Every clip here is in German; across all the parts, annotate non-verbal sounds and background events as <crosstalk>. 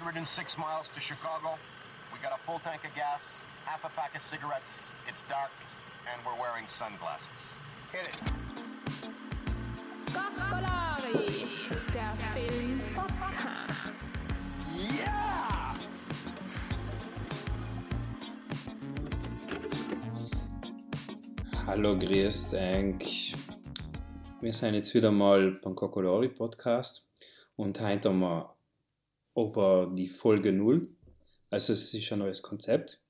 106 miles to Chicago. We got a full tank of gas, half a pack of cigarettes. It's dark, and we're wearing sunglasses. Hit it. Gockolari, der Film-Podcast. Yeah! Hallo, grüß dich. Wir sind jetzt wieder mal beim Kokolori Podcast und heute haben wir aber die Folge 0. Also es ist ein neues Konzept.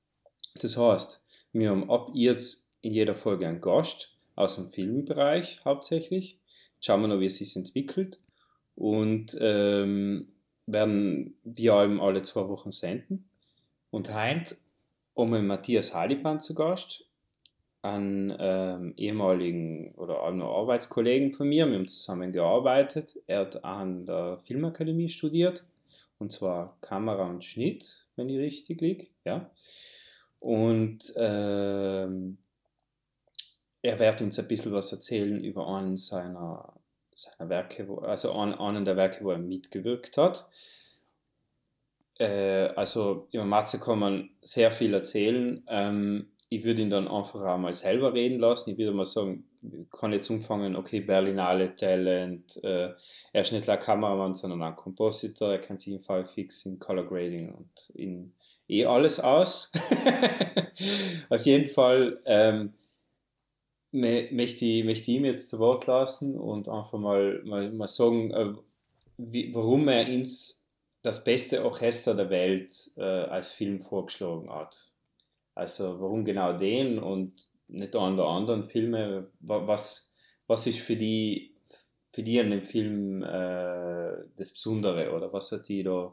Das heißt, wir haben ab jetzt in jeder Folge einen Gast aus dem Filmbereich hauptsächlich. Schauen wir noch, wie es sich entwickelt und ähm, werden wir allem alle zwei Wochen senden. Und heute haben wir Matthias Haliban zu Gast einen ähm, ehemaligen oder einen Arbeitskollegen von mir. Wir haben zusammen gearbeitet. Er hat an der Filmakademie studiert und zwar Kamera und Schnitt, wenn ich richtig liege. Ja. Und ähm, er wird uns ein bisschen was erzählen über einen seiner, seiner Werke, wo, also einen, einen der Werke, wo er mitgewirkt hat. Äh, also über Matze kann man sehr viel erzählen. Ähm, ich würde ihn dann einfach auch mal selber reden lassen. Ich würde mal sagen, kann jetzt umfangen, okay, Berlinale Talent, äh, er ist nicht nur Kameramann, sondern auch Kompositor, er kennt sich in VFX, in Color Grading und in eh alles aus. <laughs> Auf jeden Fall ähm, möchte, ich, möchte ich ihm jetzt zu Wort lassen und einfach mal, mal, mal sagen, äh, wie, warum er ins das beste Orchester der Welt äh, als Film vorgeschlagen hat. Also warum genau den und nicht an der anderen Filme? Was, was ist für die, für die an dem Film äh, das Besondere oder was hat die da,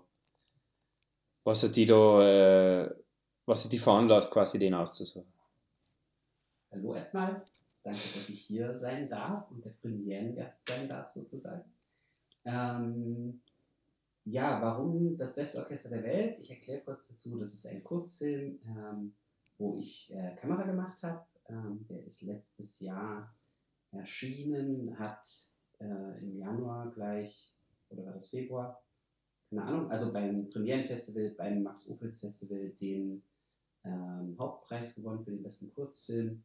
was hat die da, äh, was hat die veranlasst, quasi den auszusuchen? Hallo erstmal, danke, dass ich hier sein darf und der Premierengast sein darf sozusagen. Ähm, ja, warum das beste Orchester der Welt? Ich erkläre kurz dazu, das ist ein Kurzfilm, ähm, wo ich äh, Kamera gemacht habe. Ähm, der ist letztes Jahr erschienen, hat äh, im Januar gleich, oder war das Februar? Keine Ahnung, also beim Premierenfestival, beim Max Opitz Festival den ähm, Hauptpreis gewonnen für den besten Kurzfilm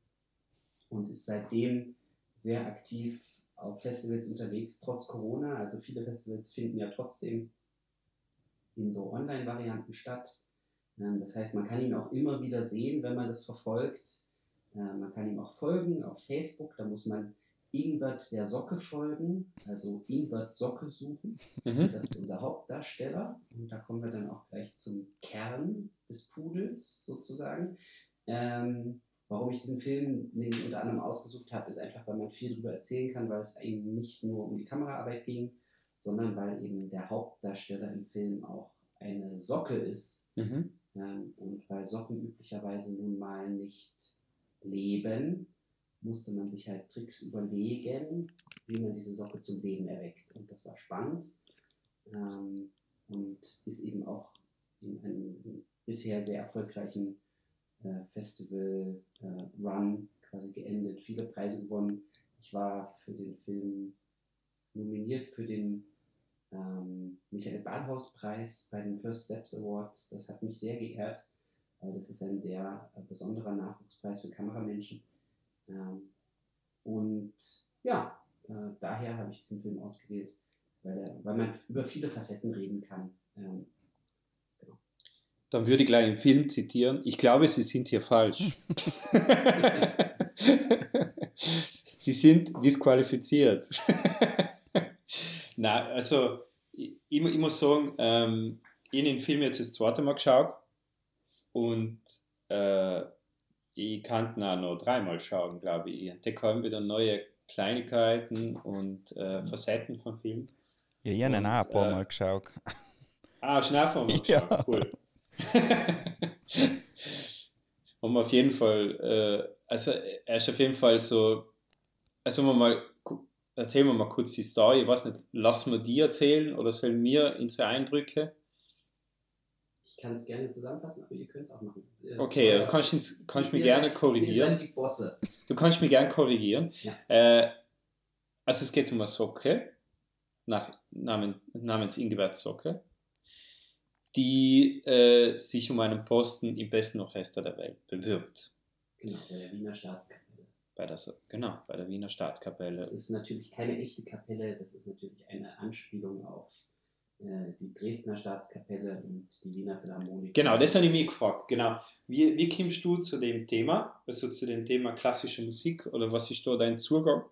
und ist seitdem sehr aktiv auf Festivals unterwegs, trotz Corona. Also viele Festivals finden ja trotzdem in so Online-Varianten statt. Ähm, das heißt, man kann ihn auch immer wieder sehen, wenn man das verfolgt. Ähm, man kann ihm auch folgen auf Facebook. Da muss man Ingbert der Socke folgen, also Ingbert Socke suchen. Mhm. Das ist unser Hauptdarsteller. Und da kommen wir dann auch gleich zum Kern des Pudels sozusagen. Ähm, warum ich diesen Film unter anderem ausgesucht habe, ist einfach, weil man viel darüber erzählen kann, weil es eben nicht nur um die Kameraarbeit ging, sondern weil eben der Hauptdarsteller im Film auch eine Socke ist. Mhm. Ähm, und weil Socken üblicherweise nun mal nicht leben, musste man sich halt Tricks überlegen, wie man diese Socke zum Leben erweckt. Und das war spannend ähm, und ist eben auch in einem bisher sehr erfolgreichen äh, Festival-Run äh, quasi geendet, viele Preise gewonnen. Ich war für den Film nominiert für den ähm, Michael Badhaus-Preis bei den First Steps Awards. Das hat mich sehr geehrt, das ist ein sehr äh, besonderer Nachwuchspreis für Kameramenschen. Ähm, und ja, äh, daher habe ich diesen Film ausgewählt, weil, der, weil man über viele Facetten reden kann. Ähm, genau. Dann würde ich gleich einen Film zitieren. Ich glaube, Sie sind hier falsch. <laughs> Sie sind disqualifiziert. Nein, also ich, ich, muss sagen, ähm, ich habe den Film jetzt das zweite Mal geschaut und äh, ich kann auch noch dreimal schauen, glaube ich. Ich entdecke immer wieder neue Kleinigkeiten und äh, Facetten vom Film. Ja, ich habe ihn auch ein paar äh, Mal geschaut. Ah, schnell mal <laughs> geschaut, Ja. cool. <laughs> Und auf jeden Fall, äh, also er ist auf jeden Fall so, also wir mal, erzählen wir mal kurz die Story, ich weiß nicht, lassen wir die erzählen oder sollen wir unsere Eindrücke? Ich kann es gerne zusammenfassen, aber ihr könnt auch machen. Äh, Okay, du kannst, ins- kannst mich Ihr gerne seid- korrigieren. Ihr seid die Bosse. Du kannst mich gerne korrigieren. Ja. Äh, also es geht um eine Socke, nach, namen, namens Ingibert Socke. die äh, sich um einen Posten im besten Orchester der Welt bewirbt. Genau, bei der Wiener Staatskapelle. Bei der, genau, bei der Wiener Das Staatskapelle. ist natürlich keine echte Kapelle, das ist natürlich eine Anspielung auf die Dresdner Staatskapelle und die Wiener Philharmonik. Genau, das habe ich mich gefragt. Genau. Wie, wie kommst du zu dem Thema, also zu dem Thema klassische Musik oder was ist da dein Zugang?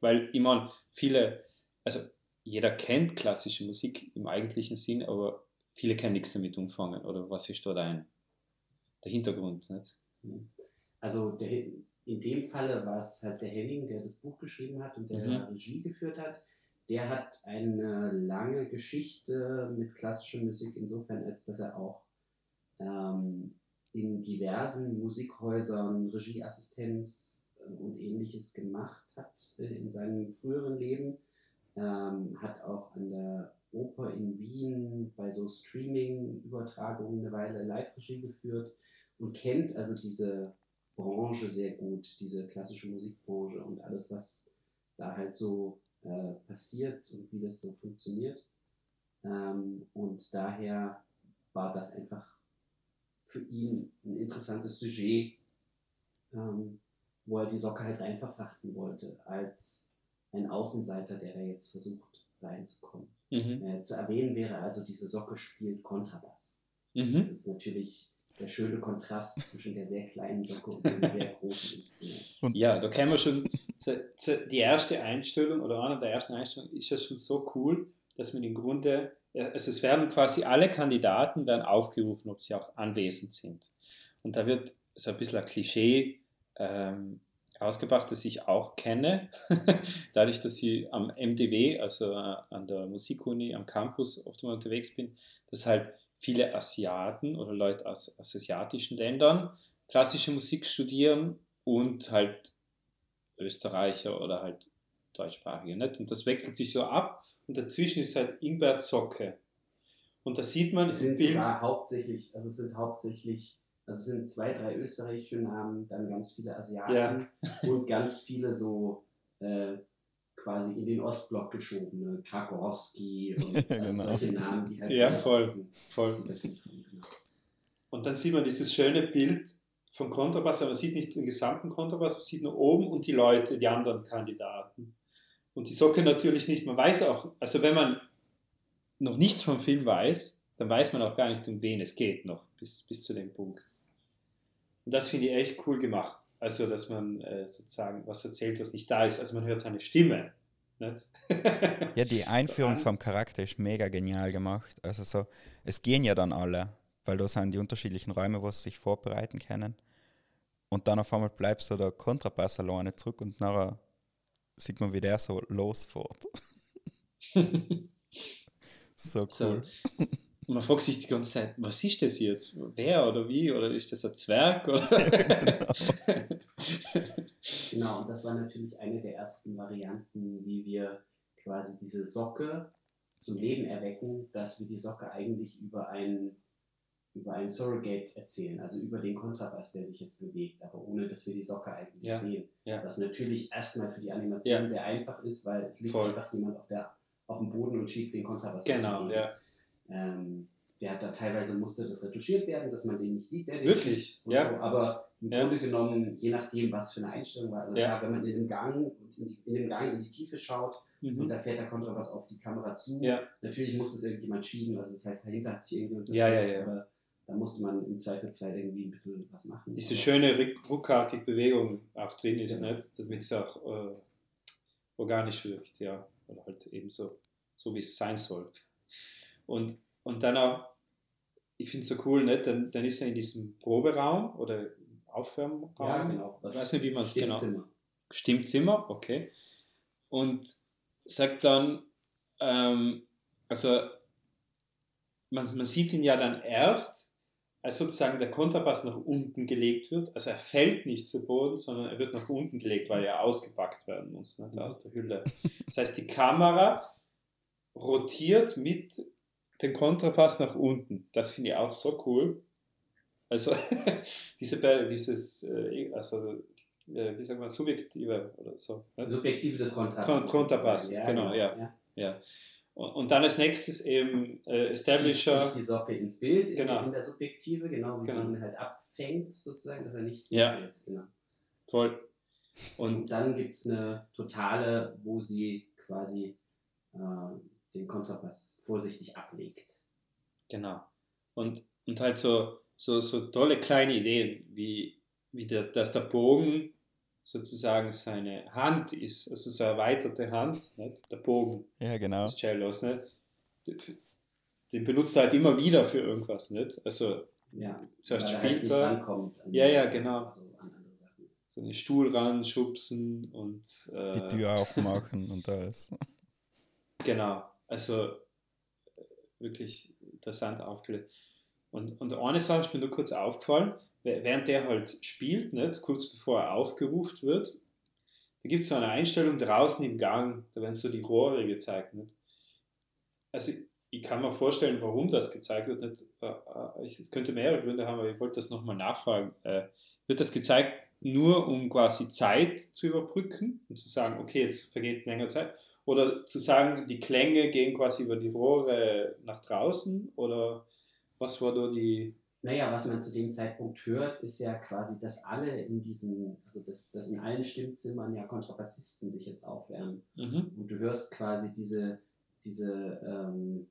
Weil, ich meine, viele, also jeder kennt klassische Musik im eigentlichen Sinn, aber viele können nichts damit umfangen. Oder was ist da dein der Hintergrund? Nicht? Also der, in dem Falle war es halt der Henning, der das Buch geschrieben hat und der Mhm. Regie geführt hat. Der hat eine lange Geschichte mit klassischer Musik, insofern, als dass er auch ähm, in diversen Musikhäusern Regieassistenz äh, und ähnliches gemacht hat äh, in seinem früheren Leben. Ähm, hat auch an der Oper in Wien bei so Streaming-Übertragungen eine Weile Live-Regie geführt und kennt also diese Branche sehr gut, diese klassische Musikbranche und alles, was da halt so äh, passiert und wie das so funktioniert. Ähm, und daher war das einfach für ihn ein interessantes Sujet, ähm, wo er die Socke halt rein verfrachten wollte, als ein Außenseiter, der da jetzt versucht reinzukommen. Mhm. Äh, zu erwähnen wäre also, diese Socke spielt Kontrabass. Das Mhm. ist natürlich der schöne Kontrast zwischen der sehr kleinen Socke und dem sehr großen Instrument. Und Ja, da können wir schon, die erste Einstellung oder eine der ersten Einstellungen ist ja schon so cool, dass man im Grunde, also es werden quasi alle Kandidaten werden aufgerufen, ob sie auch anwesend sind. Und da wird so ein bisschen ein Klischee ähm, ausgebracht, das ich auch kenne, <laughs> dadurch, dass ich am MDW, also äh, an der Musikuni am Campus oft mal unterwegs bin, dass halt viele Asiaten oder Leute aus, aus asiatischen Ländern klassische Musik studieren und halt Österreicher oder halt Deutschsprachige. Nicht? Und das wechselt sich so ab und dazwischen ist halt Ingbert Socke. Und da sieht man Es im sind Bild, zwar hauptsächlich, also es sind hauptsächlich, also es sind zwei, drei österreichische Namen, dann ganz viele Asiaten <laughs> und ganz viele so äh, quasi in den Ostblock geschobene, Krakowski und also Genau. <laughs> solche Namen, die halt Ja, voll. diesen voll. Genau. Und dann sieht man dieses schöne Bild vom Kontrabass, aber man sieht nicht den gesamten Kontrabass, man sieht nur oben und die Leute, die anderen Kandidaten. Und die Socke natürlich nicht. Man weiß auch, also wenn man noch nichts vom Film weiß, dann weiß man auch gar nicht, um wen es geht noch, bis, bis zu dem Punkt. Und das finde ich echt cool gemacht. Also, dass man äh, sozusagen was erzählt, was nicht da ist. Also man hört seine Stimme. <laughs> Ja, die Einführung vom Charakter ist mega genial gemacht. Also so, es gehen ja dann alle, weil da sind die unterschiedlichen Räume, wo sie sich vorbereiten können. Und dann auf einmal bleibt so der Kontrabass alleine zurück und nachher sieht man, wie der so losfährt. <laughs> so So. cool. Und man fragt sich die ganze Zeit, was ist das jetzt? Wer oder wie? Oder ist das ein Zwerg? <laughs> Oder? Genau, und das war natürlich eine der ersten Varianten, wie wir quasi diese Socke zum Leben erwecken, dass wir die Socke eigentlich über ein, über ein Surrogate erzählen, also über den Kontrabass, der sich jetzt bewegt, aber ohne dass wir die Socke eigentlich Ja, sehen. ja. Was natürlich erstmal für die Animation Ja. sehr einfach ist, weil es liegt Voll. einfach jemand auf, der, auf dem Boden und schiebt den Kontrabass. genau, ja. Ähm, der hat da teilweise musste das retuschiert werden, dass man den nicht sieht, der den Wirklich? und Ja. so, aber im. Grunde genommen, je nachdem, was für eine Einstellung war, also klar, wenn man in dem Gang und in, die, in dem Gang in die Tiefe schaut und Mhm. da fährt der Kontrabass auf die Kamera zu, Ja. natürlich muss es irgendjemand schieben, also das heißt, dahinter hat sich irgendwie Ja, ja, ja. aber da musste man im Zweifelsfall irgendwie ein bisschen was machen. Diese schöne ruck- ruckartige Bewegung auch drin ist, Ja. nicht? damit es auch äh, organisch wirkt, ja. Oder halt eben so, so wie es sein soll. Und, und dann auch, ich finde es so cool, nicht? Dann, dann ist er in diesem Proberaum oder Aufwärmraum. Ja, genau. Ich weiß nicht, wie man es genau. Stimmzimmer. Stimmzimmer, okay. Und sagt dann, ähm, also man, man sieht ihn ja dann erst, als sozusagen der Kontrabass nach unten gelegt wird. Also er fällt nicht zu Boden, sondern er wird nach unten gelegt, weil er ausgepackt werden muss, ne, aus der Hülle. Das heißt, die Kamera rotiert mit dem Kontrabass nach unten. Das finde ich auch so cool. Also <laughs> diese, dieses, äh, also äh, wie sagt man, subjektive oder so. ne? Subjektive des Kontrabasses. Kon- Kontrabasses, sozusagen. genau, ja. Ja. Und, und dann als nächstes eben äh, Establisher. Die Socke ins Bild, Genau. in, in der Subjektive, genau, wie Genau. sie ihn halt abfängt, sozusagen, dass er nicht Ja. fällt, Genau. Voll. Und Und dann gibt es eine totale, wo sie quasi äh, den Kontrabass vorsichtig ablegt. genau. Und, und halt so, so, so tolle kleine Ideen, wie, wie der, dass der Bogen sozusagen seine Hand ist, also so eine erweiterte Hand, nicht? der Bogen Ja, genau. des Cellos. Nicht? Den benutzt er halt immer wieder für irgendwas. Nicht? Also Ja, zuerst er spielt halt er, rankommt an, Ja, ja, genau. Also so einen Stuhl ran, schubsen und äh, Die Tür aufmachen und alles. Genau, also wirklich interessant aufgelegt. Und, und eine Sache ist mir nur kurz aufgefallen, während der halt spielt, nicht, kurz bevor er aufgerufen wird, da gibt es so eine Einstellung draußen im Gang, da werden so die Rohre gezeigt. Nicht? Also ich, kann mir vorstellen, warum das gezeigt wird. Äh, äh, Es könnte mehrere Gründe haben, aber ich wollte das nochmal nachfragen. Äh, wird das gezeigt nur, um quasi Zeit zu überbrücken und zu sagen, okay, jetzt vergeht länger Zeit? Oder zu sagen, die Klänge gehen quasi über die Rohre nach draußen? Oder was war da die. Naja, was man zu dem Zeitpunkt hört, ist ja quasi, dass alle in diesen, also dass, dass in allen Stimmzimmern ja Kontrabassisten sich jetzt aufwärmen. Mhm. Und du hörst quasi diese, diese ähm,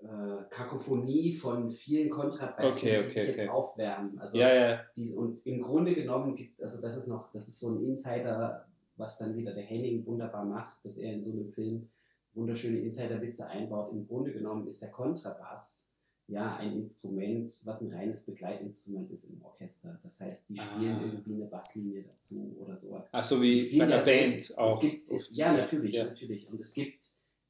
äh, Kakophonie von vielen Kontrabässen, Okay, die okay, sich jetzt okay. aufwärmen. Also Ja, ja, diese, und im Grunde genommen gibt, also das ist noch, das ist so ein Insider, was dann wieder der Henning wunderbar macht, dass er in so einem Film wunderschöne Insider-Witze einbaut. Im Grunde genommen ist der Kontrabass ja ein Instrument, was ein reines Begleitinstrument ist im Orchester. Das heißt, die spielen Ah. irgendwie eine Basslinie dazu oder sowas. Ach so wie bei der ja so- Band auch. Es gibt, es, ja, natürlich, Ja. natürlich. Und es gibt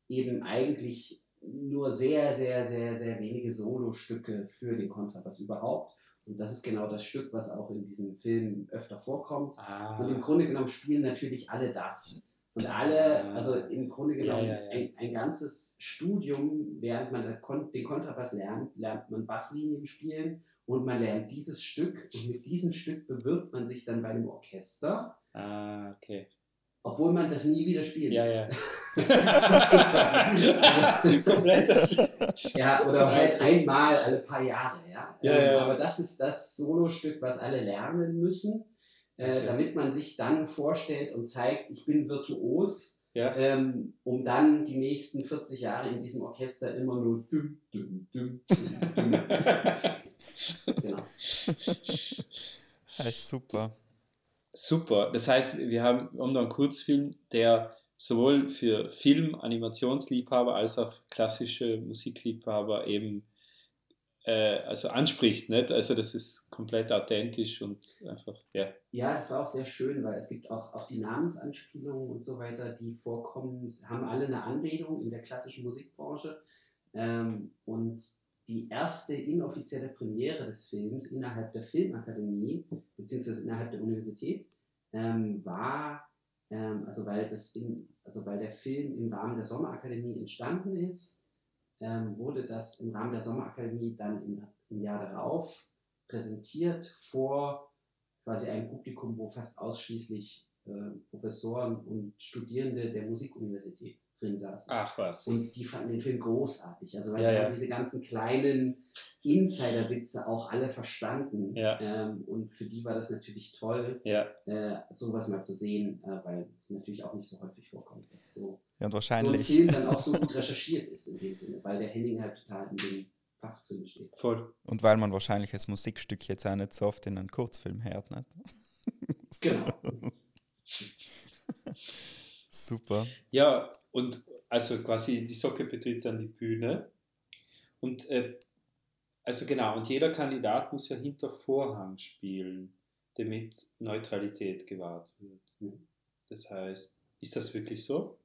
eben eigentlich nur sehr, sehr, sehr, sehr wenige Solostücke für den Kontrabass überhaupt. Und das ist genau das Stück, was auch in diesem Film öfter vorkommt. Ah. Und im Grunde genommen spielen natürlich alle das. Und alle, also im Grunde genommen Ja, ja, ja. Ein, ein ganzes Studium, während man den Kon- den Kontrabass lernt, lernt man Basslinien spielen und man lernt dieses Stück und mit diesem Stück bewirbt man sich dann bei einem Orchester, Ah, okay. obwohl man das nie wieder spielen Ja, ja. <laughs> Komplett das. Ja, oder halt einmal alle paar Jahre, ja. Ja, ähm, ja. Aber das ist das Solostück, was alle lernen müssen, äh, Okay. damit man sich dann vorstellt und zeigt, ich bin virtuos, Ja. ähm, um dann die nächsten 40 Jahre in diesem Orchester immer nur düm, düm, düm, düm, düm. genau. Ist super. Super. Das heißt, wir haben, haben da einen Kurzfilm, der sowohl für Film, Animationsliebhaber als auch klassische Musikliebhaber eben äh, also anspricht. Nicht? Also das ist komplett authentisch und einfach, ja. Ja, das war auch sehr schön, weil es gibt auch, auch die Namensanspielungen und so weiter, die vorkommen, haben alle eine Anlehnung in der klassischen Musikbranche. Ähm, und die erste inoffizielle Premiere des Films innerhalb der Filmakademie, beziehungsweise innerhalb der Universität, ähm, war, ähm, also, weil das in, also weil der Film im Rahmen der Sommerakademie entstanden ist, ähm, wurde das im Rahmen der Sommerakademie dann im, im Jahr darauf präsentiert vor quasi einem Publikum, wo fast ausschließlich äh, Professoren und Studierende der Musikuniversität drin saßen. Ach was. Und die fanden den Film großartig. Also weil Ja, die ja. haben diese ganzen kleinen Insider-Witze auch alle verstanden. Ja. Ähm, und für die war das natürlich toll, Ja, äh, sowas mal zu sehen, äh, weil es natürlich auch nicht so häufig vorkommt, dass so, Ja, und so ein wahrscheinlich, Film dann auch so gut recherchiert ist in dem Sinne, weil der Henning halt total in dem Fach drin steht. voll. und weil man wahrscheinlich das Musikstück jetzt auch nicht so oft in einem Kurzfilm hört, nicht? Genau. <laughs> Super. Ja, und also quasi die Socke betritt dann die Bühne. Und äh, also genau, und jeder Kandidat muss ja hinter Vorhang spielen, damit Neutralität gewahrt wird. Mhm. Das heißt, ist das wirklich so?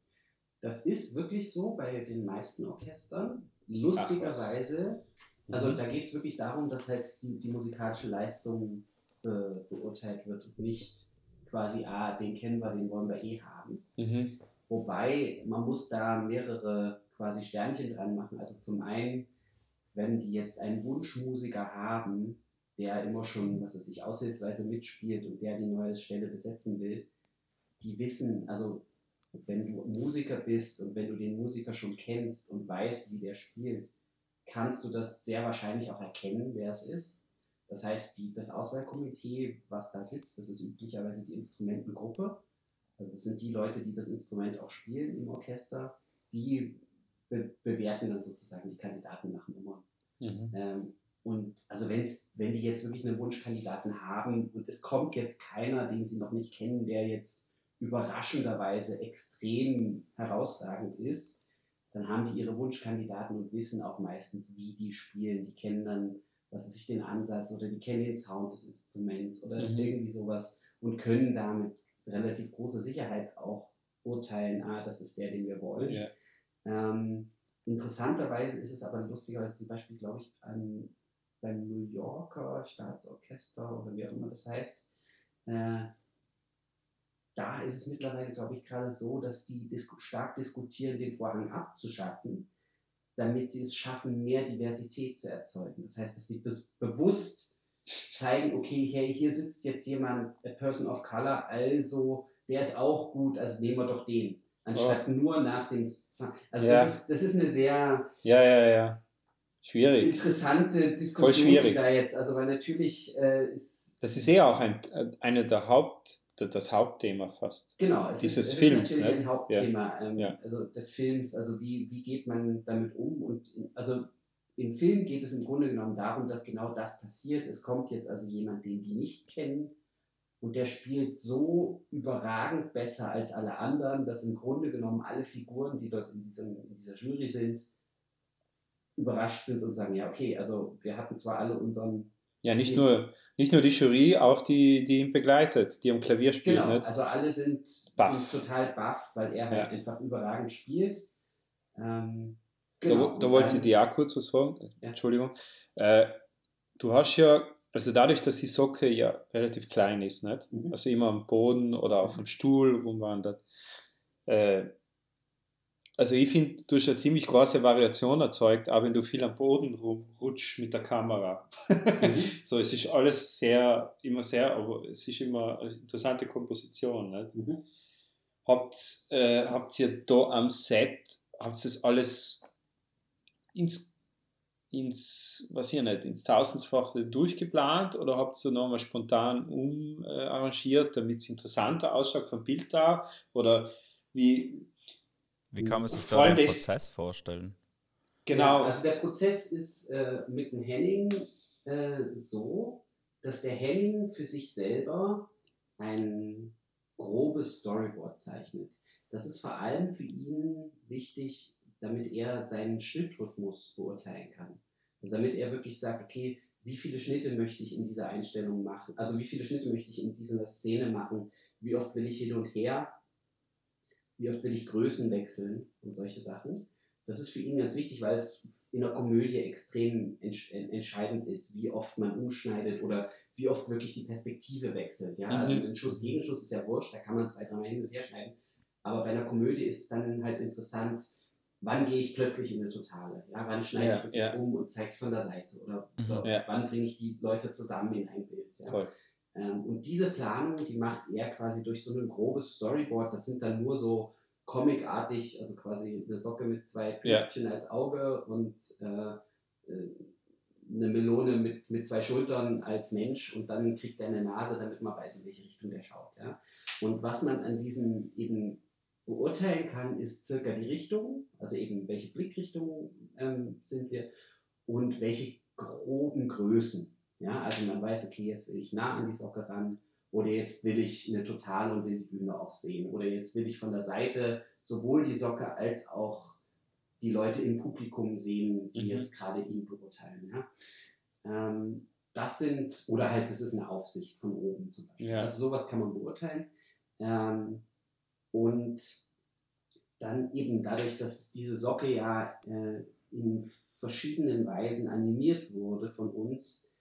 Das ist wirklich so bei den meisten Orchestern. Lustigerweise, also Mhm. da geht es wirklich darum, dass halt die, die musikalische Leistung äh, beurteilt wird und nicht quasi, ah, den kennen wir, den wollen wir eh haben. Mhm. Wobei man muss da mehrere quasi Sternchen dran machen. Also zum einen, wenn die jetzt einen Wunschmusiker haben, der immer schon, was weiß ich, aushilfsweise mitspielt und der die neue Stelle besetzen will, die wissen, also wenn du Musiker bist und wenn du den Musiker schon kennst und weißt, wie der spielt, kannst du das sehr wahrscheinlich auch erkennen, wer es ist. Das heißt, die, das Auswahlkomitee, was da sitzt, das ist üblicherweise die Instrumentengruppe. Also das sind die Leute, die das Instrument auch spielen im Orchester, die be bewerten dann sozusagen die Kandidaten nach Nummern. Mhm. Ähm, und also wenn's, wenn die jetzt wirklich einen Wunschkandidaten haben und es kommt jetzt keiner, den sie noch nicht kennen, der jetzt überraschenderweise extrem herausragend ist, dann haben die ihre Wunschkandidaten und wissen auch meistens, wie die spielen. Die kennen dann, was weiß ich, den Ansatz oder die kennen den Sound des Instruments oder Mhm. irgendwie sowas und können damit relativ große Sicherheit auch urteilen, ah, das ist der, den wir wollen. Ja. Ähm, interessanterweise ist es aber lustigerweise zum Beispiel, glaube ich, an, beim New Yorker Staatsorchester oder wie auch immer das heißt, äh, da ist es mittlerweile, glaube ich, gerade so, dass die disku stark diskutieren, den Vorhang abzuschaffen, damit sie es schaffen, mehr Diversität zu erzeugen. Das heißt, dass sie bewusst zeigen, okay, hey, hier sitzt jetzt jemand, a person of color, also der ist auch gut, also nehmen wir doch den. Anstatt nur nach dem Zwang. Also Ja. das, ist, das ist eine sehr Ja, ja, ja. Schwierig. interessante Diskussion schwierig. da jetzt. Also weil natürlich äh, ist Das ist eher auch ein, eine der Haupt, das Hauptthema fast. Genau, es dieses ist, es Films, ist natürlich nicht? ein Hauptthema ähm, Ja. also des Films, also wie, wie geht man damit um und also im Film geht es im Grunde genommen darum, dass genau das passiert. Es kommt jetzt also jemand, den die nicht kennen und der spielt so überragend besser als alle anderen, dass im Grunde genommen alle Figuren, die dort in, diesem, in dieser Jury sind, überrascht sind und sagen, ja okay, also wir hatten zwar alle unseren Ja, nicht nur, nicht nur die Jury, auch die, die ihn begleitet, die am Klavier spielt. Genau, Nicht? also alle sind, sind total baff, weil er halt Ja. einfach überragend spielt. Ähm, Da, genau, da und wollte ich dir auch kurz was fragen. Ja. Entschuldigung. Äh, du hast ja, also dadurch, dass die Socke ja relativ klein ist, nicht? Mhm. also immer am Boden oder auf dem Stuhl rumwandert. Äh, also ich finde, du hast eine ziemlich große Variation erzeugt, auch wenn du viel am Boden rumrutschst mit der Kamera. Mhm. <laughs> so, es ist alles sehr, immer sehr, aber es ist immer eine interessante Komposition. Nicht? Mhm. Habt, äh, habt ihr da am Set, habt ihr das alles ins, ins, was ich nicht, ins Tausendfache durchgeplant oder habt ihr nochmal spontan umarrangiert, damit es interessanter ausschaut vom Bild da? Oder wie, Wie kann man sich da den Prozess vorstellen? genau, Ja, also der Prozess ist äh, mit dem Henning äh, so, dass der Henning für sich selber ein grobes Storyboard zeichnet. Das ist vor allem für ihn wichtig, damit er seinen Schnittrhythmus beurteilen kann. Also damit er wirklich sagt, okay, wie viele Schnitte möchte ich in dieser Einstellung machen? Also wie viele Schnitte möchte ich in dieser Szene machen? Wie oft will ich hin und her? Wie oft will ich Größen wechseln und solche Sachen? Das ist für ihn ganz wichtig, weil es in der Komödie extrem entsch en- entscheidend ist, wie oft man umschneidet oder wie oft wirklich die Perspektive wechselt. Ja? Also Mhm. ein Schuss gegen Schuss ist ja wurscht, da kann man zwei, dreimal hin und her schneiden. Aber bei einer Komödie ist es dann halt interessant, wann gehe ich plötzlich in eine Totale? Ja? Wann schneide Ja, ich wirklich ja. um und zeige es von der Seite? Oder, Mhm. oder wann bringe ich die Leute zusammen in ein Bild? Ja? Voll. Ähm, und diese Planung, die macht er quasi durch so ein grobes Storyboard. Das sind dann nur so comicartig, also quasi eine Socke mit zwei Ja. Pünktchen als Auge und äh, äh, eine Melone mit, mit zwei Schultern als Mensch und dann kriegt er eine Nase, damit man weiß, in welche Richtung der schaut. Ja? Und was man an diesem eben beurteilen kann, ist circa die Richtung, also eben welche Blickrichtung ähm, sind wir und welche groben Größen. Ja, also man weiß, okay, jetzt will ich nah an die Socke ran oder jetzt will ich eine Totale und will die Bühne auch sehen oder jetzt will ich von der Seite sowohl die Socke als auch die Leute im Publikum sehen, die Mhm. jetzt gerade ihn beurteilen. Ja? Ähm, das sind, oder halt, das ist eine Aufsicht von oben zum Beispiel. Ja. Also sowas kann man beurteilen. Ähm, und dann eben dadurch, dass diese Socke ja äh, in verschiedenen Weisen animiert wurde von uns,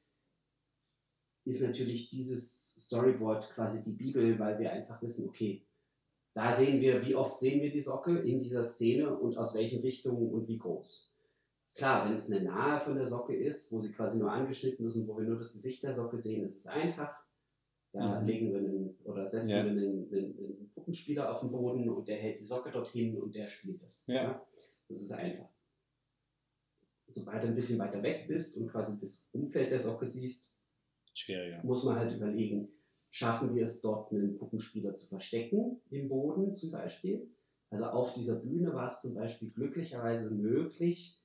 ist natürlich dieses Storyboard quasi die Bibel, weil wir einfach wissen, okay, da sehen wir, wie oft sehen wir die Socke in dieser Szene und aus welchen Richtungen und wie groß. Klar, wenn es eine Nahe von der Socke ist, wo sie quasi nur angeschnitten ist und wo wir nur das Gesicht der Socke sehen, ist es einfach. Da Mhm. legen wir einen, oder setzen Ja. wir einen, einen, einen Puppenspieler auf den Boden und der hält die Socke dorthin und der spielt das. Ja. Das ist einfach. Sobald du ein bisschen weiter weg bist und quasi das Umfeld der Socke siehst, Schwieriger. muss man halt überlegen, schaffen wir es dort einen Puppenspieler zu verstecken, im Boden zum Beispiel. Also auf dieser Bühne war es zum Beispiel glücklicherweise möglich,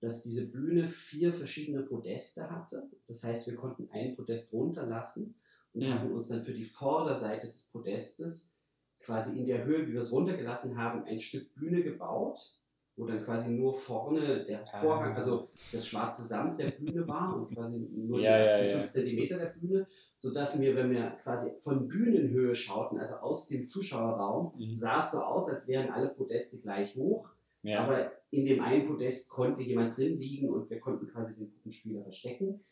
dass diese Bühne vier verschiedene Podeste hatte. Das heißt, wir konnten ein Podest runterlassen und Mhm. haben uns dann für die Vorderseite des Podestes quasi in der Höhe, wie wir es runtergelassen haben, ein Stück Bühne gebaut, wo dann quasi nur vorne der Ah. Vorhang, also das schwarze Samt der Bühne war und quasi nur Ja, die ja, ersten ja. 5 Zentimeter der Bühne, sodass wir, wenn wir quasi von Bühnenhöhe schauten, also aus dem Zuschauerraum, Mhm. sah es so aus, als wären alle Podeste gleich hoch. Ja. Aber in dem einen Podest konnte jemand drin liegen und wir konnten quasi den Puppenspieler verstecken.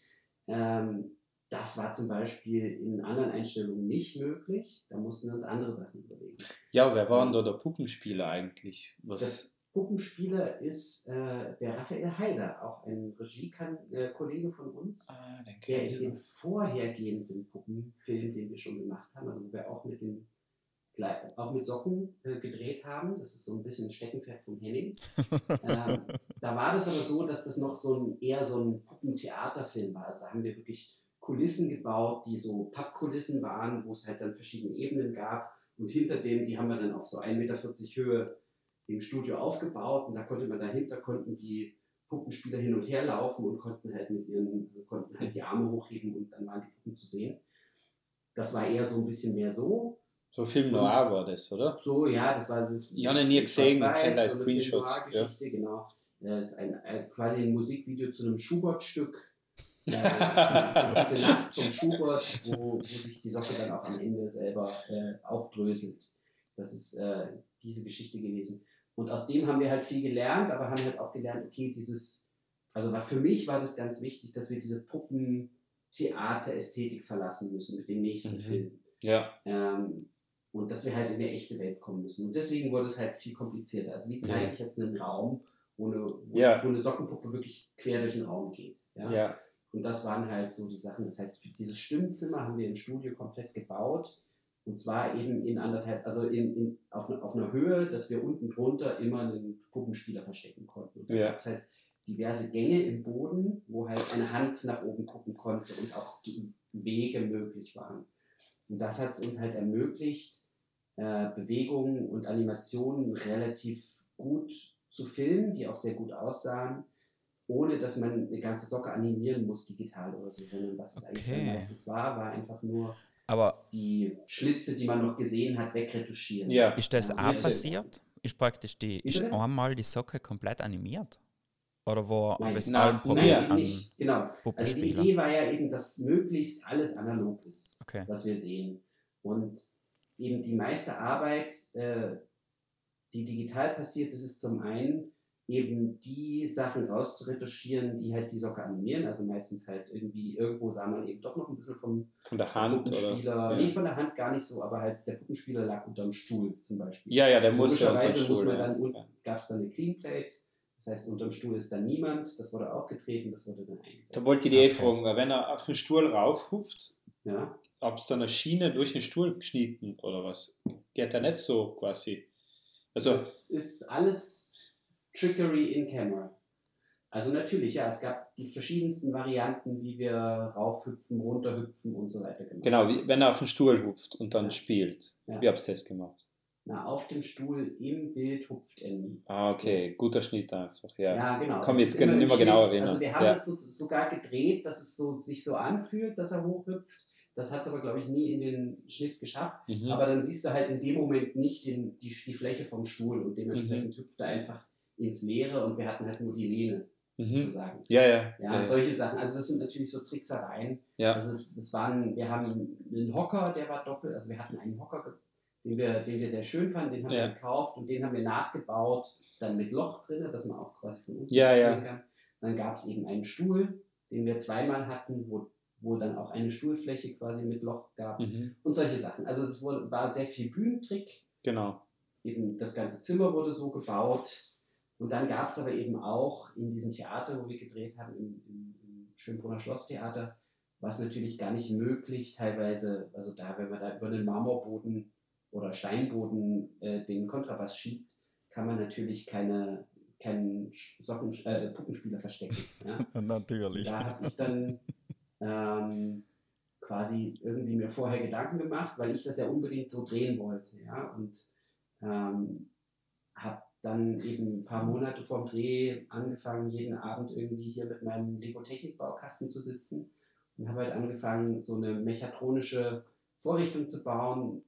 Ähm, das war zum Beispiel in anderen Einstellungen nicht möglich. Da mussten wir uns andere Sachen überlegen. ja, wer war denn da der Puppenspieler eigentlich? Was? Das Puppenspieler ist äh, der Raphael Heider, auch ein Regie-Kollege von uns, ah, der in dem vorhergehenden Puppenfilm, den wir schon gemacht haben, also wo wir auch mit Glei- auch mit Socken äh, gedreht haben. Das ist so ein bisschen ein Steckenpferd vom Henning. <laughs> ähm, da war das aber so, dass das noch so ein eher so ein Puppentheaterfilm war. Also da haben wir wirklich Kulissen gebaut, die so Pappkulissen waren, wo es halt dann verschiedene Ebenen gab. Und hinter dem, die haben wir dann auf so 1,40 Meter Höhe im Studio aufgebaut. Und da konnte man dahinter, konnten die Puppenspieler hin und her laufen und konnten halt mit ihren, konnten halt die Arme hochheben und dann waren die Puppen zu sehen. Das war eher so ein bisschen mehr so. So Film Noir war das, oder? So, ja, das war das. Ich habe nie gesehen, ich kenne eine Screenshots, Film-Noir-Geschichte, genau. Das ist ein, also quasi ein Musikvideo zu einem Schubert-Stück. <laughs> Das ist eine gute Nacht vom Schubert, wo, wo sich die Socke dann auch am Ende selber äh, aufdröselt. Das ist äh, diese Geschichte gewesen. Und aus dem haben wir halt viel gelernt, aber haben halt auch gelernt, okay, dieses, also für mich war das ganz wichtig, dass wir diese Puppentheater-Ästhetik verlassen müssen mit dem nächsten Mhm. Film. Ja. Ähm, und dass wir halt in eine echte Welt kommen müssen. Und deswegen wurde es halt viel komplizierter. Also wie zeige Ja. ich jetzt einen Raum, wo eine, wo, Ja. wo eine Sockenpuppe wirklich quer durch den Raum geht. Ja? Ja. Und das waren halt so die Sachen. Das heißt, für dieses Stimmzimmer haben wir im Studio komplett gebaut. Und zwar eben in anderthalb, also in, in, auf, auf einer Höhe, dass wir unten drunter immer einen Puppenspieler verstecken konnten. Und da Ja. gab es halt diverse Gänge im Boden, wo halt eine Hand nach oben gucken konnte und auch die Wege möglich waren. Und das hat es uns halt ermöglicht, äh, Bewegungen und Animationen relativ gut zu filmen, die auch sehr gut aussahen, ohne dass man eine ganze Socke animieren muss, digital oder so, sondern was es eigentlich Okay. meistens war, war einfach nur Aber die Schlitze, die man noch gesehen hat, wegretuschieren. Ja. ist das auch das- passiert? Ist praktisch die, ist bitte? einmal die Socke komplett animiert? Oder wo Nein, es allen eben an nicht. Genau. Also die? Idee war ja eben, dass möglichst alles analog ist, Okay. was wir sehen. Und eben die meiste Arbeit, äh, die digital passiert, das ist zum einen eben die Sachen rauszuretuschieren, die halt die Socke animieren. Also meistens halt irgendwie, irgendwo sah man eben doch noch ein bisschen vom Von der Hand Puppenspieler. oder? Nee, von der Hand gar nicht so, aber halt der Puppenspieler lag unterm Stuhl zum Beispiel. Ja, ja, der muss ja unter Logischerweise muss Stuhl. man dann, ja. gab es dann eine Clean Plate, das heißt, unterm Stuhl ist dann niemand, das wurde auch getreten, das wurde dann eingesetzt. Da wollte ich die eh Okay. fragen, weil wenn er auf den Stuhl raufhupft, ja, ob es dann eine Schiene durch den Stuhl geschnitten oder was? Geht da nicht so quasi. Also, das ist alles Trickery in Camera. Also natürlich, ja, es gab die verschiedensten Varianten, wie wir raufhüpfen, runterhüpfen und so weiter gemacht genau, wie, wenn er auf den Stuhl hupft und dann Ja. spielt. Ja. Wie habt ihr das gemacht? Na, auf dem Stuhl im Bild hupft er nie. Ah, okay, guter Schnitt einfach, ja. Ja, genau. Komm, Das jetzt können wir immer genauer Schnitt. erinnern. Also wir haben Ja. es so, sogar gedreht, dass es so, sich so anfühlt, dass er hochhüpft. Das hat es aber, glaube ich, nie in den Schnitt geschafft. Mhm. Aber dann siehst du halt in dem Moment nicht den, die, die Fläche vom Stuhl und Mhm. dementsprechend hüpft er einfach ins Leere und wir hatten halt nur die Lehne, mhm. sozusagen. Ja, ja. Ja, solche Sachen. Also das sind natürlich so Tricksereien. ja. Also es, es waren, wir haben einen Hocker, der war doppelt, also wir hatten einen Hocker, den wir, den wir sehr schön fanden, den haben Ja. wir gekauft und den haben wir nachgebaut, dann mit Loch drin, dass man auch quasi von unten Ja, ja. kann. Dann gab es eben einen Stuhl, den wir zweimal hatten, wo, wo dann auch eine Stuhlfläche quasi mit Loch gab Mhm. und solche Sachen. Also es wurde, war sehr viel Bühnentrick, Genau. eben das ganze Zimmer wurde so gebaut. Und dann gab es aber eben auch in diesem Theater, wo wir gedreht haben, im, im, im Schönbrunner Schlosstheater, war es natürlich gar nicht möglich, teilweise, also da, wenn man da über einen Marmorboden oder Steinboden äh, den Kontrabass schiebt, kann man natürlich keine, keinen Socken, äh, Puppenspieler verstecken. Ja? <laughs> Natürlich. Da habe ich dann ähm, quasi irgendwie mir vorher Gedanken gemacht, weil ich das ja unbedingt so drehen wollte. Ja? Und ähm, habe dann eben ein paar Monate vorm Dreh angefangen, jeden Abend irgendwie hier mit meinem Lego-Technik-Baukasten zu sitzen und habe halt angefangen, so eine mechatronische Vorrichtung zu bauen,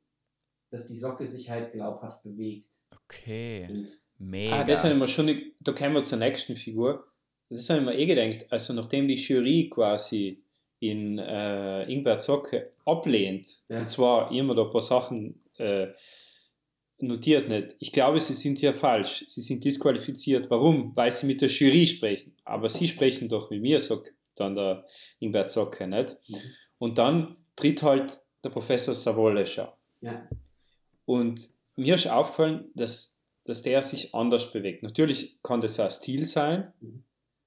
dass die Socke sich halt glaubhaft bewegt. Okay. Und Mega. Ah, das haben wir schon, da kommen wir zur nächsten Figur. Das haben wir eh gedacht, also nachdem die Jury quasi in äh, Ingwer Zocke ablehnt, Ja. und zwar immer da ein paar Sachen äh, notiert nicht. Ich glaube, sie sind hier falsch. Sie sind disqualifiziert. Warum? Weil sie mit der Jury sprechen. Aber sie sprechen doch mit mir, sagt dann der Ingwer Zocke, nicht? Mhm. Und dann tritt halt der Professor Savolesch ja, und mir ist aufgefallen, dass, dass der sich anders bewegt. Natürlich kann das auch Stil sein, Mhm.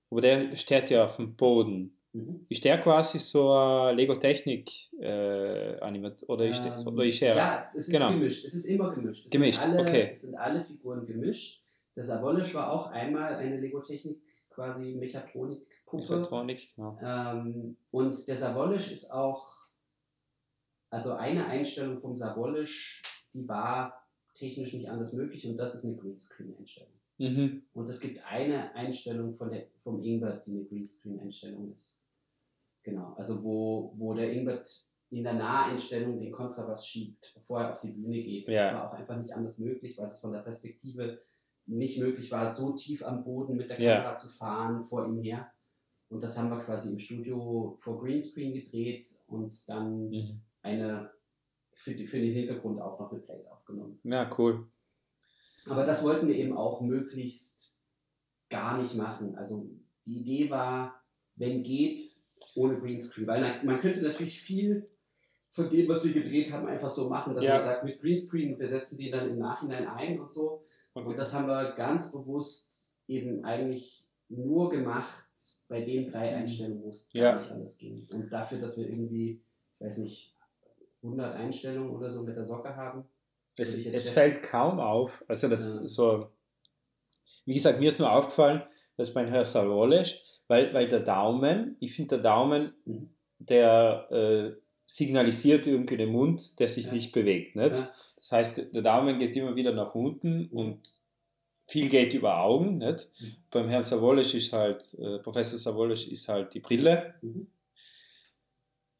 aber der steht ja auf dem Boden. Mhm. Ist der quasi so ein Lego-Technik äh, oder ist, der, Ähm, oder ist er? Ja, es ist Genau. gemischt. Es ist immer gemischt. Es Gemischt, sind alle, okay. Es sind alle Figuren gemischt. Das Savolisch war auch einmal eine Lego-Technik, quasi Mechatronik-Puppe. Mechatronik, genau. Ähm, und der Savolisch ist auch, also eine Einstellung vom Savolisch, die war technisch nicht anders möglich und das ist eine Greenscreen-Einstellung. Mhm. Und es gibt eine Einstellung von der, vom Ingbert, die eine Greenscreen-Einstellung ist. Genau, also wo, wo der Ingbert in der Naheinstellung den Kontrabass schiebt, bevor er auf die Bühne geht. Ja. Das war auch einfach nicht anders möglich, weil es von der Perspektive nicht möglich war, so tief am Boden mit der Ja. Kamera zu fahren vor ihm her. Und das haben wir quasi im Studio vor Greenscreen gedreht und dann Mhm. eine für, die, für den Hintergrund auch noch eine Plate aufgenommen. Ja, cool. Aber das wollten wir eben auch möglichst gar nicht machen. Also die Idee war, wenn geht, ohne Greenscreen. Weil man könnte natürlich viel von dem, was wir gedreht haben, einfach so machen, dass Ja. man sagt, mit Greenscreen, wir setzen die dann im Nachhinein ein und so. Und das haben wir ganz bewusst eben eigentlich nur gemacht bei den drei Einstellungen, wo es Mhm. Ja. gar nicht anders ging. Und dafür, dass wir irgendwie, ich weiß nicht, 100 Einstellungen oder so mit der Socke haben. Es, es fällt kaum auf. Also das Ja. so, wie gesagt, mir ist nur aufgefallen, dass beim Herr Savolesch, weil, weil der Daumen, ich finde der Daumen, Mhm. der äh, signalisiert irgendwie den Mund, der sich Ja. nicht bewegt. Nicht? Ja. Das heißt, der Daumen geht immer wieder nach unten und viel geht über Augen. Nicht? Mhm. Beim Herrn Savolesch ist halt, äh, Professor Savolesch ist halt die Brille. Mhm.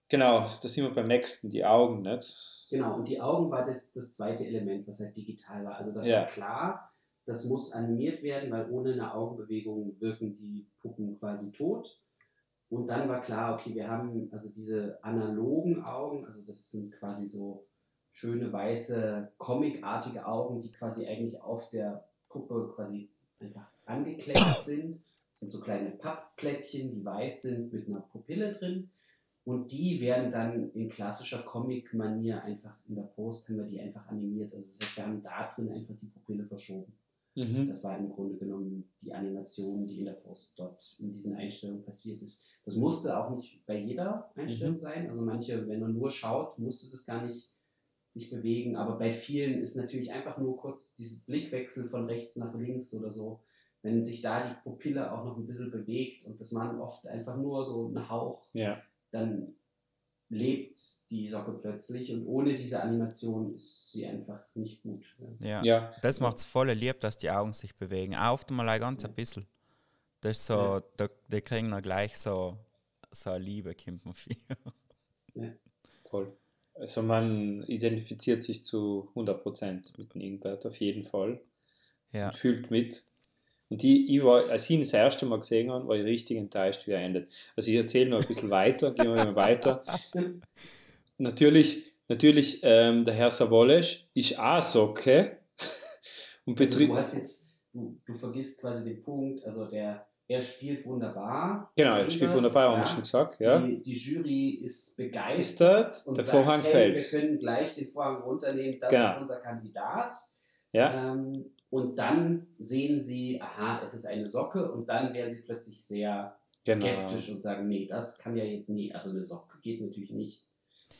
Genau, da sind wir beim nächsten, die Augen. Nicht? Genau, und die Augen war das, das zweite Element, was halt digital war. Also das Ja. war klar, das muss animiert werden, weil ohne eine Augenbewegung wirken die Puppen quasi tot. Und dann war klar, okay, wir haben also diese analogen Augen, also das sind quasi so schöne weiße, comicartige Augen, die quasi eigentlich auf der Puppe quasi einfach angeklebt sind. Das sind so kleine Pappplättchen, die weiß sind mit einer Pupille drin. Und die werden dann in klassischer Comic-Manier einfach in der Post haben wir die einfach animiert. Also das heißt, wir haben da drin einfach die Pupille verschoben. Mhm. Das war im Grunde genommen die Animation, die in der Post dort in diesen Einstellungen passiert ist. Das musste auch nicht bei jeder Einstellung Mhm. sein. Also manche, wenn man nur schaut, musste das gar nicht sich bewegen. Aber bei vielen ist natürlich einfach nur kurz dieser Blickwechsel von rechts nach links oder so. Wenn sich da die Pupille auch noch ein bisschen bewegt und das man oft einfach nur so ein Hauch Ja. Dann lebt die Socke plötzlich und ohne diese Animation ist sie einfach nicht gut. Ja. Ja. ja. Das macht es voll lieb, dass die Augen sich bewegen. Auch oft mal ein ganz ein bisschen. Das ist so, Ja. da, die kriegen dann gleich so, so eine Liebe, kommt man viel. Voll. Also man identifiziert sich zu 100% mit dem Ingbert, auf jeden Fall. Ja. Und fühlt mit. Und die, ich war, als ich ihn das erste Mal gesehen habe, war ich richtig enttäuscht, wie er endet. Also ich erzähle noch ein bisschen weiter, gehen wir mal weiter. Natürlich, natürlich ähm, der Herr Savolesch ist auch Socke <laughs> und Also du jetzt, du, du vergisst quasi den Punkt, also der, er spielt wunderbar. genau, er spielt wunderbar, haben wir schon gesagt. Ja. Die, die Jury ist Ist begeistert und der sagt, Vorhang hey, fällt. wir können gleich den Vorhang runternehmen, das Genau. ist unser Kandidat. Ja, Ähm, und dann sehen sie, aha, es ist eine Socke und dann werden sie plötzlich sehr Genau. skeptisch und sagen, nee, das kann ja jetzt nie, also eine Socke geht natürlich nicht.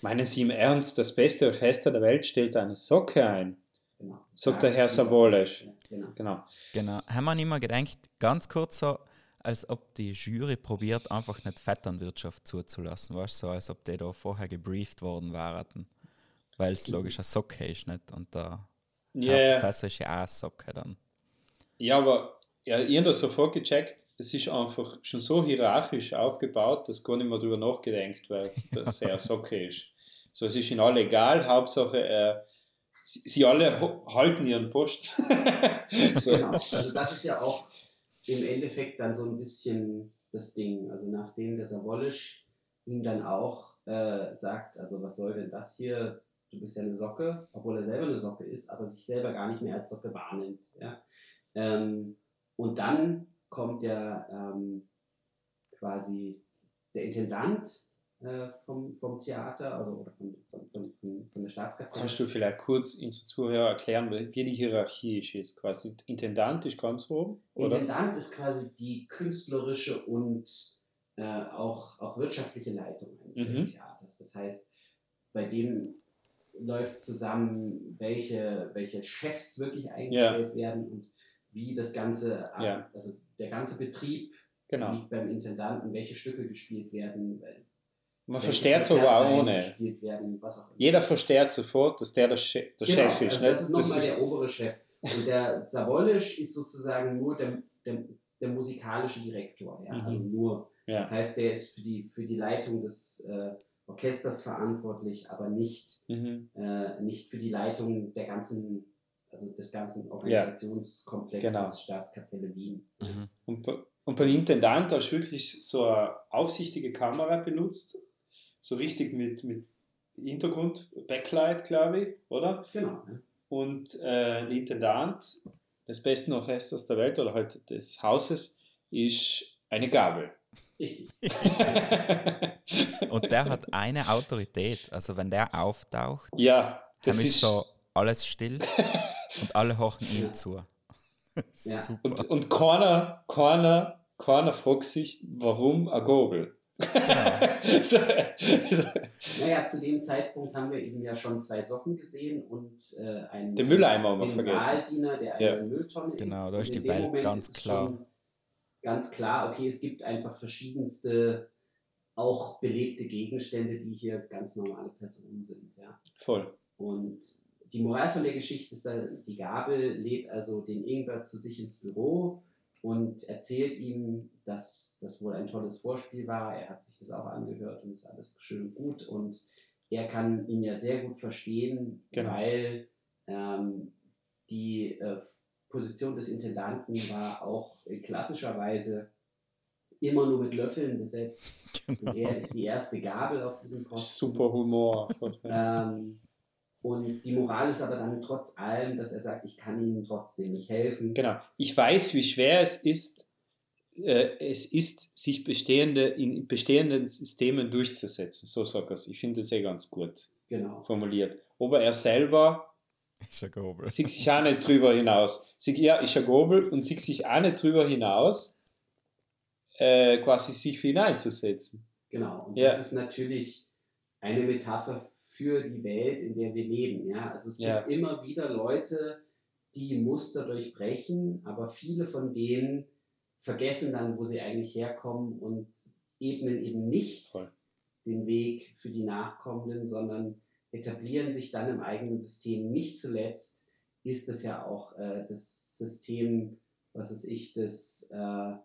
Meinen Sie im Ernst, das beste Orchester der Welt stellt eine Socke ein? Genau. Sagt der Herr Savolesch. Ja, genau. Genau. Genau. Haben wir nicht mal gedacht, ganz kurz so, als ob die Jury probiert, einfach nicht Vetternwirtschaft zuzulassen, weißt du, so, als ob die da vorher gebrieft worden wären. Weil es logisch eine Socke ist, nicht? Und der Ja, ja. Professor ist ja auch Socke dann. Ja, aber ja, ich habe das sofort gecheckt. Es ist einfach schon so hierarchisch aufgebaut, dass gar nicht mehr drüber nachgedenkt wird, dass er <laughs> Socke ist. So, es ist ihnen alle egal, Hauptsache, äh, sie, sie alle halten ihren Posten. <laughs> so. Genau. Also das ist ja auch im Endeffekt dann so ein bisschen das Ding. Also nachdem der Savolisch ihm dann auch äh, sagt, also was soll denn das hier? Du bist ja eine Socke, obwohl er selber eine Socke ist, aber sich selber gar nicht mehr als Socke wahrnimmt. Ja? Ähm, und dann kommt ja ähm, quasi der Intendant äh, vom, vom Theater also, oder von, von, von, von, der Staatskapelle. Kannst du vielleicht kurz unseren Zuhörer erklären, wie die Hierarchie ist? Ist Quasi Intendant ist ganz oben, oder? Intendant ist quasi die künstlerische und äh, auch, auch wirtschaftliche Leitung eines Mhm. Theaters. Das heißt, bei dem läuft zusammen, welche, welche Chefs wirklich eingestellt werden und wie das Ganze, ab- Ja. also der ganze Betrieb Genau. liegt beim Intendanten, welche Stücke gespielt werden, wel- Man versteht aber auch ohne. werden, was auch immer. Jeder versteht sofort, dass der der, Che der Genau, Chef ist. also nicht? das ist nochmal der obere Chef. Und der Savolisch ist sozusagen nur der, der, der musikalische Direktor. Ja? Mhm. Also nur, ja. das heißt, der ist für die, für die Leitung des äh, Orchesters verantwortlich, aber nicht, Mhm. äh, nicht für die Leitung der ganzen, also des ganzen Organisationskomplexes Genau. Staatskapelle Wien. Mhm. Und, und beim Intendant hast du wirklich so eine aufsichtige Kamera benutzt, so richtig mit, mit Hintergrund, Backlight, glaube ich, oder? Genau. Und äh, der Intendant des besten Orchesters der Welt oder halt des Hauses ist eine Gabel. Richtig. <laughs> <laughs> Und der hat eine Autorität. Also wenn der auftaucht, ja, dann das ist ist so alles still <laughs> und alle horchen ihm Ja. zu. <laughs> Ja. Super. Und, und keiner, keiner, keiner fragt sich, warum eine Gabel. Genau. <laughs> so, so. Naja, zu dem Zeitpunkt haben wir eben ja schon zwei Socken gesehen und äh, einen, Den Mülleimer haben wir vergessen. Saaldiener, der eine Ja. Mülltonne Genau, ist. da Und ist in die Welt Moment ganz klar. Ganz klar, okay, es gibt einfach verschiedenste, auch belebte Gegenstände, die hier ganz normale Personen sind. Ja. Voll. Und die Moral von der Geschichte ist, dann, die Gabel lädt also den Ingwer zu sich ins Büro und erzählt ihm, dass das wohl ein tolles Vorspiel war. Er hat sich das auch angehört und ist alles schön und gut. Und er kann ihn ja sehr gut verstehen, Genau. weil ähm, die äh, Position des Intendanten war auch klassischerweise immer nur mit Löffeln besetzt. Und Genau. er ist die erste Gabel auf diesem Posten. Super Humor. Ähm, und die Moral ist aber dann trotz allem, dass er sagt, ich kann ihnen trotzdem nicht helfen. Genau. Ich weiß, wie schwer es ist, äh, es ist, sich bestehende, in bestehenden Systemen durchzusetzen. So sagt er es. Ich finde das sehr ganz gut Genau. formuliert. Aber er selber Ist ein Gobel. sieht sich auch nicht drüber hinaus. Sieht, ja, ist ein Gobel und sieht sich auch nicht drüber hinaus, äh, quasi sich für ihn einzusetzen. Genau. Und Ja. das ist natürlich eine Metapher für die Welt, in der wir leben. Ja? Also es gibt Ja. immer wieder Leute, die Muster durchbrechen, aber viele von denen vergessen dann, wo sie eigentlich herkommen und ebnen eben nicht Voll. den Weg für die Nachkommenden, sondern etablieren sich dann im eigenen System. Nicht zuletzt ist es ja auch äh, das System, was weiß ich, des, äh, äh,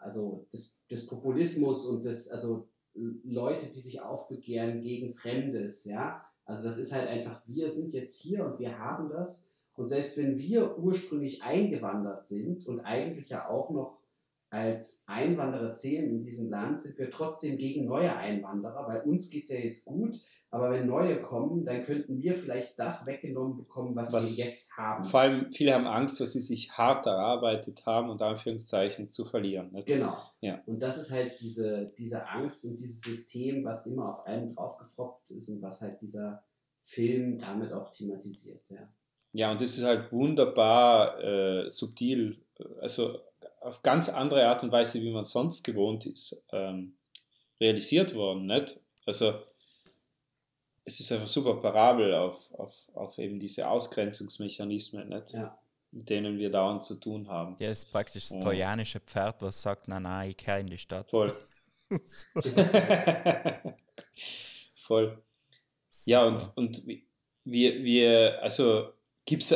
also des, des Populismus und des, also Leute, die sich aufbegehren gegen Fremdes, ja. Also das ist halt einfach, wir sind jetzt hier und wir haben das. Und selbst wenn wir ursprünglich eingewandert sind und eigentlich ja auch noch als Einwanderer zählen in diesem Land, sind wir trotzdem gegen neue Einwanderer, weil uns geht es ja jetzt gut, aber wenn neue kommen, dann könnten wir vielleicht das weggenommen bekommen, was, Was- wir jetzt haben. Vor allem, viele haben Angst, dass sie sich hart erarbeitet haben und Anführungszeichen zu verlieren. Nicht? Genau. Ja. Und das ist halt diese, diese Angst und dieses System, was immer auf einen draufgefropft ist und was halt dieser Film damit auch thematisiert. Ja. Ja, und das ist halt wunderbar äh, subtil, also auf ganz andere Art und Weise, wie man sonst gewohnt ist, ähm, realisiert worden. Nicht? Also es ist einfach super parabel auf, auf, auf eben diese Ausgrenzungsmechanismen, nicht? Ja. mit denen wir dauernd zu tun haben. Ja, es ist praktisch das trojanische Pferd, was sagt, nein, nein, ich kehre in die Stadt. Voll. <laughs> <laughs> Voll. Ja, und, und wie- wir, wir, also gibt's,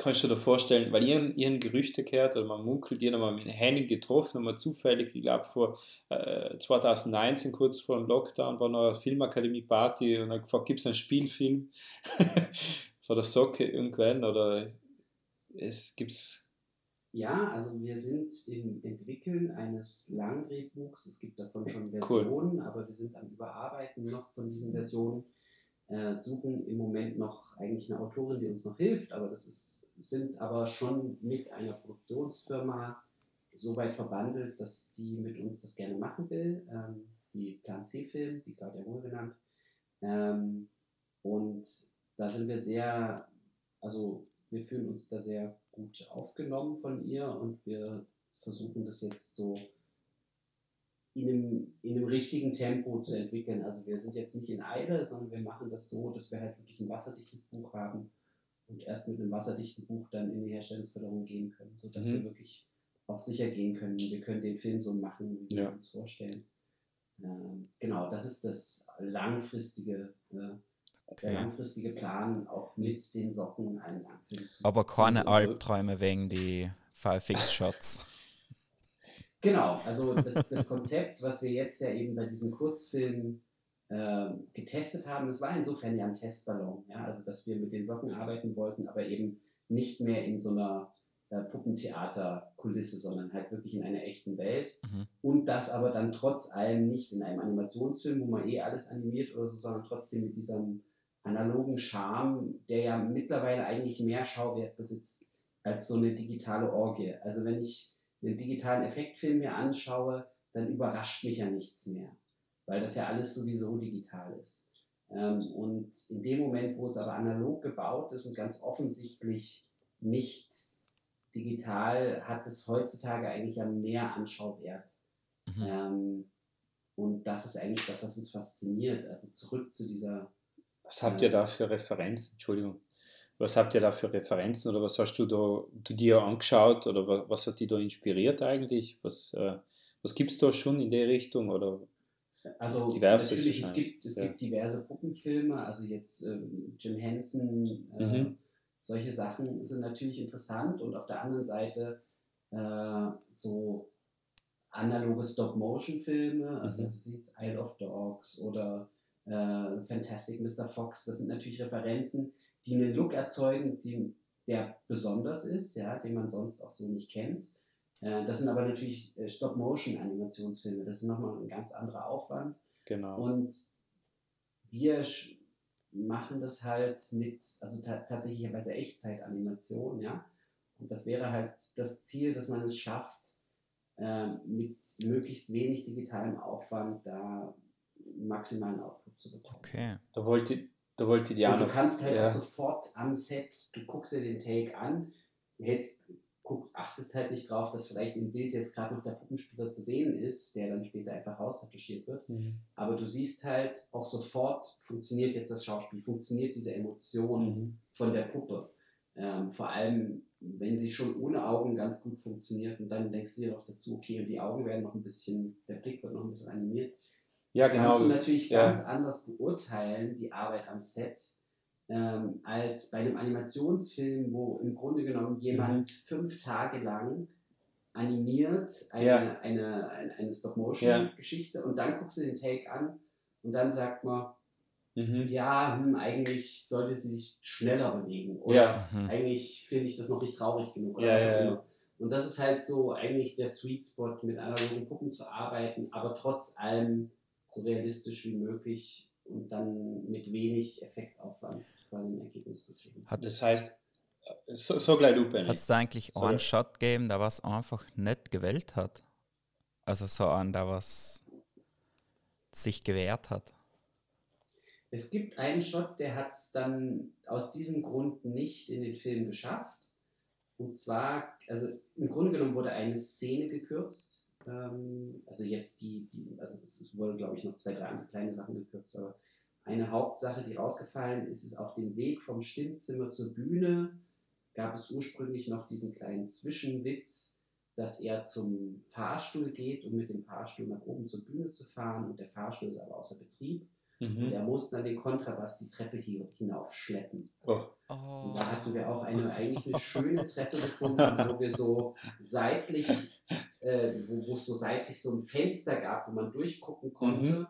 kannst du dir vorstellen, weil ihr, ihr Gerüchte gehört oder man munkelt, ihr nochmal mit Henning getroffen, nochmal zufällig, ich glaube vor äh, 2019, kurz vor dem Lockdown, war noch eine Filmakademie-Party und dann gefragt, gibt es einen Spielfilm <laughs> von der Socke irgendwann oder es gibt's Ja, also wir sind im Entwickeln eines Langdrehbuchs. Es gibt davon schon Versionen, aber wir sind am Überarbeiten noch von diesen Versionen. Äh, suchen im Moment noch eigentlich eine Autorin, die uns noch hilft, aber das ist, sind aber schon mit einer Produktionsfirma so weit verbandelt, dass die mit uns das gerne machen will. Ähm, die Plan C-Film, die Claudia Ruhe genannt. Ähm, und da sind wir sehr, also wir fühlen uns da sehr gut aufgenommen von ihr und wir versuchen das jetzt so in einem, in einem richtigen Tempo zu entwickeln. Also wir sind jetzt nicht in Eile, sondern wir machen das so, dass wir halt wirklich ein wasserdichtes Buch haben und erst mit einem wasserdichten Buch dann in die Herstellungsförderung gehen können, sodass Mhm. wir wirklich auch sicher gehen können. Wir können den Film so machen, wie wir Ja. uns vorstellen. Ähm, genau, das ist das langfristige, äh, Okay. langfristige Plan, auch mit den Socken einen Langfilm zu Aber keine und- Albträume wegen die VFX-Shots. Genau, also das, das Konzept, was wir jetzt ja eben bei diesem Kurzfilm ähm, getestet haben, das war insofern ja ein Testballon. Ja? Also, dass wir mit den Socken arbeiten wollten, aber eben nicht mehr in so einer äh, Puppentheaterkulisse, sondern halt wirklich in einer echten Welt. Mhm. Und das aber dann trotz allem nicht in einem Animationsfilm, wo man eh alles animiert oder so, sondern trotzdem mit diesem analogen Charme, der ja mittlerweile eigentlich mehr Schauwert besitzt als so eine digitale Orgie. Also wenn ich einen digitalen Effektfilm mir anschaue, dann überrascht mich ja nichts mehr, weil das ja alles sowieso digital ist. Ähm, und in dem Moment, wo es aber analog gebaut ist und ganz offensichtlich nicht digital, hat es heutzutage eigentlich ja mehr Anschauwert. Mhm. Ähm, und das ist eigentlich das, was uns fasziniert. Also zurück zu dieser Was habt ihr da für Referenzen? Entschuldigung. Was habt ihr da für Referenzen oder was hast du da du dir angeschaut oder was, was hat dich da inspiriert eigentlich? Was, äh, was gibt es da schon in der Richtung? Oder Also Diverses natürlich, es gibt, es ja. gibt diverse Puppenfilme, also jetzt ähm, Jim Henson, äh, Mhm. solche Sachen sind natürlich interessant und auf der anderen Seite äh, so analoge Stop-Motion-Filme, also Mhm. sieht Isle of Dogs oder äh, Fantastic Mr. Fox, das sind natürlich Referenzen, die einen Look erzeugen, die, der besonders ist, ja, den man sonst auch so nicht kennt. Äh, das sind aber natürlich äh, Stop-Motion-Animationsfilme, das ist nochmal ein ganz anderer Aufwand. genau. Und wir machen das halt mit, also ta tatsächlicherweise Echtzeitanimation, ja. Und das wäre halt das Ziel, dass man es schafft, ähm, mit möglichst wenig digitalem Aufwand da maximalen Output zu bekommen. Okay. Da wollte, da wollte die Und du kannst halt ja. auch sofort am Set, du guckst dir den Take an, hältst, guck, achtest halt nicht drauf, dass vielleicht im Bild jetzt gerade noch der Puppenspieler zu sehen ist, der dann später einfach rausretuschiert wird. Mhm. Aber du siehst halt auch sofort, funktioniert jetzt das Schauspiel, funktioniert diese Emotion Mhm. von der Puppe. Ähm, vor allem, wenn sie schon ohne Augen ganz gut funktioniert und dann denkst du dir noch dazu, okay, und die Augen werden noch ein bisschen, der Blick wird noch ein bisschen animiert. Ja, Kannst genau. du natürlich Ja. ganz anders beurteilen, die Arbeit am Set, ähm, als bei einem Animationsfilm, wo im Grunde genommen Mhm. jemand fünf Tage lang animiert eine, Ja. eine, eine, eine Stop-Motion-Geschichte und dann guckst du den Take an und dann sagt man, Mhm. ja, hm, eigentlich sollte sie sich schneller bewegen oder Ja. Mhm. eigentlich finde ich das noch nicht traurig genug oder Ja, was auch ja, ja. immer. Und das ist halt so eigentlich der Sweet Spot, mit analogen Puppen zu arbeiten, aber trotz allem so realistisch wie möglich und dann mit wenig Effektaufwand quasi ein Ergebnis zu kriegen. Hat Das heißt, so, so gleich du. Hat es da eigentlich So, einen. Shot gegeben, der was einfach nicht gewählt hat? Also so einen, der was sich gewehrt hat. Es gibt einen Shot, der hat es dann aus diesem Grund nicht in den Film geschafft. Und zwar, also im Grunde genommen wurde eine Szene gekürzt. Ähm, also jetzt die, die also es wurde, glaube ich, noch zwei, drei andere kleine Sachen gekürzt, aber eine Hauptsache, die rausgefallen ist, ist auf dem Weg vom Stimmzimmer zur Bühne gab es ursprünglich noch diesen kleinen Zwischenwitz, dass er zum Fahrstuhl geht, um mit dem Fahrstuhl nach oben zur Bühne zu fahren und der Fahrstuhl ist aber außer Betrieb. Und Mhm. er muss dann den Kontrabass die Treppe hier hinauf schleppen. Oh. Und da hatten wir auch eine eigentlich eine schöne Treppe gefunden, wo wir so seitlich, äh, wo, es so seitlich so ein Fenster gab, wo man durchgucken konnte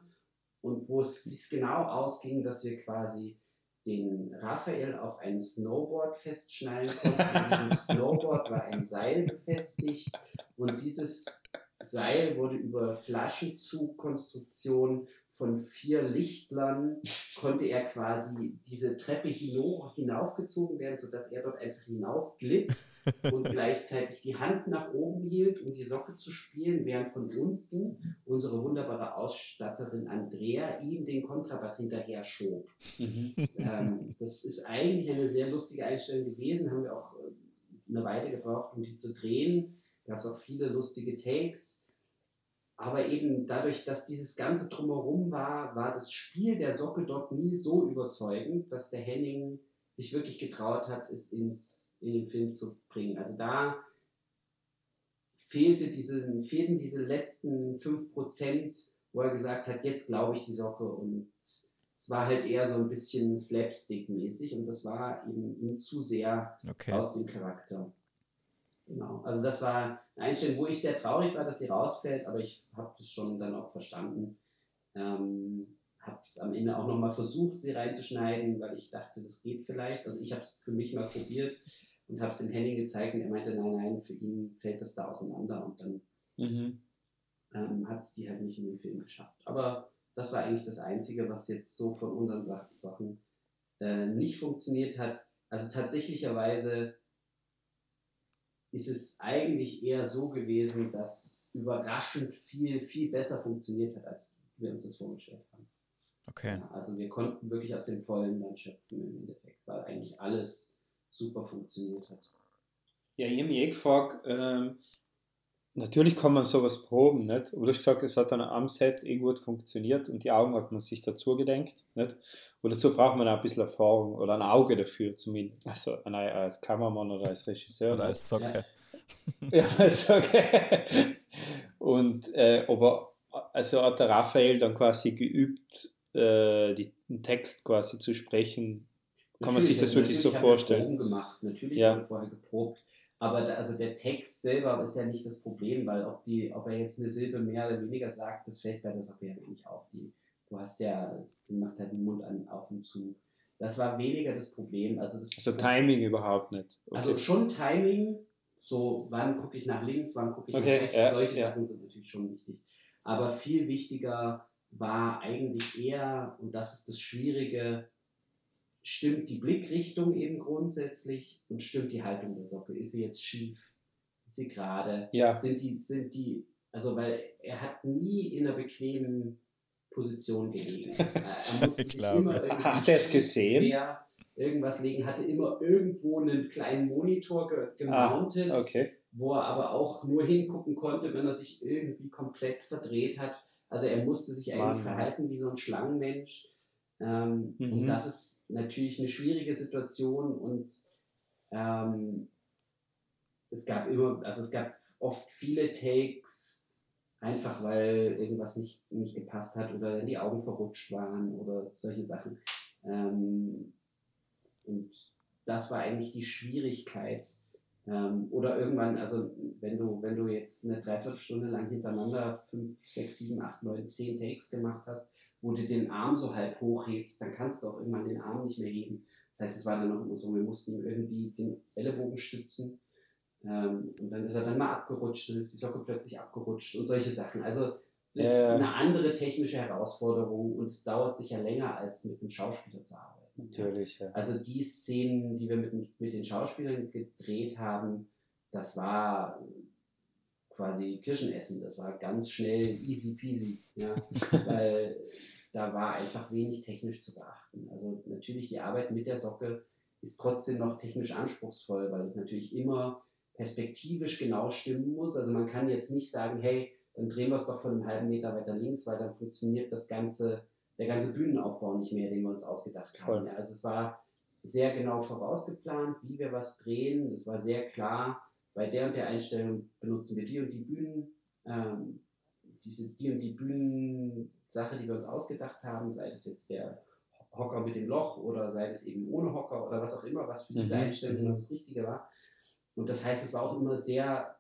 und wo es sich genau ausging, dass wir quasi den Raphael auf ein Snowboard festschnallen konnten. An diesem <laughs> Snowboard war ein Seil befestigt und dieses Seil wurde über Flaschenzugkonstruktion von vier Lichtlern konnte er quasi diese Treppe hinaufgezogen werden, sodass er dort einfach hinaufglitt <laughs> und gleichzeitig die Hand nach oben hielt, um die Socke zu spielen, während von unten unsere wunderbare Ausstatterin Andrea ihm den Kontrabass hinterher schob. Mhm. Ähm, das ist eigentlich eine sehr lustige Einstellung gewesen, haben wir auch äh, eine Weile gebraucht, um die zu drehen. Gab es auch viele lustige Takes. Aber eben dadurch, dass dieses Ganze drumherum war, war das Spiel der Socke dort nie so überzeugend, dass der Henning sich wirklich getraut hat, es ins, in den Film zu bringen. Also da fehlte diese, fehlten diese letzten 5%, wo er gesagt hat, jetzt glaube ich die Socke. Und es war halt eher so ein bisschen Slapstick-mäßig und das war ihm, ihm zu sehr Okay. aus dem Charakter. Genau. Also das war eine Einstellung, wo ich sehr traurig war, dass sie rausfällt, aber ich habe das schon dann auch verstanden. Ähm, habe es am Ende auch nochmal versucht, sie reinzuschneiden, weil ich dachte, das geht vielleicht. Also ich habe es für mich mal probiert und habe es dem Henning gezeigt und er meinte, nein, nein, für ihn fällt das da auseinander und dann Mhm. ähm, hat es die halt nicht in den Film geschafft. Aber das war eigentlich das Einzige, was jetzt so von unseren Sach- Sachen äh, nicht funktioniert hat. Also tatsächlicherweise ist es eigentlich eher so gewesen, dass überraschend viel, viel besser funktioniert hat, als wir uns das vorgestellt haben. Okay. Ja, also wir konnten wirklich aus dem Vollen dann schöpfen im Endeffekt, weil eigentlich alles super funktioniert hat. Ja, mich eh gefragt, ähm, natürlich kann man sowas proben, nicht? Aber du hast gesagt, es hat dann am Set eh gut funktioniert und die Augen hat man sich dazu gedenkt, nicht? Und dazu braucht man auch ein bisschen Erfahrung oder ein Auge dafür zumindest. Also ein- als Kameramann oder als Regisseur. Oder als Socke. Ja, <laughs> ist okay. Und äh, aber also hat der Raphael dann quasi geübt, äh, die, den Text quasi zu sprechen. Kann man sich das also wirklich so natürlich haben wir vorstellen? Proben gemacht. Natürlich Ja. haben wir vorher geprobt. Aber da, also der Text selber ist ja nicht das Problem, weil ob, die, ob er jetzt eine Silbe mehr oder weniger sagt, das fällt bei der ja nicht auf. Die, du hast ja, es macht halt den Mund an, auf und zu. Das war weniger das Problem. Also, das Also Timing überhaupt nicht. Okay. Also schon Timing, so wann gucke ich nach links, wann gucke ich Okay, nach rechts, ja, solche ja. Sachen sind natürlich schon wichtig. Aber viel wichtiger war eigentlich eher, und das ist das Schwierige, stimmt die Blickrichtung eben grundsätzlich und stimmt die Haltung der Socke. Ist sie jetzt schief? Ist sie gerade? Ja. Sind die, sind die, also weil er hat nie in einer bequemen Position gelegen. <laughs> Er musste sich immer Hat er es gesehen? quer irgendwas legen, hatte immer irgendwo einen kleinen Monitor Ah, gemountet, Okay. wo er aber auch nur hingucken konnte, wenn er sich irgendwie komplett verdreht hat. Also er musste sich eigentlich Mann. verhalten wie so ein Schlangenmensch. Ähm, Mhm. Und das ist natürlich eine schwierige Situation und ähm, es gab immer, also es gab oft viele Takes, einfach weil irgendwas nicht, nicht gepasst hat oder die Augen verrutscht waren oder solche Sachen. Ähm, und das war eigentlich die Schwierigkeit. Ähm, oder irgendwann, also wenn du, wenn du jetzt eine Dreiviertelstunde lang hintereinander fünf, sechs, sieben, acht, neun, zehn Takes gemacht hast, wo du den Arm so halb hochhebst, dann kannst du auch irgendwann den Arm nicht mehr heben. Das heißt, es war dann noch immer so, wir mussten ihm irgendwie den Ellenbogen stützen. Ähm, und dann ist er dann mal abgerutscht, dann ist die Socke plötzlich abgerutscht und solche Sachen. Also es ist Ja. eine andere technische Herausforderung und es dauert sicher länger, als mit einem Schauspieler zu arbeiten. Natürlich, ja. Also die Szenen, die wir mit, mit den Schauspielern gedreht haben, das war quasi Kirschenessen. Das war ganz schnell easy peasy. Ja? <laughs> Weil da war einfach wenig technisch zu beachten. Also natürlich die Arbeit mit der Socke ist trotzdem noch technisch anspruchsvoll, weil es natürlich immer perspektivisch genau stimmen muss. Also man kann jetzt nicht sagen, hey, dann drehen wir es doch von einem halben Meter weiter links, weil dann funktioniert das ganze, der ganze Bühnenaufbau nicht mehr, den wir uns ausgedacht haben. Ja, also es war sehr genau vorausgeplant, wie wir was drehen. Es war sehr klar, bei der und der Einstellung benutzen wir die und die Bühnen, ähm, diese die und die Bühnensache, die wir uns ausgedacht haben, sei es jetzt der Hocker mit dem Loch oder sei es eben ohne Hocker oder was auch immer, was für diese Mhm, Einstellung noch das Richtige war. Und das heißt, es war auch immer sehr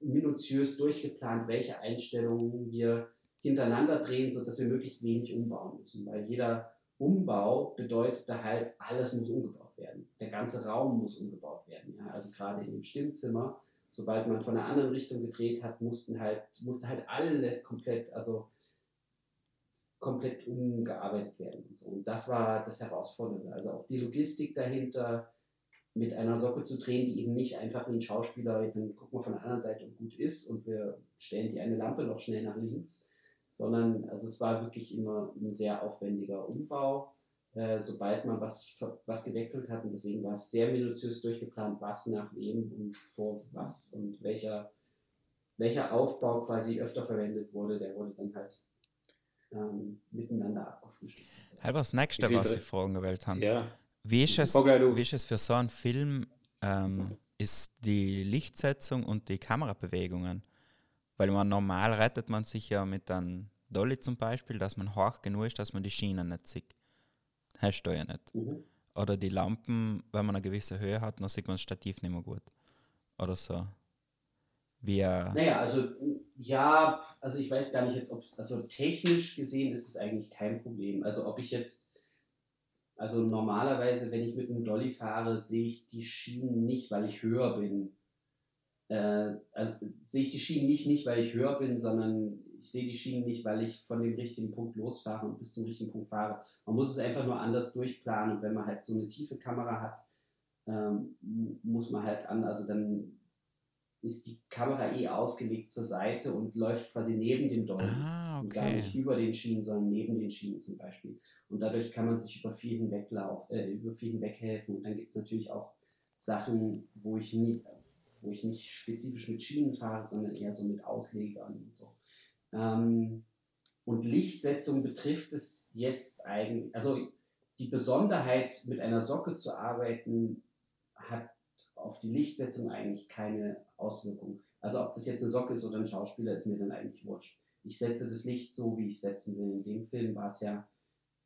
minutiös durchgeplant, welche Einstellungen wir hintereinander drehen, sodass wir möglichst wenig umbauen müssen. Weil jeder Umbau bedeutet halt, alles muss umgebaut werden. Der ganze Raum muss umgebaut werden. Ja? Also gerade dem Stimmzimmer, sobald man von einer anderen Richtung gedreht hat, mussten halt, musste halt alles komplett, also komplett umgearbeitet werden. Und, so. und das war das Herausfordernde. Also auch die Logistik dahinter, mit einer Socke zu drehen, die eben nicht einfach wie ein Schauspieler, dann gucken wir von der anderen Seite und gut ist und wir stellen die eine Lampe noch schnell nach links, sondern also es war wirklich immer ein sehr aufwendiger Umbau, äh, sobald man was, was gewechselt hat und deswegen war es sehr minutiös durchgeplant, was nach wem und vor was und welcher, welcher Aufbau quasi öfter verwendet wurde, der wurde dann halt ähm, miteinander so. Halt was Nächste, was ich fragen gewählt habe. Ja. Wie ist es, wie ist es für so einen Film, ähm, ist die Lichtsetzung und die Kamerabewegungen? Weil man normal rettet man sich ja mit einem Dolly zum Beispiel, dass man hoch genug ist, dass man die Schienen nicht sieht. Hast du ja nicht. Mhm. Oder die Lampen, wenn man eine gewisse Höhe hat, dann sieht man das Stativ nicht mehr gut. Oder so. Wie, äh, Naja, also ja, also ich weiß gar nicht jetzt, ob es, also technisch gesehen ist es eigentlich kein Problem. Also ob ich jetzt, also normalerweise, wenn ich mit einem Dolly fahre, sehe ich die Schienen nicht, weil ich höher bin. Äh, also sehe ich die Schienen nicht, nicht, weil ich höher bin, sondern ich sehe die Schienen nicht, weil ich von dem richtigen Punkt losfahre und bis zum richtigen Punkt fahre. Man muss es einfach nur anders durchplanen und wenn man halt so eine tiefe Kamera hat, ähm, mu- muss man halt an, also dann ist die Kamera eh ausgelegt zur Seite und läuft quasi neben dem Dolly. ah, Und gar nicht okay. über den Schienen, sondern neben den Schienen zum Beispiel. Und dadurch kann man sich über viel hinweglauf, äh, über viel hinweghelfen. Und dann gibt es natürlich auch Sachen, wo ich, nie, wo ich nicht spezifisch mit Schienen fahre, sondern eher so mit Auslegern und so. Ähm, und Lichtsetzung betrifft es jetzt eigentlich, also die Besonderheit, mit einer Socke zu arbeiten, hat auf die Lichtsetzung eigentlich keine Auswirkung. Also ob das jetzt eine Socke ist oder ein Schauspieler, ist mir dann eigentlich wurscht. Ich setze das Licht so, wie ich es setzen will. In dem Film war es ja,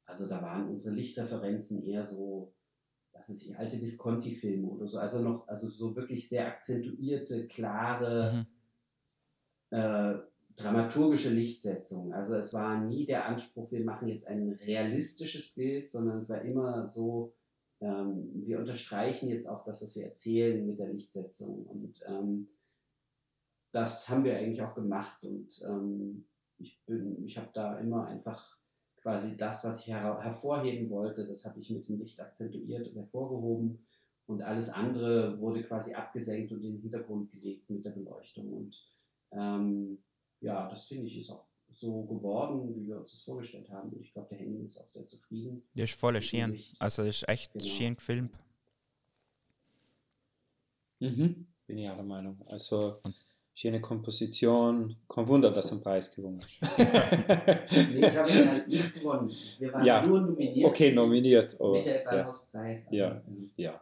also da waren unsere Lichtreferenzen eher so, was ist ich, alte Visconti-Filme oder so. Also noch, also so wirklich sehr akzentuierte, klare, Mhm. äh, dramaturgische Lichtsetzung. Also es war nie der Anspruch, wir machen jetzt ein realistisches Bild, sondern es war immer so, ähm, wir unterstreichen jetzt auch das, was wir erzählen mit der Lichtsetzung. Und ähm, das haben wir eigentlich auch gemacht. Und ähm, ich ich habe da immer einfach quasi das, was ich her hervorheben wollte, das habe ich mit dem Licht akzentuiert und hervorgehoben. Und alles andere wurde quasi abgesenkt und in den Hintergrund gelegt mit der Beleuchtung. Und ähm, ja, das finde ich ist auch so geworden, wie wir uns das vorgestellt haben. Und ich glaube, der Henning ist auch sehr zufrieden. Das ist voll Mit dem schön. Also, das ist echt Genau. schön gefilmt. Mhm. Bin ich auch der Meinung. Also, Und- schöne Komposition. Kein Wunder, dass er einen Preis gewonnen hat. <laughs> Nee, ich habe ihn halt nicht gewonnen. Wir waren Ja. nur nominiert. okay, nominiert. Aber, Michael ja, Preis. Ja. ähm, ja,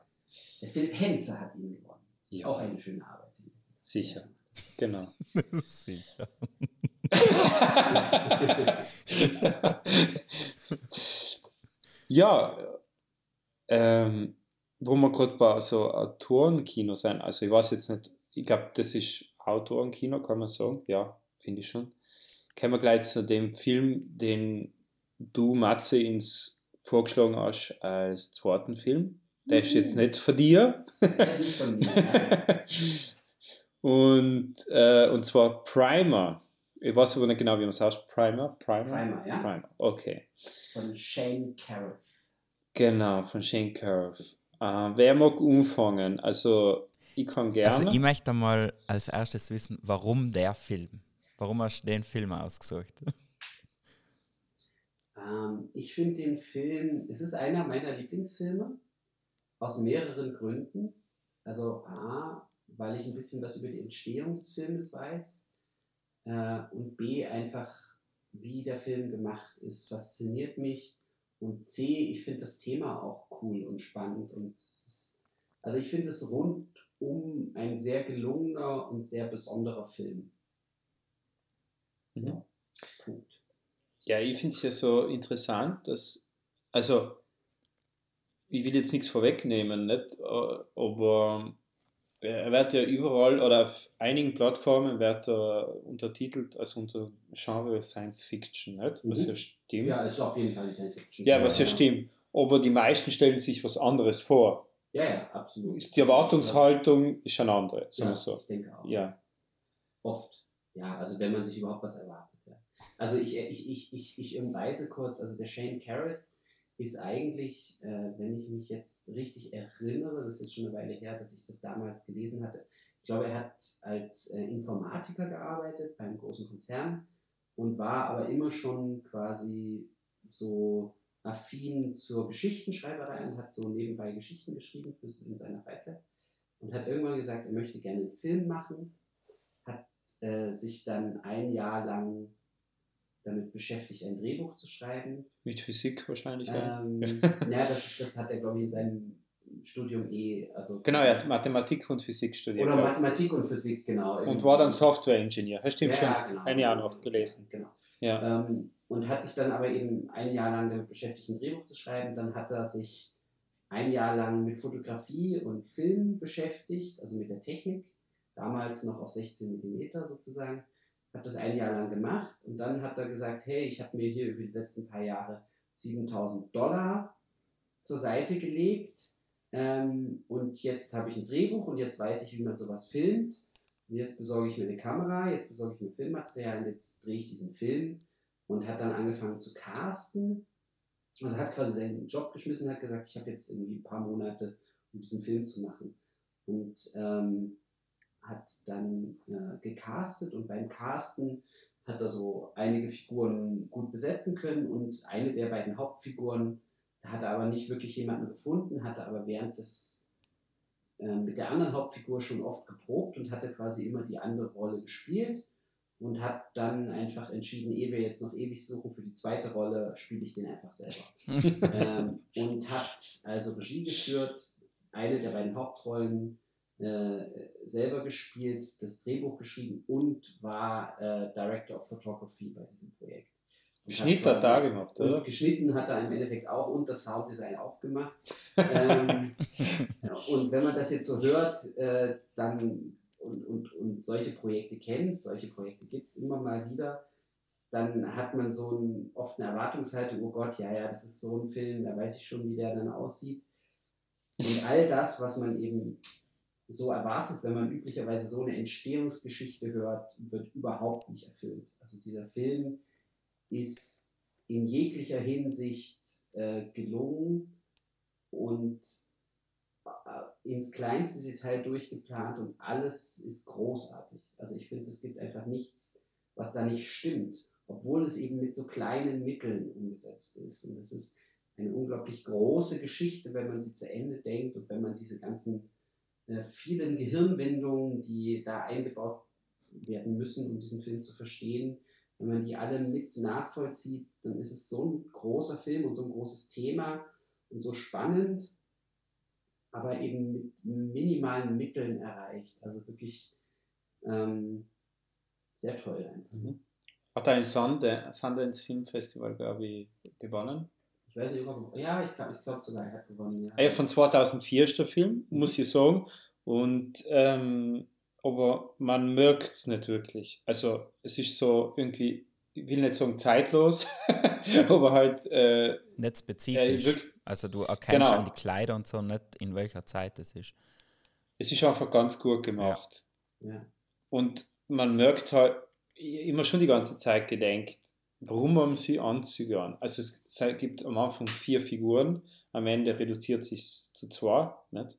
Der Philipp Henze hat ihn gewonnen. ja, Auch eine schöne Arbeit. sicher. Genau. <laughs> Sicher. <laughs> ja, ähm, wo wir gerade bei so Autorenkino sein, also ich weiß jetzt nicht, ich glaube, das ist Autorenkino, kann man sagen, ja, finde ich schon. Kommen wir gleich zu dem Film, den du, Matze, ins vorgeschlagen hast als zweiten Film. Der ist jetzt nicht von dir. Der ist nicht von mir. <laughs> und, äh, und zwar Primer. Ich weiß aber nicht genau, wie man es heißt. Primer? Primer? Primer, ja. Primer, okay. Von Shane Carruth. Genau, von Shane Curve. Äh, wer mag anfangen? Also, ich kann gerne. Also, ich möchte mal als erstes wissen, warum der Film? Warum hast du den Film ausgesucht? Ähm, ich finde den Film, es ist einer meiner Lieblingsfilme. aus mehreren Gründen. Also A, weil ich ein bisschen was über die Entstehung des Filmes weiß äh, und B, einfach wie der Film gemacht ist, fasziniert mich und C, ich finde das Thema auch cool und spannend und ist, also ich finde es rundum ein sehr gelungener und sehr besonderer Film. Mhm. Punkt. Ja, ich finde es ja so interessant, dass, also, ich will jetzt nichts vorwegnehmen, nicht? Äh, aber er wird ja überall oder auf einigen Plattformen wird er untertitelt als unter Genre Science Fiction, nicht? Was Mhm. ja stimmt. Ja, ist auf jeden Fall Science Fiction. Ja, was ja stimmt. Aber die meisten stellen sich was anderes vor. Ja, ja, absolut. Die Erwartungshaltung ist eine andere, sagen ja, so. Ich denke auch. Ja. Oft. Ja, also wenn man sich überhaupt was erwartet. Ja. Also ich, ich, ich, ich, ich umreiße kurz, also der Shane Carruth ist eigentlich, äh, wenn ich mich jetzt richtig erinnere, das ist schon eine Weile her, dass ich das damals gelesen hatte, ich glaube, er hat als äh, Informatiker gearbeitet beim großen Konzern und war aber immer schon quasi so affin zur Geschichtenschreiberei und hat so nebenbei Geschichten geschrieben in seiner Freizeit und hat irgendwann gesagt, er möchte gerne einen Film machen, hat äh, sich dann ein Jahr lang damit beschäftigt, ein Drehbuch zu schreiben. Mit Physik wahrscheinlich. Ähm, <laughs> ja, das, das hat er, glaube ich, in seinem Studium eh. Also Genau, er hat Mathematik und Physik studiert. Oder. Mathematik und Physik, genau. Und war dann Software-Ingenieur. Stimmt schon. Ja, genau. Ein Jahr noch gelesen. Genau. Ja. Ähm, und hat sich dann aber eben ein Jahr lang damit beschäftigt, ein Drehbuch zu schreiben. Dann hat er sich ein Jahr lang mit Fotografie und Film beschäftigt, also mit der Technik. Damals noch auf 16 mm sozusagen. Hat das ein Jahr lang gemacht und dann hat er gesagt, hey, ich habe mir hier über die letzten paar Jahre 7000 Dollar zur Seite gelegt ähm, und jetzt habe ich ein Drehbuch und jetzt weiß ich, wie man sowas filmt. Und jetzt besorge ich mir eine Kamera, jetzt besorge ich mir Filmmaterial und jetzt drehe ich diesen Film und hat dann angefangen zu casten. Also hat quasi seinen Job geschmissen, hat gesagt, ich habe jetzt irgendwie ein paar Monate, um diesen Film zu machen. Und ähm, hat dann äh, gecastet und beim Casten hat er so einige Figuren gut besetzen können und eine der beiden Hauptfiguren, da hat er aber nicht wirklich jemanden gefunden, hatte aber während des äh, mit der anderen Hauptfigur schon oft geprobt und hatte quasi immer die andere Rolle gespielt und hat dann einfach entschieden, ehe wir jetzt noch ewig suchen für die zweite Rolle, spiele ich den einfach selber. <laughs> ähm, und hat also Regie geführt, eine der beiden Hauptrollen äh, selber gespielt, das Drehbuch geschrieben und war äh, Director of Photography bei diesem Projekt. Schnitt hat er gemacht, oder? geschnitten hat er im Endeffekt auch und das Sounddesign auch gemacht. <laughs> ähm, ja, und wenn man das jetzt so hört, äh, dann und, und, und solche Projekte kennt, solche Projekte gibt es immer mal wieder, dann hat man so ein, oft eine Erwartungshaltung, oh Gott, ja, ja, das ist so ein Film, da weiß ich schon, wie der dann aussieht. Und all das, was man eben so erwartet, wenn man üblicherweise so eine Entstehungsgeschichte hört, wird überhaupt nicht erfüllt. Also dieser Film ist in jeglicher Hinsicht äh, gelungen und äh, ins kleinste Detail durchgeplant und alles ist großartig. Also ich finde, es gibt einfach nichts, was da nicht stimmt, obwohl es eben mit so kleinen Mitteln umgesetzt ist. Und es ist eine unglaublich große Geschichte, wenn man sie zu Ende denkt und wenn man diese ganzen vielen Gehirnwindungen, die da eingebaut werden müssen, um diesen Film zu verstehen, wenn man die alle mit nachvollzieht, dann ist es so ein großer Film und so ein großes Thema und so spannend, aber eben mit minimalen Mitteln erreicht. Also wirklich ähm, sehr toll einfach. Mhm. Hat ein Sund Sundance Film Festival, glaube ich, gewonnen. Ich weiß nicht, ob ja, ich glaube ich glaub sogar, er hat gewonnen. Ja. Ja, von 2004 ist der Film, muss ich sagen. Und, ähm, aber man merkt es nicht wirklich. Also es ist so irgendwie, ich will nicht sagen zeitlos, <laughs> aber halt, äh, Nicht äh, spezifisch. wirklich, also du erkennst Genau. an die Kleider und so nicht, in welcher Zeit es ist. es ist einfach ganz gut gemacht. Ja. Und man merkt halt immer schon die ganze Zeit gedenkt, warum haben sie Anzüge an? Also es gibt am Anfang vier Figuren, am Ende reduziert sich zu zwei, nicht?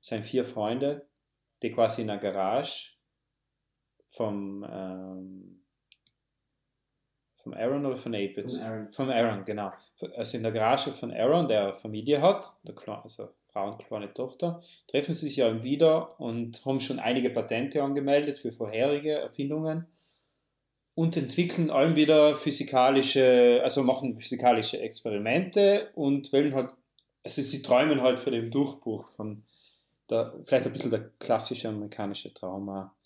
Es sind vier Freunde, die quasi in einer Garage vom, ähm, vom Aaron oder von Ape? jetzt? Vom Aaron. Vom Aaron, genau. Also in der Garage von Aaron, der eine Familie hat, der also Frau und kleine Tochter, treffen sie sich ja wieder und haben schon einige Patente angemeldet für vorherige Erfindungen und entwickeln allem wieder physikalische, also machen physikalische Experimente und wollen halt, also sie träumen halt für den Durchbruch von der, vielleicht ein bisschen der klassische amerikanische Trauma.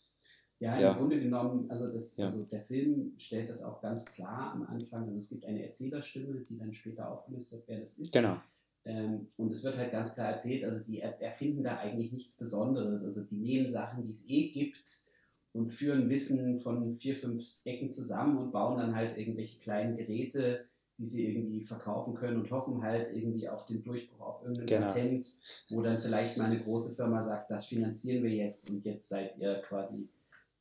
Ja, im Ja. Grunde genommen, also, das, Ja. also der Film stellt das auch ganz klar am Anfang. Also es gibt eine Erzählerstimme, die dann später aufgelöst wird, wer das ist. Genau. Ähm, und es wird halt ganz klar erzählt, also die er erfinden da eigentlich nichts Besonderes. Also die nehmen Sachen, die es eh gibt und führen Wissen von vier, fünf Ecken zusammen und bauen dann halt irgendwelche kleinen Geräte, die sie irgendwie verkaufen können und hoffen halt irgendwie auf den Durchbruch, auf irgendein Genau. Patent, wo dann vielleicht mal eine große Firma sagt, das finanzieren wir jetzt und jetzt seid ihr quasi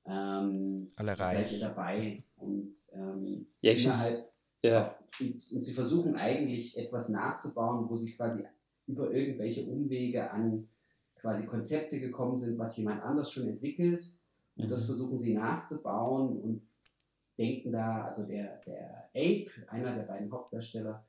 ähm, Alle seid ihr reich. dabei und ähm, Ja, ich halt Ja, auf, und, und sie versuchen eigentlich etwas nachzubauen, wo sie quasi über irgendwelche Umwege an quasi Konzepte gekommen sind, was jemand anders schon entwickelt. Und das Mhm. versuchen sie nachzubauen und denken da, also der, der Ape, einer der beiden Hauptdarsteller,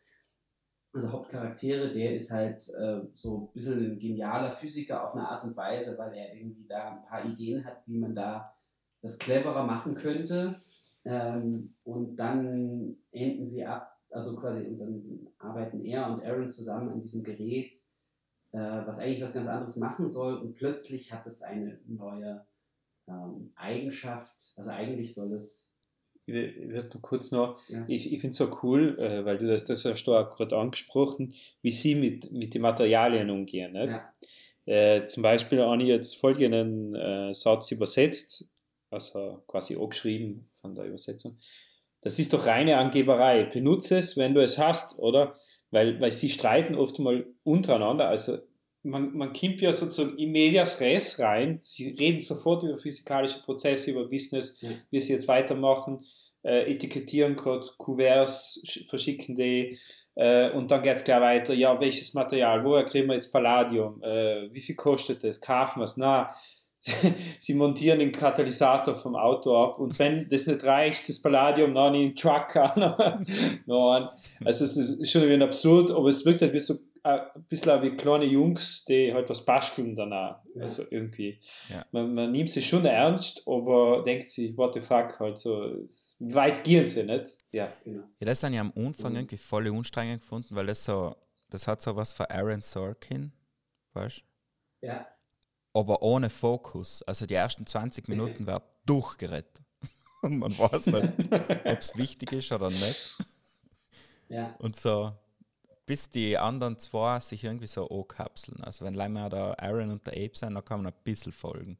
also Hauptcharaktere, der ist halt äh, so ein bisschen ein genialer Physiker auf eine Art und Weise, weil er irgendwie da ein paar Ideen hat, wie man da das cleverer machen könnte. Ähm, und dann enden sie ab, also quasi, und dann arbeiten er und Aaron zusammen an diesem Gerät, äh, was eigentlich was ganz anderes machen soll. Und plötzlich hat es eine neue ähm, Eigenschaft. Also eigentlich soll es, ich kurz noch, Ja. ich, ich finde es so cool, äh, weil du das, das hast du auch gerade angesprochen, wie sie mit, mit den Materialien umgehen. Nicht? ja, Äh, zum Beispiel habe ich jetzt folgenden äh, Satz übersetzt, also quasi angeschrieben von der Übersetzung. Das ist doch reine Angeberei. Benutze es, wenn du es hast, oder? Weil, weil sie streiten oft mal untereinander. Also man, man kommt ja sozusagen in medias res rein. Sie reden sofort über physikalische Prozesse, über Business, Ja. wie sie jetzt weitermachen, äh, etikettieren gerade Kuverts, sch- verschicken die. Äh, und dann geht es gleich weiter, ja, welches Material, woher kriegen wir jetzt Palladium, äh, wie viel kostet das, kaufen wir es, na, <laughs> sie montieren den Katalysator vom Auto ab und wenn das nicht reicht, das Palladium, dann in den Truck <laughs> an. Also es ist schon ein absurd, aber es wirkt halt wie so, ein bisschen wie kleine Jungs, die halt was basteln danach, Ja. also irgendwie. Ja. Man, man nimmt sie schon ernst, aber denkt sich, what the fuck, halt so, weit gehen sie nicht? Ja. genau. Ja, das habe ich am Anfang Mhm. irgendwie voll anstrengend gefunden, weil das so, das hat so was von Aaron Sorkin, weißt Ja, aber ohne Fokus. Also die ersten 20 Minuten war durchgerettet. <laughs> Und man weiß nicht, <laughs> ob es wichtig ist oder nicht. ja, Und so, bis die anderen zwei sich irgendwie so ankapseln. Also wenn leider da Aaron und der Ape sind, dann kann man ein bisschen folgen.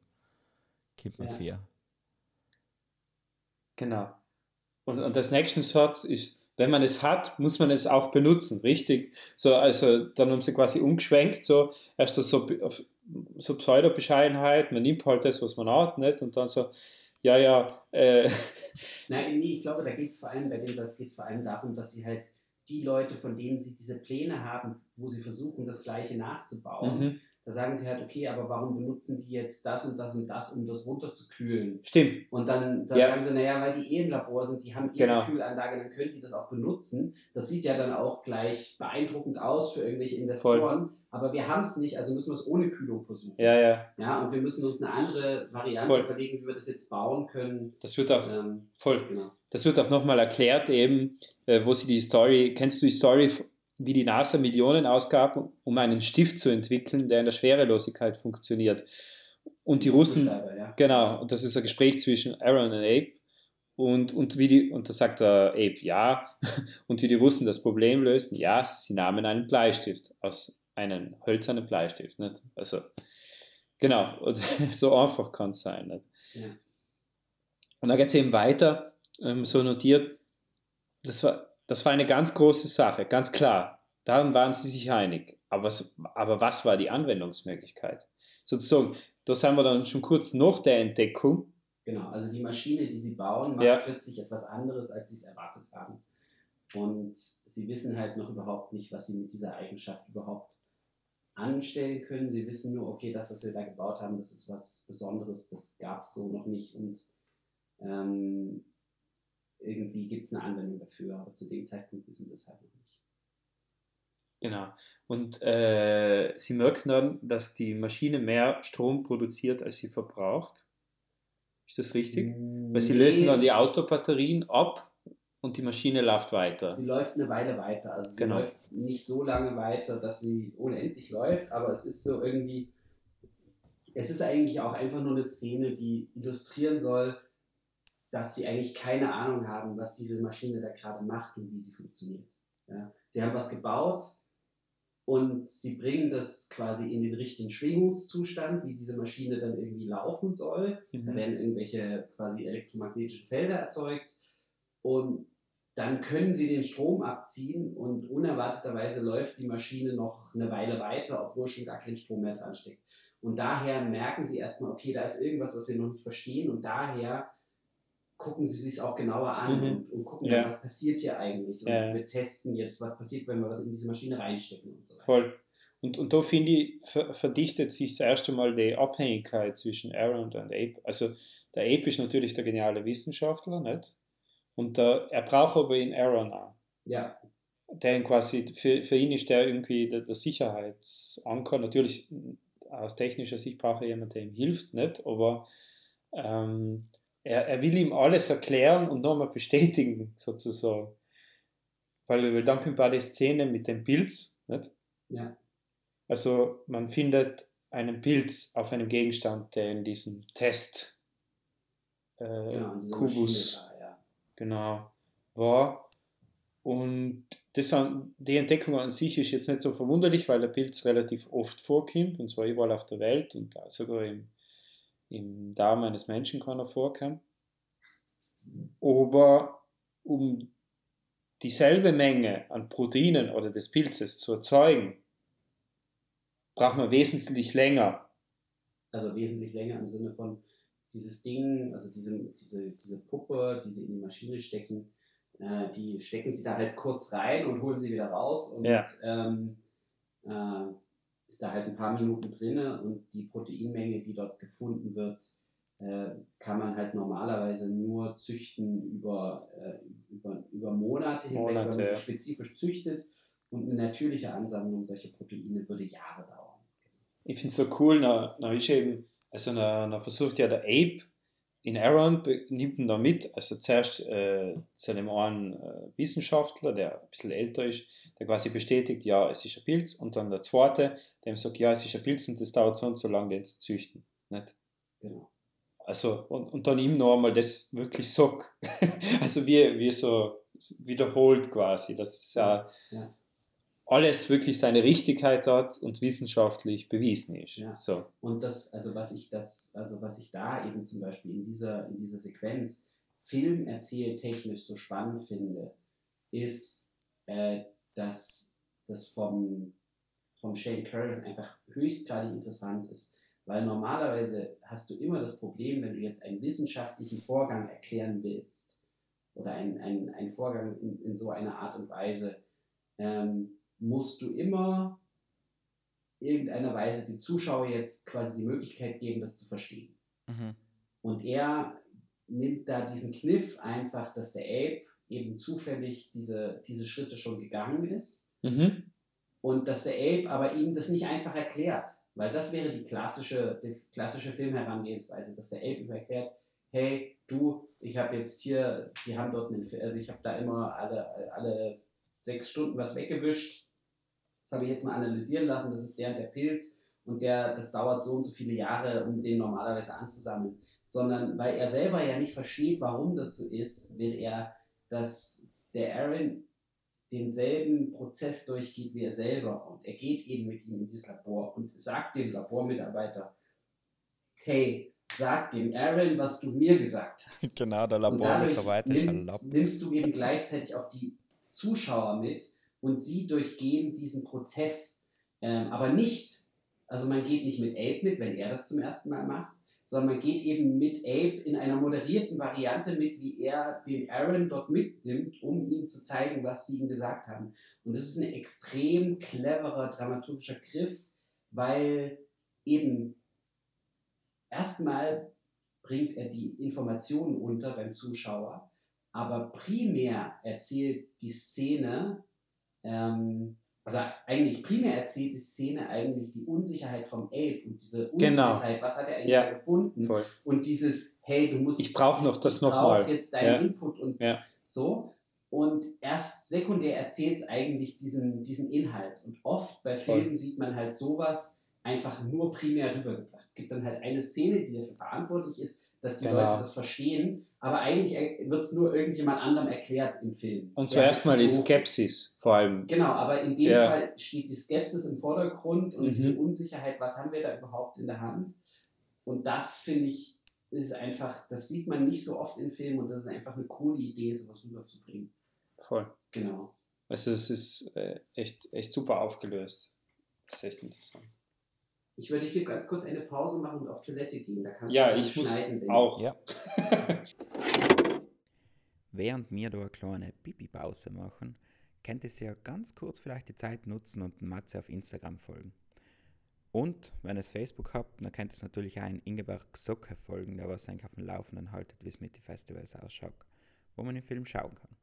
Gibt mir Ja. vier. Genau. Und, und das nächste Satz ist, wenn man es hat, muss man es auch benutzen, richtig? So, also dann haben sie quasi umgeschwenkt, so erst so, auf- so Pseudo-Bescheidenheit, man nimmt halt das, was man hat, nicht? Und dann so, ja, ja, äh, <laughs> Nein, nee, ich glaube, da geht es vor allem, bei dem Satz geht es vor allem darum, dass sie halt die Leute, von denen sie diese Pläne haben, wo sie versuchen, das Gleiche nachzubauen, mhm. da sagen sie halt, okay, aber warum benutzen die jetzt das und das und das, um das runterzukühlen? stimmt, Und dann, dann Ja. sagen sie, naja, weil die eh im Labor sind, die haben eh Genau. eine Kühlanlage, dann können die das auch benutzen. Das sieht ja dann auch gleich beeindruckend aus für irgendwelche Investoren, aber wir haben es nicht, also müssen wir es ohne Kühlung versuchen. ja, ja, Ja, und wir müssen uns eine andere Variante Voll. überlegen, wie wir das jetzt bauen können. das wird auch Ähm, voll. genau. Das wird auch nochmal erklärt, eben, äh, wo sie die Story, kennst du die Story, wie die NASA Millionen ausgab, um einen Stift zu entwickeln, der in der Schwerelosigkeit funktioniert. Und die Russen, ja. genau, und das ist ein Gespräch zwischen Aaron und Abe. Und, und, wie die, und da sagt der Abe ja. <laughs> Und wie die Russen das Problem lösten, ja, sie nahmen einen Bleistift aus einem hölzernen Bleistift. Nicht? Also, genau, <laughs> und so einfach kann es sein. Nicht? Ja. Und dann geht es eben weiter, ähm, so notiert, das war, das war eine ganz große Sache, ganz klar. Daran waren sie sich einig. Aber, was- aber was war die Anwendungsmöglichkeit? Sozusagen, da sind wir dann schon kurz nach der Entdeckung. Genau, also die Maschine, die sie bauen, macht Ja. plötzlich etwas anderes, als sie es erwartet haben. Und sie wissen halt noch überhaupt nicht, was sie mit dieser Eigenschaft überhaupt anstellen können. Sie wissen nur, okay, das, was wir da gebaut haben, das ist was Besonderes, das gab es so noch nicht und ähm, irgendwie gibt es eine Anwendung dafür, aber zu dem Zeitpunkt wissen sie es halt noch nicht. Genau. Und äh, sie merken dann, dass die Maschine mehr Strom produziert, als sie verbraucht. Ist das richtig? Weil sie Nee, lösen dann die Autobatterien ab und die Maschine läuft weiter. Sie läuft eine Weile weiter. Also sie Genau. läuft nicht so lange weiter, dass sie unendlich läuft, aber es ist so irgendwie. Es ist eigentlich auch einfach nur eine Szene, die illustrieren soll, dass sie eigentlich keine Ahnung haben, was diese Maschine da gerade macht und wie sie funktioniert. Ja. Sie haben was gebaut und sie bringen das quasi in den richtigen Schwingungszustand, wie diese Maschine dann irgendwie laufen soll. Da Mhm. werden irgendwelche quasi elektromagnetischen Felder erzeugt und dann können sie den Strom abziehen und unerwarteterweise läuft die Maschine noch eine Weile weiter, obwohl schon gar kein Strom mehr dran steckt. Und daher merken sie erstmal, okay, da ist irgendwas, was wir noch nicht verstehen und daher gucken sie sich auch genauer an Mhm. und, und gucken, Ja. was passiert hier eigentlich. Und Ja. wir testen jetzt, was passiert, wenn wir was in diese Maschine reinstecken und so weiter. Voll. Und, und da finde ich, ver verdichtet sich das erste Mal die Abhängigkeit zwischen Aaron und Abe. Also der Abe ist natürlich der geniale Wissenschaftler, nicht? Und der, er braucht aber in Aaron auch. Ja, Der ihn quasi, für, für ihn ist der irgendwie der, der Sicherheitsanker. Natürlich aus technischer Sicht braucht er jemanden, der ihm hilft, nicht? Aber ähm, er, er will ihm alles erklären und nochmal bestätigen, sozusagen. Weil, weil dann kommt bei die Szene mit dem Pilz, nicht? ja, Also man findet einen Pilz auf einem Gegenstand, der in diesem Test äh, genau. und diese Kubus da, ja. genau war. Und das, die Entdeckung an sich ist jetzt nicht so verwunderlich, weil der Pilz relativ oft vorkommt, und zwar überall auf der Welt und sogar im, im Darm eines Menschen kann er vorkommen. Aber um dieselbe Menge an Proteinen oder des Pilzes zu erzeugen, braucht man wesentlich länger. Also wesentlich länger im Sinne von dieses Ding, also diese, diese, diese Puppe, die sie in die Maschine stecken, äh, die stecken sie da halt kurz rein und holen sie wieder raus und Ja. ähm, äh, ist da halt ein paar Minuten drinne und die Proteinmenge, die dort gefunden wird, äh, kann man halt normalerweise nur züchten über, äh, über, über Monate hinweg, Monate, wenn man sie ja. spezifisch züchtet und eine natürliche Ansammlung solcher Proteine würde Jahre dauern. ich finde es so cool, na, na ist eben, also na, na versucht ja der Ape in Aaron, nimmt ihn da mit, also zuerst äh, zu einem einen äh, Wissenschaftler, der ein bisschen älter ist, der quasi bestätigt, ja, es ist ein Pilz, und dann der zweite, der ihm sagt, ja, es ist ein Pilz und das dauert so und so lange, den zu züchten. Nicht? Genau. Also, und, und dann ihm noch einmal das wirklich sagt. <laughs> also wie, wie so wiederholt quasi, dass es ja, Ja. Alles wirklich seine Richtigkeit hat und wissenschaftlich bewiesen ist. Ja. So. Und das, also was ich das, also was ich da eben zum Beispiel in dieser, in dieser Sequenz filmerzähltechnisch so spannend finde, ist, äh, dass das vom, vom Shane Curran einfach höchstgradig interessant ist. Weil normalerweise hast du immer das Problem, wenn du jetzt einen wissenschaftlichen Vorgang erklären willst oder einen, einen, einen Vorgang in, in so einer Art und Weise, ähm, musst du immer irgendeiner Weise dem Zuschauer jetzt quasi die Möglichkeit geben, das zu verstehen. Mhm. Und er nimmt da diesen Kniff einfach, dass der Ape eben zufällig diese, diese Schritte schon gegangen ist Mhm. und dass der Ape aber ihm das nicht einfach erklärt. Weil das wäre die klassische, die klassische Filmherangehensweise, dass der Ape ihm erklärt, hey, du, ich habe jetzt hier, die haben dort einen, also ich habe da immer alle, alle sechs Stunden was weggewischt. Das habe ich jetzt mal analysieren lassen, das ist der und der Pilz und der, das dauert so und so viele Jahre, um den normalerweise anzusammeln. Sondern weil er selber ja nicht versteht, warum das so ist, will er, dass der Aaron denselben Prozess durchgeht wie er selber. Und er geht eben mit ihm in dieses Labor und sagt dem Labormitarbeiter, hey, sag dem Aaron, was du mir gesagt hast. <laughs> Genau, der Labormitarbeiter ist ein nimm, Lapp. nimmst du eben gleichzeitig auch die Zuschauer mit und sie durchgehen diesen Prozess. Ähm, aber nicht, also man geht nicht mit Abe mit, wenn er das zum ersten Mal macht, sondern man geht eben mit Abe in einer moderierten Variante mit, wie er den Aaron dort mitnimmt, um ihm zu zeigen, was sie ihm gesagt haben. Und das ist ein extrem cleverer dramaturgischer Griff, weil eben erstmal bringt er die Informationen unter beim Zuschauer, aber primär erzählt die Szene ähm, also eigentlich primär erzählt die Szene eigentlich die Unsicherheit vom Ape und diese Genau. Ungewissheit, was hat er eigentlich Ja. gefunden Voll. und dieses, hey, du musst, Ich brauche noch das ich noch brauch mal. jetzt deinen Ja. Input und Ja. so. Und erst sekundär erzählt es eigentlich diesen, diesen Inhalt. Und oft bei Voll. Filmen sieht man halt sowas einfach nur primär rübergebracht. Es gibt dann halt eine Szene, die dafür verantwortlich ist, dass die Genau. Leute das verstehen, aber eigentlich wird es nur irgendjemand anderem erklärt im Film. Und zuerst mal die Skepsis, vor allem. Genau, aber in dem Ja. Fall steht die Skepsis im Vordergrund und Mhm. diese Unsicherheit, was haben wir da überhaupt in der Hand? Und das finde ich, ist einfach, das sieht man nicht so oft in Filmen und das ist einfach eine coole Idee, sowas rüberzubringen. Voll. Genau. Also es ist äh, echt, echt super aufgelöst. Das ist echt interessant. Ich würde hier ganz kurz eine Pause machen und auf Toilette gehen. Da kannst Ja, du ich muss auch. Ja. <laughs> Während wir da eine kleine Pipi-Pause machen, könnt ihr ja ganz kurz vielleicht die Zeit nutzen und Matze auf Instagram folgen. Und wenn ihr Facebook habt, dann könnt ihr natürlich auch einen Ingeborg Socke folgen, der was eigentlich auf dem Laufenden haltet, wie es mit den Festivals ausschaut, wo man den Film schauen kann.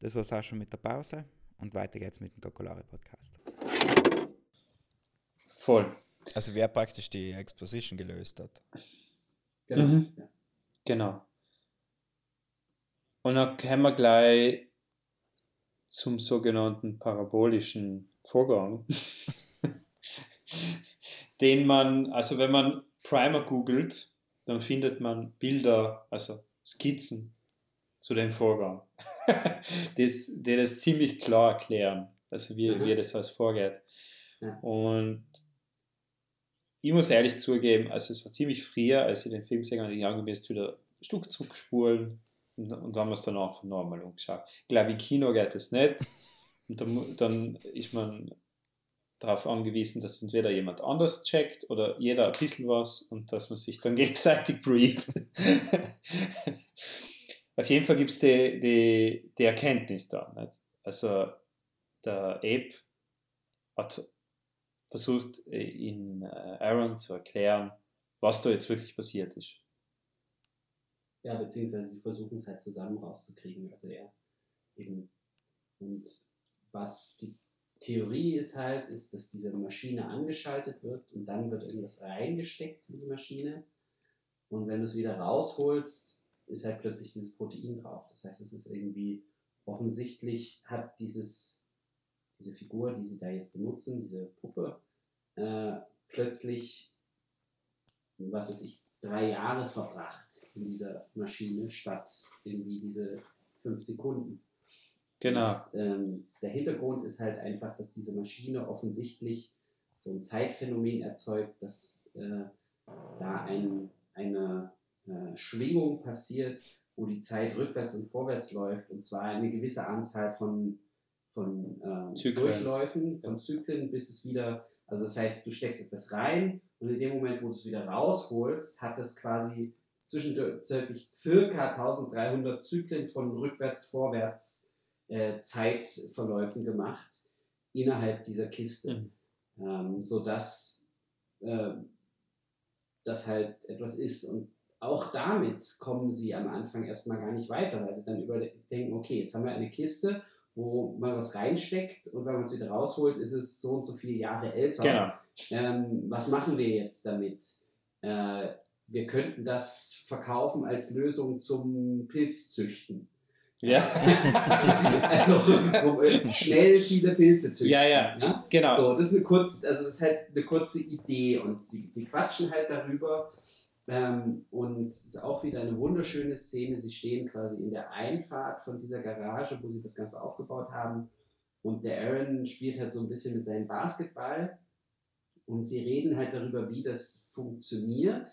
Das war's auch schon mit der Pause und weiter geht's mit dem Kokolare Podcast. Voll. Also wer praktisch die Exposition gelöst hat. Genau. Mhm. Ja. Genau. Und dann kommen wir gleich zum sogenannten parabolischen Vorgang, <laughs> den man, also wenn man Primer googelt, dann findet man Bilder, also Skizzen zu dem Vorgang, <laughs> das, die das ziemlich klar erklären, also wie, Mhm. wie das alles vorgeht. Ja. Und ich muss ehrlich zugeben, also es war ziemlich früher, als ich den Film gesehen habe, ich angemessen wieder Stück zurückspulen und, und haben wir es dann einfach normal umgeschaut. Ich glaube, im Kino geht das nicht. Und dann, dann ist man darauf angewiesen, dass entweder jemand anders checkt oder jeder ein bisschen was und dass man sich dann <laughs> gegenseitig brieft. <laughs> Auf jeden Fall gibt es die, die, die Erkenntnis da. Nicht? Also der Ape hat versucht, äh, in äh, Aaron zu erklären, was da jetzt wirklich passiert ist. Ja, beziehungsweise sie versuchen es halt zusammen rauszukriegen. Also er eben. Und was die Theorie ist halt, ist, dass diese Maschine angeschaltet wird und dann wird irgendwas reingesteckt in die Maschine. Und wenn du es wieder rausholst, ist halt plötzlich dieses Protein drauf. Das heißt, es ist irgendwie offensichtlich hat dieses, diese Figur, die sie da jetzt benutzen, diese Puppe, äh, plötzlich, was weiß ich, drei Jahre verbracht in dieser Maschine statt irgendwie diese fünf Sekunden. Genau. Und, ähm, der Hintergrund ist halt einfach, dass diese Maschine offensichtlich so ein Zeitphänomen erzeugt, dass äh, da ein, eine äh, Schwingung passiert, wo die Zeit rückwärts und vorwärts läuft, und zwar eine gewisse Anzahl von, von äh. Durchläufen, von Zyklen, bis es wieder, also das heißt, du steckst etwas rein und in dem Moment, wo du es wieder rausholst, hat es quasi zwischendurch circa 1300 Zyklen von rückwärts, vorwärts äh, Zeitverläufen gemacht innerhalb dieser Kiste, Mhm. ähm, sodass äh, das halt etwas ist. Und auch damit kommen sie am Anfang erstmal gar nicht weiter, weil sie dann überdenken, okay, jetzt haben wir eine Kiste, wo man was reinsteckt und wenn man es wieder rausholt, ist es so und so viele Jahre älter. Genau. Ähm, was machen wir jetzt damit? Äh, wir könnten das verkaufen als Lösung zum Pilzzüchten. Ja. <laughs> also wir schnell viele Pilze züchten. Ja, ja. ja? genau. So, das ist eine kurze, also das ist halt eine kurze Idee und sie, sie quatschen halt darüber. Ähm, und es ist auch wieder eine wunderschöne Szene. Sie stehen quasi in der Einfahrt von dieser Garage, wo sie das Ganze aufgebaut haben. Und der Aaron spielt halt so ein bisschen mit seinem Basketball. Und sie reden halt darüber, wie das funktioniert,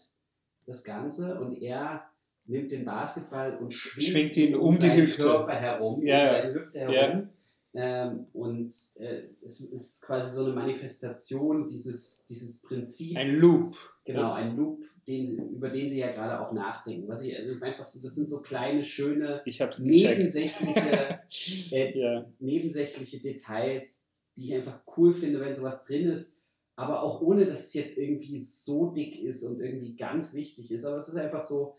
das Ganze. Und er nimmt den Basketball und schwingt, Schwingt ihn um die seinen Hüfte. Körper herum, Ja, um ja. seine Hüfte herum. Ähm, und äh, es ist quasi so eine Manifestation dieses, dieses Prinzips. Ein Loop. Genau, ein Loop, den, über den sie ja gerade auch nachdenken. Was ich also einfach so, das sind so kleine, schöne, nebensächliche, <laughs> äh, Ja. nebensächliche Details, die ich einfach cool finde, wenn sowas drin ist. Aber auch ohne, dass es jetzt irgendwie so dick ist und irgendwie ganz wichtig ist. Aber es ist einfach so,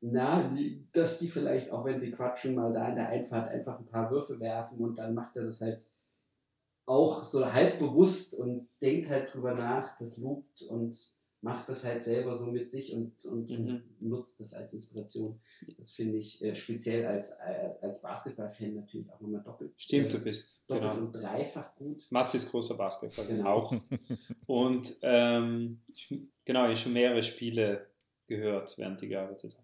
na, dass die vielleicht, auch wenn sie quatschen, mal da in der Einfahrt einfach ein paar Würfe werfen und dann macht er das halt auch so halb bewusst und denkt halt drüber nach, das lobt und macht das halt selber so mit sich und, und Mhm. nutzt das als Inspiration. Das finde ich äh, speziell als, äh, als Basketball-Fan natürlich auch nochmal doppelt, Stimmt, äh, du bist. doppelt Genau. und dreifach gut. Mats ist großer Basketball, Genau. auch. Und ähm, genau, ich habe schon mehrere Spiele gehört, während ich gearbeitet habe.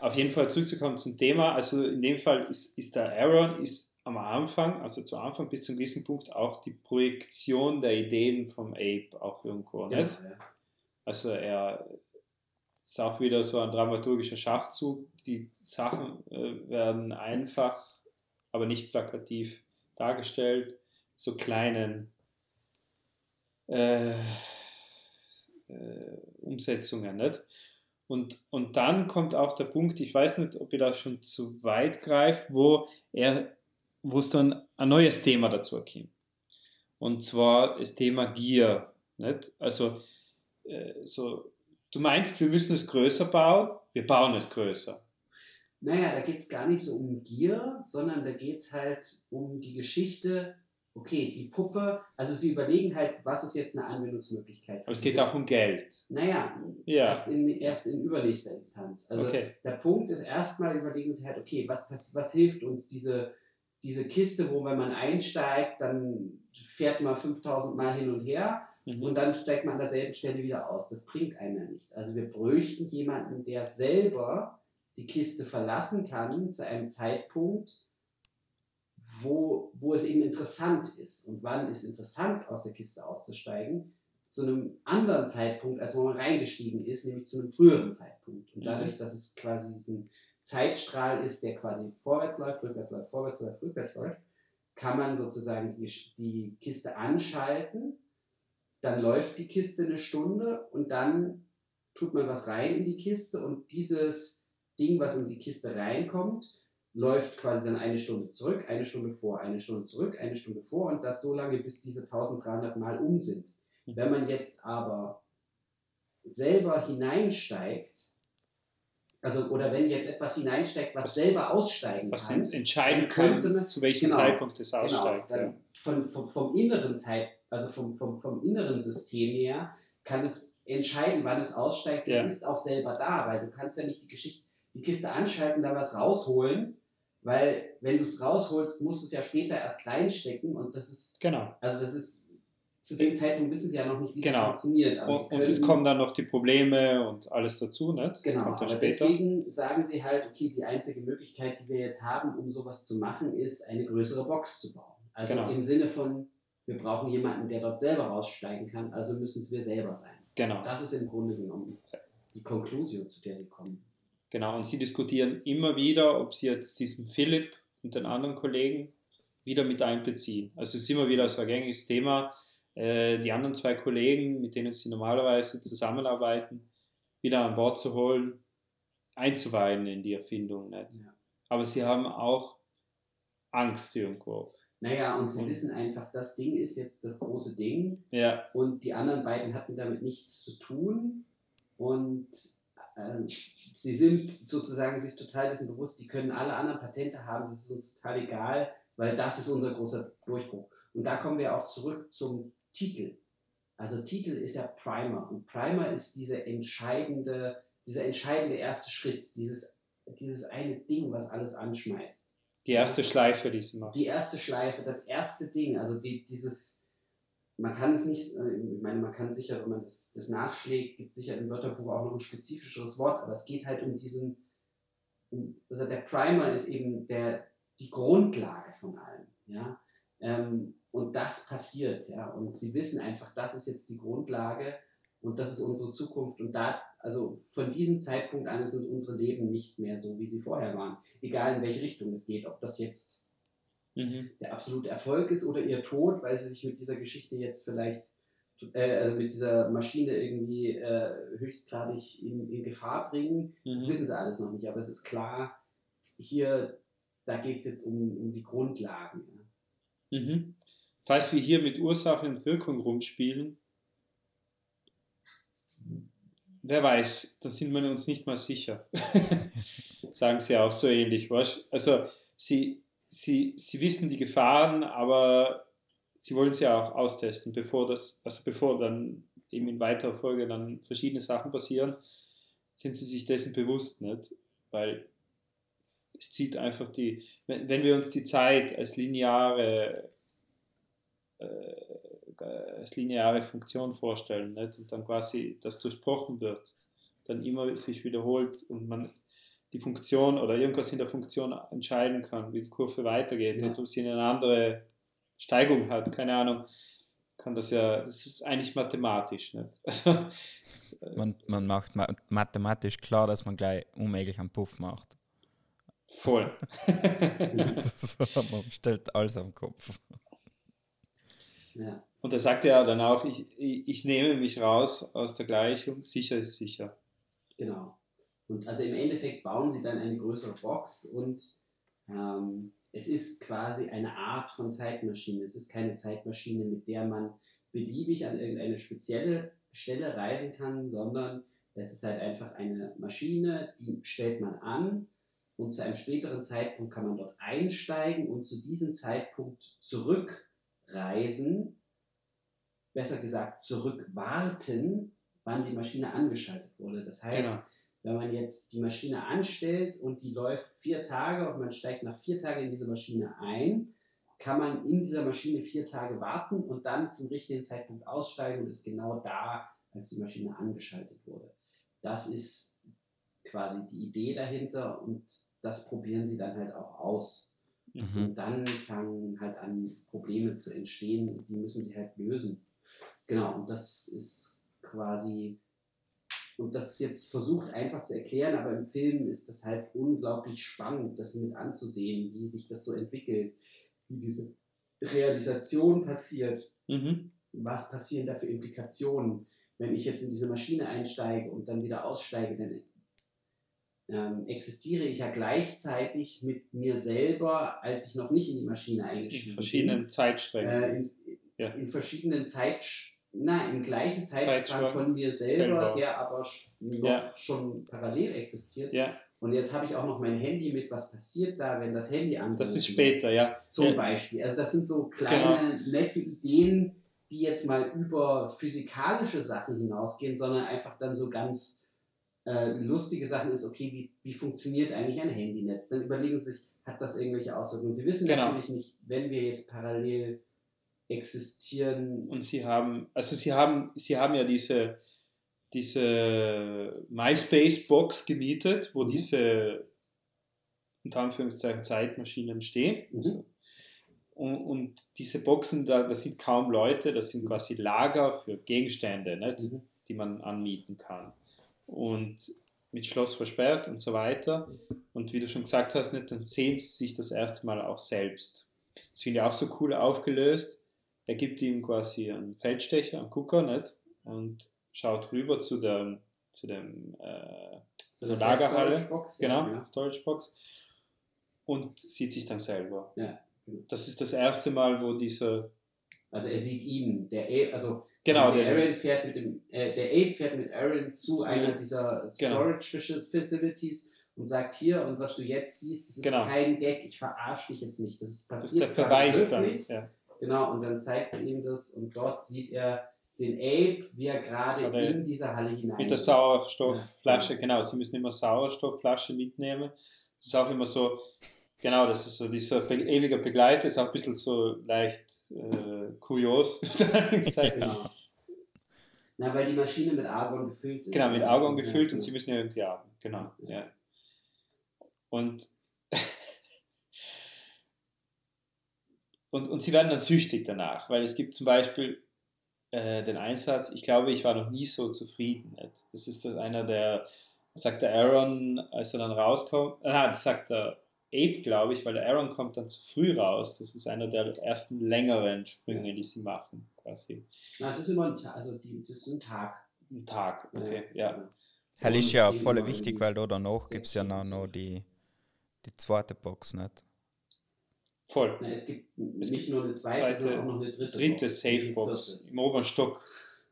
Auf jeden Fall zurückzukommen zum Thema. Also in dem Fall ist, ist der Aaron ist am Anfang, also zu Anfang bis zum gewissen Punkt auch die Projektion der Ideen vom Ape auch irgendwo. Nicht? Ja, ja. Also er ist auch wieder so ein dramaturgischer Schachzug. Die Sachen äh, werden einfach, aber nicht plakativ dargestellt. So kleinen äh, äh, Umsetzungen. Nicht? Und, und dann kommt auch der Punkt, ich weiß nicht, ob ihr das schon zu weit greift, wo er, wo es dann ein neues Thema dazu kommt. Und zwar das Thema Gier. Nicht? Also äh, so, du meinst, wir müssen es größer bauen, wir bauen es größer. Naja, da geht es gar nicht so um Gier, sondern da geht es halt um die Geschichte, okay, die Puppe, also sie überlegen halt, was ist jetzt eine Anwendungsmöglichkeit. für Aber es geht diese- auch um Geld. Naja, Ja, erst, in, erst in übernächster Instanz. Also okay. der Punkt ist erstmal überlegen sie halt, okay, was, pass- was hilft uns diese, diese Kiste, wo wenn man einsteigt, dann fährt man 5000 Mal hin und her Mhm. und dann steigt man an derselben Stelle wieder aus. Das bringt einem ja nichts. Also wir bräuchten jemanden, der selber die Kiste verlassen kann zu einem Zeitpunkt, wo, wo es eben interessant ist. Und wann ist interessant, aus der Kiste auszusteigen? Zu einem anderen Zeitpunkt, als wo man reingestiegen ist, nämlich zu einem früheren Zeitpunkt. Und Mhm. dadurch, dass es quasi diesen Zeitstrahl ist, der quasi vorwärts läuft, rückwärts läuft, vorwärts läuft, rückwärts läuft, kann man sozusagen die, die Kiste anschalten, dann läuft die Kiste eine Stunde und dann tut man was rein in die Kiste und dieses Ding, was in die Kiste reinkommt, läuft quasi dann eine Stunde zurück, eine Stunde vor, eine Stunde zurück, eine Stunde vor und das so lange, bis diese 1300 Mal um sind. Mhm. Wenn man jetzt aber selber hineinsteigt, also oder wenn jetzt etwas hineinsteigt, was, Was- selber aussteigen Was kann, ent- entscheiden könnte kann, man- zu welchem genau, Zeitpunkt es aussteigt. Genau, ja. von, vom, vom inneren Zeit, also vom, vom, vom inneren System her, kann es entscheiden, wann es aussteigt und Ja. ist auch selber da, weil du kannst ja nicht die Geschichte, die Kiste anschalten, da was rausholen, weil wenn du es rausholst, musst du es ja später erst reinstecken und das ist, Genau. also das ist, zu dem Zeitpunkt wissen sie ja noch nicht, wie Genau. das funktioniert. sie Und, und es kommen dann noch die Probleme und alles dazu, nicht? Das Genau, aber später. deswegen sagen sie halt, okay, die einzige Möglichkeit, die wir jetzt haben, um sowas zu machen, ist, eine größere Box zu bauen. Also Genau. im Sinne von, wir brauchen jemanden, der dort selber raussteigen kann, also müssen es wir selber sein. Genau. Das ist im Grunde genommen die Konklusion, zu der sie kommen. Genau, und sie diskutieren immer wieder, ob sie jetzt diesen Philipp und den anderen Kollegen wieder mit einbeziehen. Also es ist immer wieder so ein gängiges Thema, äh, die anderen zwei Kollegen, mit denen sie normalerweise zusammenarbeiten, wieder an Bord zu holen, einzuweihen in die Erfindung. Nicht? Ja. Aber sie haben auch Angst irgendwo. Naja, und sie Und- wissen einfach, das Ding ist jetzt das große Ding Ja, und die anderen beiden hatten damit nichts zu tun und ähm, sie sind sozusagen sich total dessen bewusst, die können alle anderen Patente haben, das ist uns total egal, weil das ist unser großer Durchbruch. Und da kommen wir auch zurück zum Titel. Also Titel ist ja Primer und Primer ist diese entscheidende, dieser entscheidende erste Schritt, dieses, dieses eine Ding, was alles anschmeißt die erste Schleife, die sie machen. die erste Schleife, das erste Ding, also die, dieses, man kann es nicht, äh, ich meine, man kann sicher, wenn man das, das nachschlägt, gibt sicher im Wörterbuch auch noch ein spezifischeres Wort, aber es geht halt um diesen, um, also der Primer ist eben der, die Grundlage von allem, ja, ähm, und das passiert, ja, und sie wissen einfach, das ist jetzt die Grundlage und das ist unsere Zukunft und da, also von diesem Zeitpunkt an sind unsere Leben nicht mehr so, wie sie vorher waren. Egal in welche Richtung es geht, ob das jetzt Mhm. der absolute Erfolg ist oder ihr Tod, weil sie sich mit dieser Geschichte jetzt vielleicht, äh, also mit dieser Maschine irgendwie äh, höchstgradig in, in Gefahr bringen. Das Mhm. wissen sie alles noch nicht, aber es ist klar, hier, da geht es jetzt um, um die Grundlagen. Ja. Mhm. Falls wir hier mit Ursache und Wirkung rumspielen, wer weiß, da sind wir uns nicht mal sicher. <laughs> Sagen sie auch so ähnlich. Weißt? Also sie, sie, sie wissen die Gefahren, aber sie wollen ja auch austesten, bevor das, also bevor dann eben in weiterer Folge dann verschiedene Sachen passieren, sind sie sich dessen bewusst nicht, weil es zieht einfach die, wenn, wenn wir uns die Zeit als lineare äh, als lineare Funktion vorstellen nicht? und dann quasi das durchbrochen wird, dann immer sich wiederholt und man die Funktion oder irgendwas in der Funktion entscheiden kann, wie die Kurve weitergeht Ja. und ob sie eine andere Steigung hat, keine Ahnung, kann das ja, das ist eigentlich mathematisch. Nicht? <laughs> Also, das, äh, Man, man macht ma mathematisch klar, dass man gleich unmöglich einen Puff macht. voll. so, <laughs> man stellt alles am Kopf. Ja. Und er sagte ja dann auch, ich, ich, ich nehme mich raus aus der Gleichung, sicher ist sicher. Genau. Und also im Endeffekt bauen sie dann eine größere Box und ähm, es ist quasi eine Art von Zeitmaschine. Es ist keine Zeitmaschine, mit der man beliebig an irgendeine spezielle Stelle reisen kann, sondern es ist halt einfach eine Maschine, die stellt man an und zu einem späteren Zeitpunkt kann man dort einsteigen und zu diesem Zeitpunkt zurückreisen, besser gesagt zurückwarten, wann die Maschine angeschaltet wurde. Das heißt, Genau. Wenn man jetzt die Maschine anstellt und die läuft vier Tage und man steigt nach vier Tagen in diese Maschine ein, kann man in dieser Maschine vier Tage warten und dann zum richtigen Zeitpunkt aussteigen und ist genau da, als die Maschine angeschaltet wurde. Das ist quasi die Idee dahinter und das probieren sie dann halt auch aus. Mhm. Und dann fangen halt an, Probleme zu entstehen und die müssen sie halt lösen. Genau, und das ist quasi, und das ist jetzt versucht einfach zu erklären, aber im Film ist das halt unglaublich spannend, das mit anzusehen, wie sich das so entwickelt, wie diese Realisation passiert, Mhm. was passieren da für Implikationen. Wenn ich jetzt in diese Maschine einsteige und dann wieder aussteige, dann ähm, existiere ich ja gleichzeitig mit mir selber, als ich noch nicht in die Maschine In eingestiegen verschiedenen bin. Zeitstrecken. Äh, in, Ja. in verschiedenen Zeit, na, im gleichen Zeitstrang von mir selber, der aber noch Ja. schon parallel existiert. ja, Und jetzt habe ich auch noch mein Handy mit, was passiert da, wenn das Handy angeht. das ist später, ja. Zum Ja. Beispiel. Also das sind so kleine, Genau. nette Ideen, die jetzt mal über physikalische Sachen hinausgehen, sondern einfach dann so ganz äh, lustige Sachen ist, okay, wie, wie funktioniert eigentlich ein Handynetz? Dann überlegen sie sich, hat das irgendwelche Auswirkungen? Sie wissen Genau. natürlich nicht, wenn wir jetzt parallel existieren. Und sie haben, also sie haben, sie haben ja diese, diese MySpace-Box gemietet, wo Mhm. diese unter Anführungszeichen Zeitmaschinen stehen. Mhm. Und, und diese Boxen, da, da sind kaum Leute, das sind quasi Lager für Gegenstände, nicht? Mhm. die man anmieten kann. Und mit Schloss versperrt und so weiter. Und wie du schon gesagt hast, nicht, dann sehen sie sich das erste Mal auch selbst. Das finde ich auch so cool aufgelöst. Er gibt ihm quasi einen Feldstecher, einen Gucker, nicht? Und schaut rüber zu der, zu dem äh, So zur eine Lagerhalle. Storage-Box, Genau, ja. Storage Box. Und sieht sich dann selber. Ja. Das ist das erste Mal, wo dieser. Also er sieht ihn, der Ape, also Genau, also der Aaron fährt mit dem, äh, der Ape fährt mit Aaron zu Zu- einer dieser Genau. Storage Facilities und sagt hier und was du jetzt siehst, das ist Genau. kein Gag, ich verarsche dich jetzt nicht, das ist das ist passiert der Beweis dann. wirklich. Ja. Genau, und dann zeigt er ihm das und dort sieht er den Ape, wie er gerade in diese Halle hinein Mit der. Sauerstoffflasche, genau. Sie müssen immer Sauerstoffflasche mitnehmen. Das ist auch immer so, genau, das ist so dieser be ewiger Begleiter, ist auch ein bisschen so leicht äh, kurios. <laughs> Genau. Na, weil die Maschine mit Argon gefüllt ist. genau, mit Argon Ja, gefüllt ja. und sie müssen ja irgendwie haben. Genau, ja. Und, und, und sie werden dann süchtig danach, weil es gibt zum Beispiel äh, den Einsatz, ich glaube, ich war noch nie so zufrieden. Nicht? Das ist das einer der, sagt der Aaron, als er dann rauskommt, ah, das sagt der Abe, glaube ich, weil der Aaron kommt dann zu früh raus. Das ist einer der ersten längeren Sprünge, die sie machen, quasi. Na, es ist immer ein Tag, also die, das ist ein Tag. Ein Tag, okay, ja. Hell ist ja voll wichtig, weil da danach gibt es ja noch, noch die, die zweite Box, nicht? Voll. Na, es gibt Es nicht gibt nur eine zweite, zweite, sondern auch noch eine dritte. Dritte Box, Safebox im oberen Stock,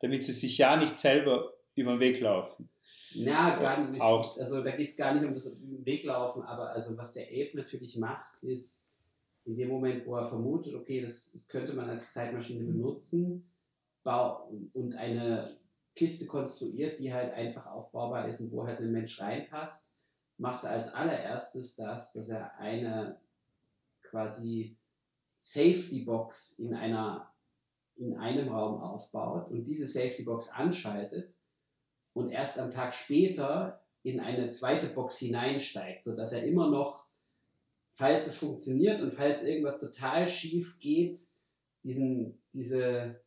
damit sie sich ja nicht selber über den Weg laufen. Na, gar nicht. Auch. Also da geht es gar nicht um das Weglaufen, aber also was der Ape natürlich macht, ist, in dem Moment, wo er vermutet, okay, das, das könnte man als Zeitmaschine benutzen, bau, und eine Kiste konstruiert, die halt einfach aufbaubar ist und wo halt ein Mensch reinpasst, macht er als allererstes das, dass er eine quasi Safety Box in einer in einem Raum aufbaut und diese Safety Box anschaltet und erst am Tag später in eine zweite Box hineinsteigt, sodass er immer noch, falls es funktioniert und falls irgendwas total schief geht, diesen, diese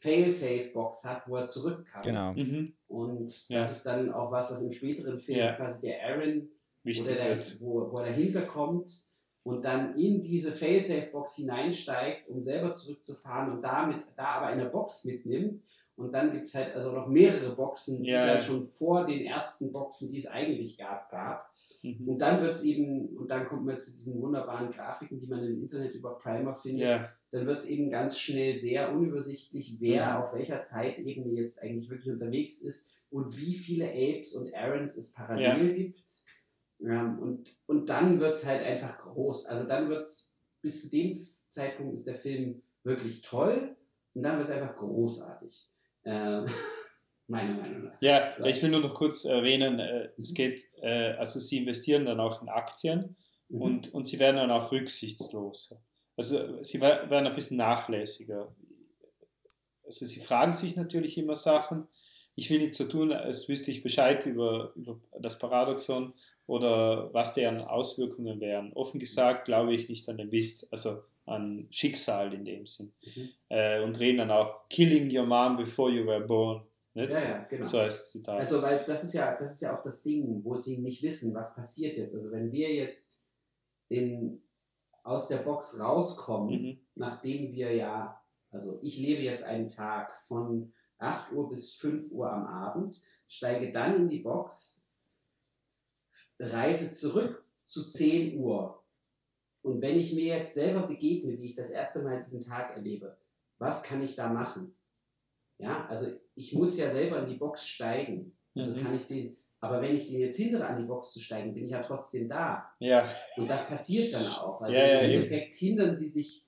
Fail-Safe-Box hat, wo er zurück kann. Genau. Mhm. Und Ja. das ist dann auch was, was im späteren Film Ja. quasi der Aaron, wo, der, wo, wo er dahinter kommt und dann in diese Fail-Safe-Box hineinsteigt, um selber zurückzufahren und damit da aber eine Box mitnimmt. Und dann gibt es halt also noch mehrere Boxen, die Ja, dann ja. schon vor den ersten Boxen, die es eigentlich gab, gab. Mhm. Und dann wird es eben, und dann kommt man zu diesen wunderbaren Grafiken, die man im Internet über Primer findet, Ja, dann wird es eben ganz schnell sehr unübersichtlich, wer Mhm. auf welcher Zeitebene jetzt eigentlich wirklich unterwegs ist und wie viele Apes und Aarons es parallel gibt. Ähm, und, und dann wird es halt einfach groß. Also dann wird es, bis zu dem Zeitpunkt ist der Film wirklich toll und dann wird es einfach großartig. Ähm, <laughs> meiner Meinung nach. ja, ich will nur noch kurz erwähnen, äh, es geht, äh, also sie investieren dann auch in Aktien Mhm. und, und sie werden dann auch rücksichtslos. Also sie wer- werden ein bisschen nachlässiger. Also sie fragen sich natürlich immer Sachen. Ich will nicht so tun, als wüsste ich Bescheid über, über das Paradoxon oder was deren Auswirkungen wären. Offen gesagt glaube ich nicht an den Mist, also an Schicksal in dem Sinn. Mhm. Äh, und reden dann auch Killing your mom before you were born. Nicht? Ja, ja, genau. So heißt das Zitat. Also, weil das ist ja, das ist ja auch das Ding, wo sie nicht wissen, was passiert jetzt. Also wenn wir jetzt in, aus der Box rauskommen, mhm. nachdem wir ja, also ich lebe jetzt einen Tag von 8 Uhr bis 5 Uhr am Abend, steige dann in die Box, reise zurück zu 10 Uhr. Und wenn ich mir jetzt selber begegne, wie ich das erste Mal diesen Tag erlebe, was kann ich da machen? Ja, also ich muss ja selber in die Box steigen. Also Mhm. kann ich den, aber wenn ich den jetzt hindere, an die Box zu steigen, bin ich ja trotzdem da. Ja, Und das passiert dann auch. Also Ja, ja, im. Endeffekt hindern sie sich,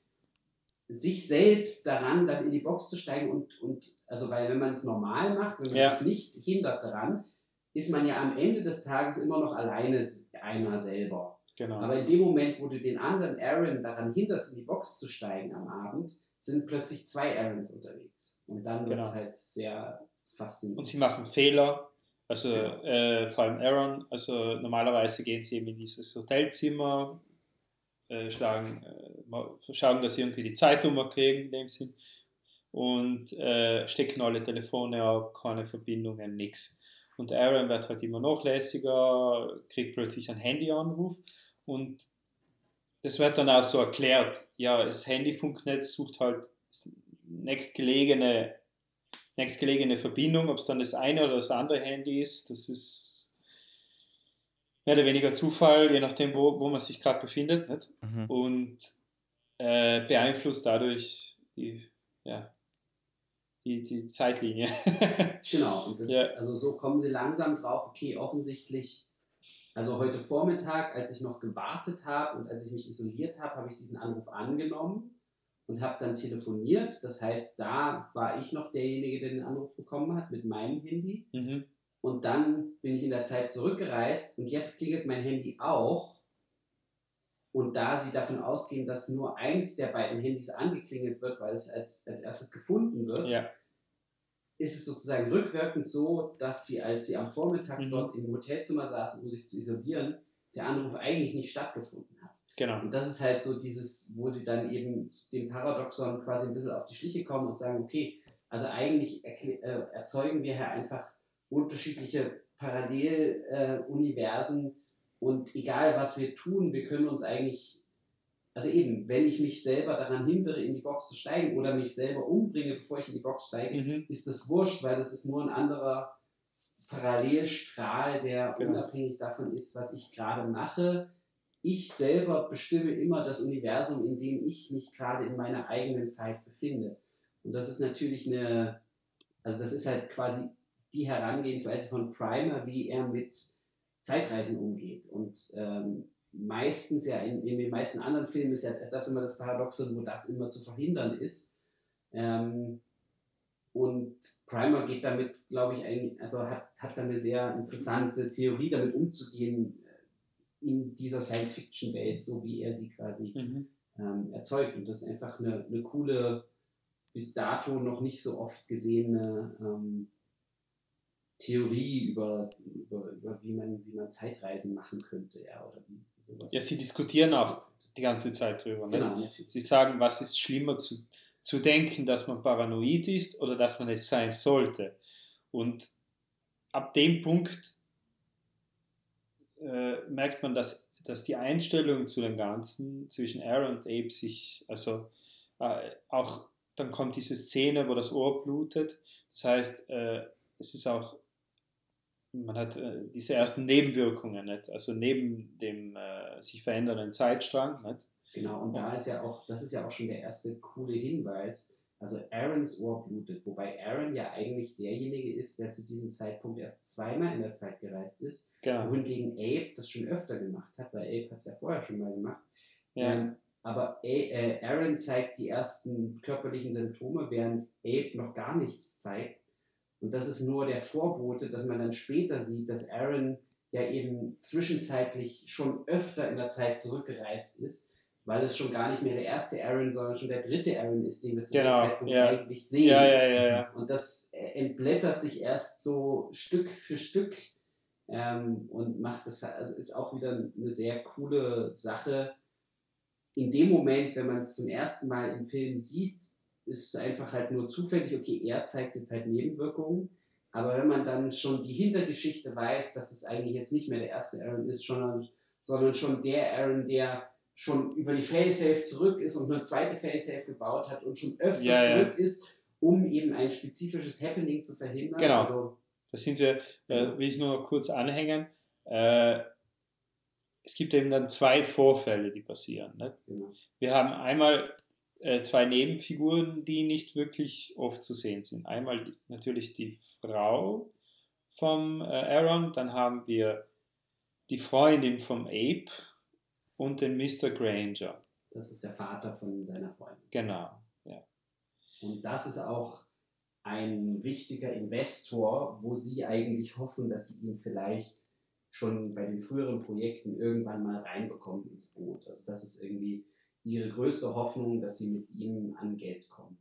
sich selbst daran, dann in die Box zu steigen und, und also weil wenn man es normal macht, wenn man sich nicht hindert daran, ist man ja am Ende des Tages immer noch alleine einer selber. genau. Aber in dem Moment, wo du den anderen Aaron daran hinderst, in die Box zu steigen am Abend, sind plötzlich zwei Aarons unterwegs. Und dann wird es Genau. halt sehr faszinierend. Und sie machen Fehler. Also Ja. äh, vor allem Aaron, also normalerweise gehen sie eben in dieses Hotelzimmer, äh, schlagen, äh, mal- schauen, dass sie irgendwie die Zeitnummer kriegen in dem Sinn und äh, stecken alle Telefone ab, keine Verbindungen, nichts. Und Aaron wird halt immer nachlässiger, kriegt plötzlich einen Handyanruf und das wird dann auch so erklärt. Ja, das Handyfunknetz sucht halt nächstgelegene nächstgelegene Verbindung, ob es dann das eine oder das andere Handy ist, das ist mehr oder weniger Zufall, je nachdem, wo, wo man sich gerade befindet. Nicht? Mhm. Und äh, beeinflusst dadurch die, ja, die, die Zeitlinie. <laughs> Genau, und das Ja. also so kommen sie langsam drauf, okay, offensichtlich, also heute Vormittag, als ich noch gewartet habe und als ich mich isoliert habe, habe ich diesen Anruf angenommen und habe dann telefoniert. Das heißt, da war ich noch derjenige, der den Anruf bekommen hat mit meinem Handy. mhm. Und dann bin ich in der Zeit zurückgereist und jetzt klingelt mein Handy auch. Und da sie davon ausgehen, dass nur eins der beiden Handys angeklingelt wird, weil es als, als erstes gefunden wird, Ja, ist es sozusagen rückwirkend so, dass sie, als sie am Vormittag Mhm. dort im Hotelzimmer saßen, um sich zu isolieren, der Anruf eigentlich nicht stattgefunden hat. genau. Und das ist halt so dieses, wo sie dann eben dem Paradoxon quasi ein bisschen auf die Schliche kommen und sagen, okay, also eigentlich äh, erzeugen wir hier einfach unterschiedliche Paralleluniversen und egal was wir tun, wir können uns eigentlich, also eben, wenn ich mich selber daran hindere, in die Box zu steigen oder mich selber umbringe, bevor ich in die Box steige, Mhm. ist das wurscht, weil das ist nur ein anderer Parallelstrahl, der Genau. unabhängig davon ist, was ich gerade mache. Ich selber bestimme immer das Universum, in dem ich mich gerade in meiner eigenen Zeit befinde. Und das ist natürlich eine, also das ist halt quasi die Herangehensweise von Primer, wie er mit Zeitreisen umgeht. Und ähm, meistens ja in, in den meisten anderen Filmen ist ja das immer das Paradoxon, wo das immer zu verhindern ist. Ähm, und Primer geht damit, glaube ich, eigentlich, also hat, hat da eine sehr interessante Theorie, damit umzugehen äh, in dieser Science-Fiction-Welt, so wie er sie quasi Mhm. ähm, erzeugt. Und das ist einfach eine, eine coole, bis dato noch nicht so oft gesehene ähm, Theorie über, über, über wie, man, wie man Zeitreisen machen könnte, ja, oder wie sowas. Ja, sie diskutieren auch die ganze Zeit drüber. Ne? Genau, natürlich. Sie sagen, was ist schlimmer zu, zu denken, dass man paranoid ist oder dass man es sein sollte. Und ab dem Punkt äh, merkt man, dass, dass die Einstellung zu dem Ganzen zwischen Aaron und Abe sich, also äh, auch dann kommt diese Szene, wo das Ohr blutet. Das heißt, äh, es ist auch, man hat äh, diese ersten Nebenwirkungen, nicht? also neben dem äh, sich verändernden Zeitstrang. Nicht? Genau, und da ist ja auch, das ist ja auch schon der erste coole Hinweis. Also Aarons Ohr blutet, wobei Aaron ja eigentlich derjenige ist, der zu diesem Zeitpunkt erst zweimal in der Zeit gereist ist, Genau. wohingegen Abe das schon öfter gemacht hat, weil Abe hat es ja vorher schon mal gemacht. Ja. Ähm, aber äh, Aaron zeigt die ersten körperlichen Symptome, während Abe noch gar nichts zeigt. Und das ist nur der Vorbote, dass man dann später sieht, dass Aaron ja eben zwischenzeitlich schon öfter in der Zeit zurückgereist ist, weil es schon gar nicht mehr der erste Aaron, sondern schon der dritte Aaron ist, den wir zu Genau, dem Zeitpunkt ja. eigentlich sehen. Ja, ja. Und das äh, entblättert sich erst so Stück für Stück ähm, und macht das, also ist auch wieder eine sehr coole Sache. In dem Moment, wenn man es zum ersten Mal im Film sieht, ist einfach halt nur zufällig, okay, er zeigt jetzt halt Nebenwirkungen. Aber wenn man dann schon die Hintergeschichte weiß, dass es eigentlich jetzt nicht mehr der erste Aaron ist, sondern, sondern schon der Aaron, der schon über die Failsafe zurück ist und eine zweite Failsafe gebaut hat und schon öfter Ja, ja. zurück ist, um eben ein spezifisches Happening zu verhindern. Genau. Also, Da sind wir, äh, will ich nur kurz anhängen. Äh, es gibt eben dann zwei Vorfälle, die passieren. Ne? genau. Wir haben einmal äh, zwei Nebenfiguren, die nicht wirklich oft zu sehen sind. Einmal die, natürlich die Frau vom äh, Aaron, dann haben wir die Freundin vom Ape und den Mr. Granger. Das ist der Vater von seiner Freundin. Genau. Ja. Und das ist auch ein wichtiger Investor, wo sie eigentlich hoffen, dass sie ihn vielleicht schon bei den früheren Projekten irgendwann mal reinbekommen ins Boot. Also das ist irgendwie ihre größte Hoffnung, dass sie mit ihm an Geld kommen.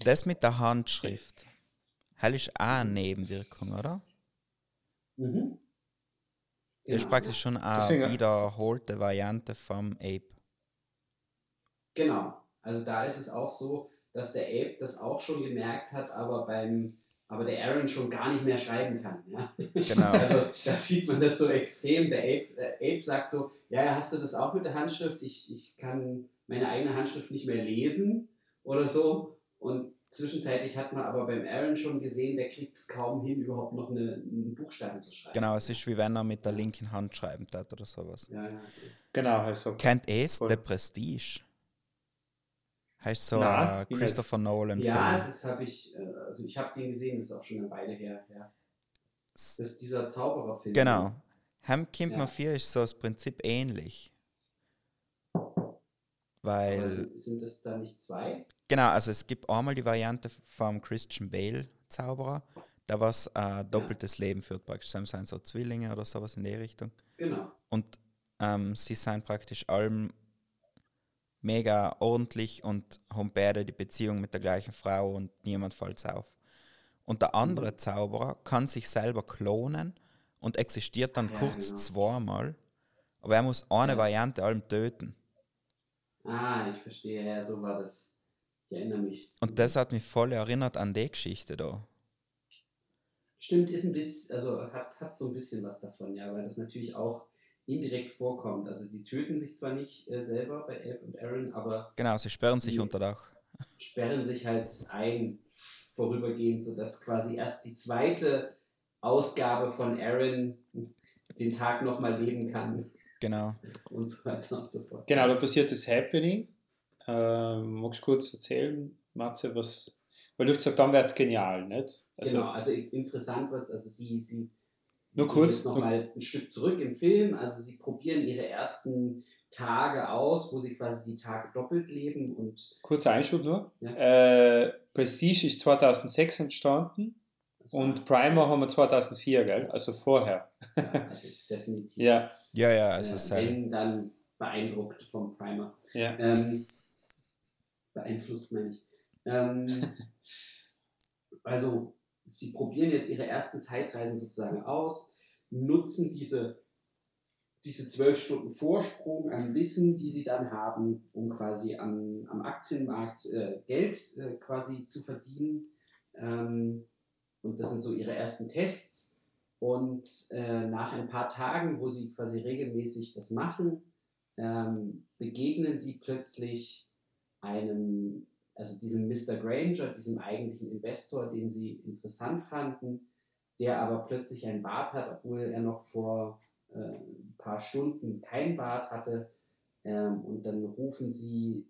Das mit der Handschrift, das ist auch eine Nebenwirkung, oder? Mhm. Das ist Genau. praktisch schon eine Deswegen- wiederholte Variante vom Ape. Genau. Also da ist es auch so, dass der Ape das auch schon gemerkt hat, aber beim aber der Aaron schon gar nicht mehr schreiben kann. Ja? Genau. <laughs> Also da sieht man das so extrem. Der Ape, der Ape sagt so, ja, hast du das auch mit der Handschrift? Ich, ich kann meine eigene Handschrift nicht mehr lesen oder so. Und zwischenzeitlich hat man aber beim Aaron schon gesehen, der kriegt es kaum hin, überhaupt noch eine, einen Buchstaben zu schreiben. Genau, es ist wie wenn er mit der linken Hand schreiben hat oder sowas. Ja, ja. Genau, also Kennt ihr es. The Prestige? Heißt so ein wie Christopher Nolan ja, Film. das habe ich, äh, also ich habe den gesehen, das ist auch schon eine Weile her. Ja. Das ist dieser Zaubererfilm. Genau. Ham kommt Ja. vor, ist so das Prinzip ähnlich. Weil, sind, sind das da nicht zwei? genau, also es gibt einmal die Variante vom Christian Bale Zauberer, da was äh, doppeltes Leben führt praktisch. Das sind so Zwillinge oder sowas in die Richtung. Genau. Und ähm, sie sind praktisch allem mega ordentlich und haben beide die Beziehung mit der gleichen Frau und niemand fällt auf. Und der andere Zauberer kann sich selber klonen und existiert dann Ja, kurz genau. zweimal, aber er muss eine Ja. Variante allem töten. Ah, ich verstehe, ja, so war das. Ich erinnere mich. Und das hat mich voll erinnert an die Geschichte da. Stimmt, ist ein bisschen, also hat, hat so ein bisschen was davon, ja, weil das natürlich auch indirekt vorkommt. Also die töten sich zwar nicht äh, selber bei Abe und Aaron, aber Genau, sie sperren sich unter Dach. sperren sich halt ein vorübergehend, sodass quasi erst die zweite Ausgabe von Aaron den Tag nochmal leben kann Genau. <laughs> und so weiter und so fort. Genau, da passiert das Happening. Ähm, magst du kurz erzählen, Matze, was. Weil du hast gesagt, dann wäre es genial, nicht? Also, genau, also interessant wird es, also sie, sie Nur Ich kurz, Jetzt noch mal ein Stück zurück im Film. Also sie probieren ihre ersten Tage aus, wo sie quasi die Tage doppelt leben und kurzer Einschub nur. Ja. Äh, Prestige ist 2006 entstanden das war- und Primer haben wir 2004, gell? Also vorher. ja, also ist definitiv. Ja, Ja, ja, also äh, wenn dann beeindruckt vom Primer. ja. Ähm, beeinflusst meine ich. Ähm, <laughs> also, sie probieren jetzt ihre ersten Zeitreisen sozusagen aus, nutzen diese, diese zwölf Stunden Vorsprung an Wissen, die sie dann haben, um quasi am, am Aktienmarkt äh, Geld äh, quasi zu verdienen. Ähm, und das sind so ihre ersten Tests. Und äh, nach ein paar Tagen, wo sie quasi regelmäßig das machen, ähm, begegnen sie plötzlich einem, also diesem Mr. Granger, diesem eigentlichen Investor, den sie interessant fanden, der aber plötzlich ein Bart hat, obwohl er noch vor äh, ein paar Stunden kein Bart hatte. Ähm, und dann rufen sie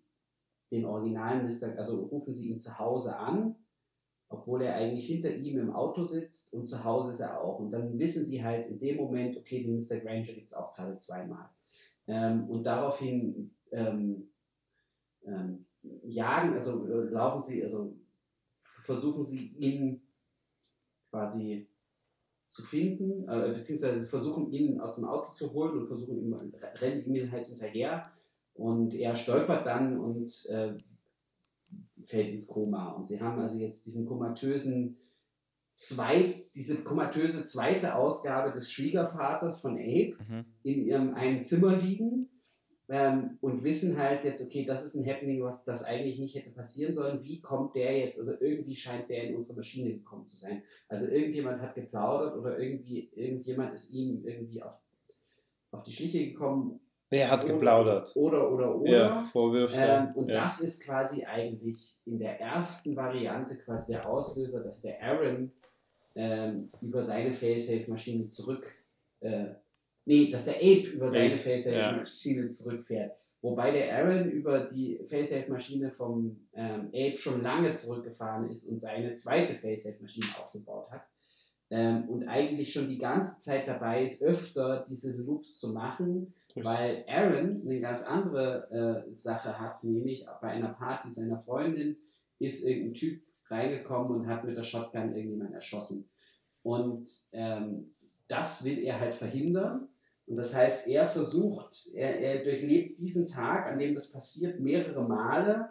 den originalen Mr., also rufen sie ihn zu Hause an, obwohl er eigentlich hinter ihm im Auto sitzt und zu Hause ist er auch. Und dann wissen sie halt in dem Moment, okay, den Mr. Granger gibt es auch gerade zweimal. Ähm, und daraufhin ähm, ähm, jagen, also äh, laufen sie, also versuchen sie ihn quasi zu finden, äh, beziehungsweise sie versuchen ihn aus dem Auto zu holen und versuchen ihm, rennen ihm halt hinterher und er stolpert dann und äh, fällt ins Koma. Und sie haben also jetzt diesen komatösen zwei, diese komatöse zweite Ausgabe des Schwiegervaters von Abe Mhm. in ihrem einen Zimmer liegen ähm, und wissen halt jetzt, okay, das ist ein Happening, was das eigentlich nicht hätte passieren sollen. Wie kommt der jetzt? Also irgendwie scheint der in unsere Maschine gekommen zu sein. Also irgendjemand hat geplaudert oder irgendwie irgendjemand ist ihm irgendwie auf, auf die Schliche gekommen. Wer hat Oder- geplaudert? Oder, oder, oder. Ja, Vorwürfe. Ähm, und ja. das ist quasi eigentlich in der ersten Variante quasi der Auslöser, dass der Aaron ähm, über seine Failsafe-Maschine zurück, äh, nee, dass der Ape über seine Ape, Failsafe-Maschine zurückfährt. Wobei der Aaron über die Failsafe-Maschine vom ähm, Ape schon lange zurückgefahren ist und seine zweite Failsafe-Maschine aufgebaut hat. Ähm, und eigentlich schon die ganze Zeit dabei ist, öfter diese Loops zu machen, weil Aaron eine ganz andere äh, Sache hat, nämlich bei einer Party seiner Freundin ist irgendein Typ reingekommen und hat mit der Shotgun irgendjemanden erschossen. Und ähm, das will er halt verhindern. Und das heißt, er versucht, er, er durchlebt diesen Tag, an dem das passiert, mehrere Male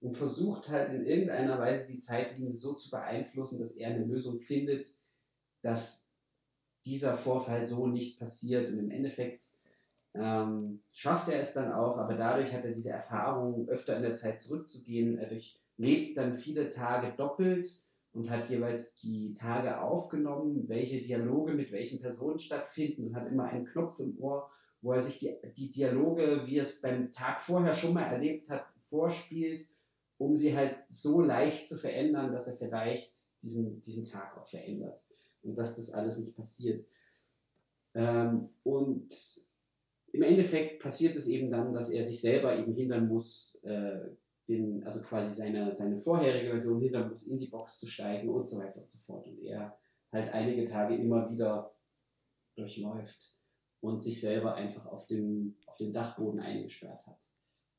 und versucht halt in irgendeiner Weise die Zeitlinie so zu beeinflussen, dass er eine Lösung findet, dass dieser Vorfall so nicht passiert. Und im Endeffekt ähm, schafft er es dann auch, aber dadurch hat er diese Erfahrung, öfter in der Zeit zurückzugehen. Er durchlebt dann viele Tage doppelt und hat jeweils die Tage aufgenommen, welche Dialoge mit welchen Personen stattfinden und hat immer einen Knopf im Ohr, wo er sich die, die Dialoge, wie er es beim Tag vorher schon mal erlebt hat, vorspielt, um sie halt so leicht zu verändern, dass er vielleicht diesen, diesen Tag auch verändert und dass das alles nicht passiert. Ähm, und im Endeffekt passiert es eben dann, dass er sich selber eben hindern muss, äh, den, also quasi seine, seine vorherige Version hindern muss, in die Box zu steigen und so weiter und so fort. Und er halt einige Tage immer wieder durchläuft und sich selber einfach auf dem, auf dem Dachboden eingesperrt hat.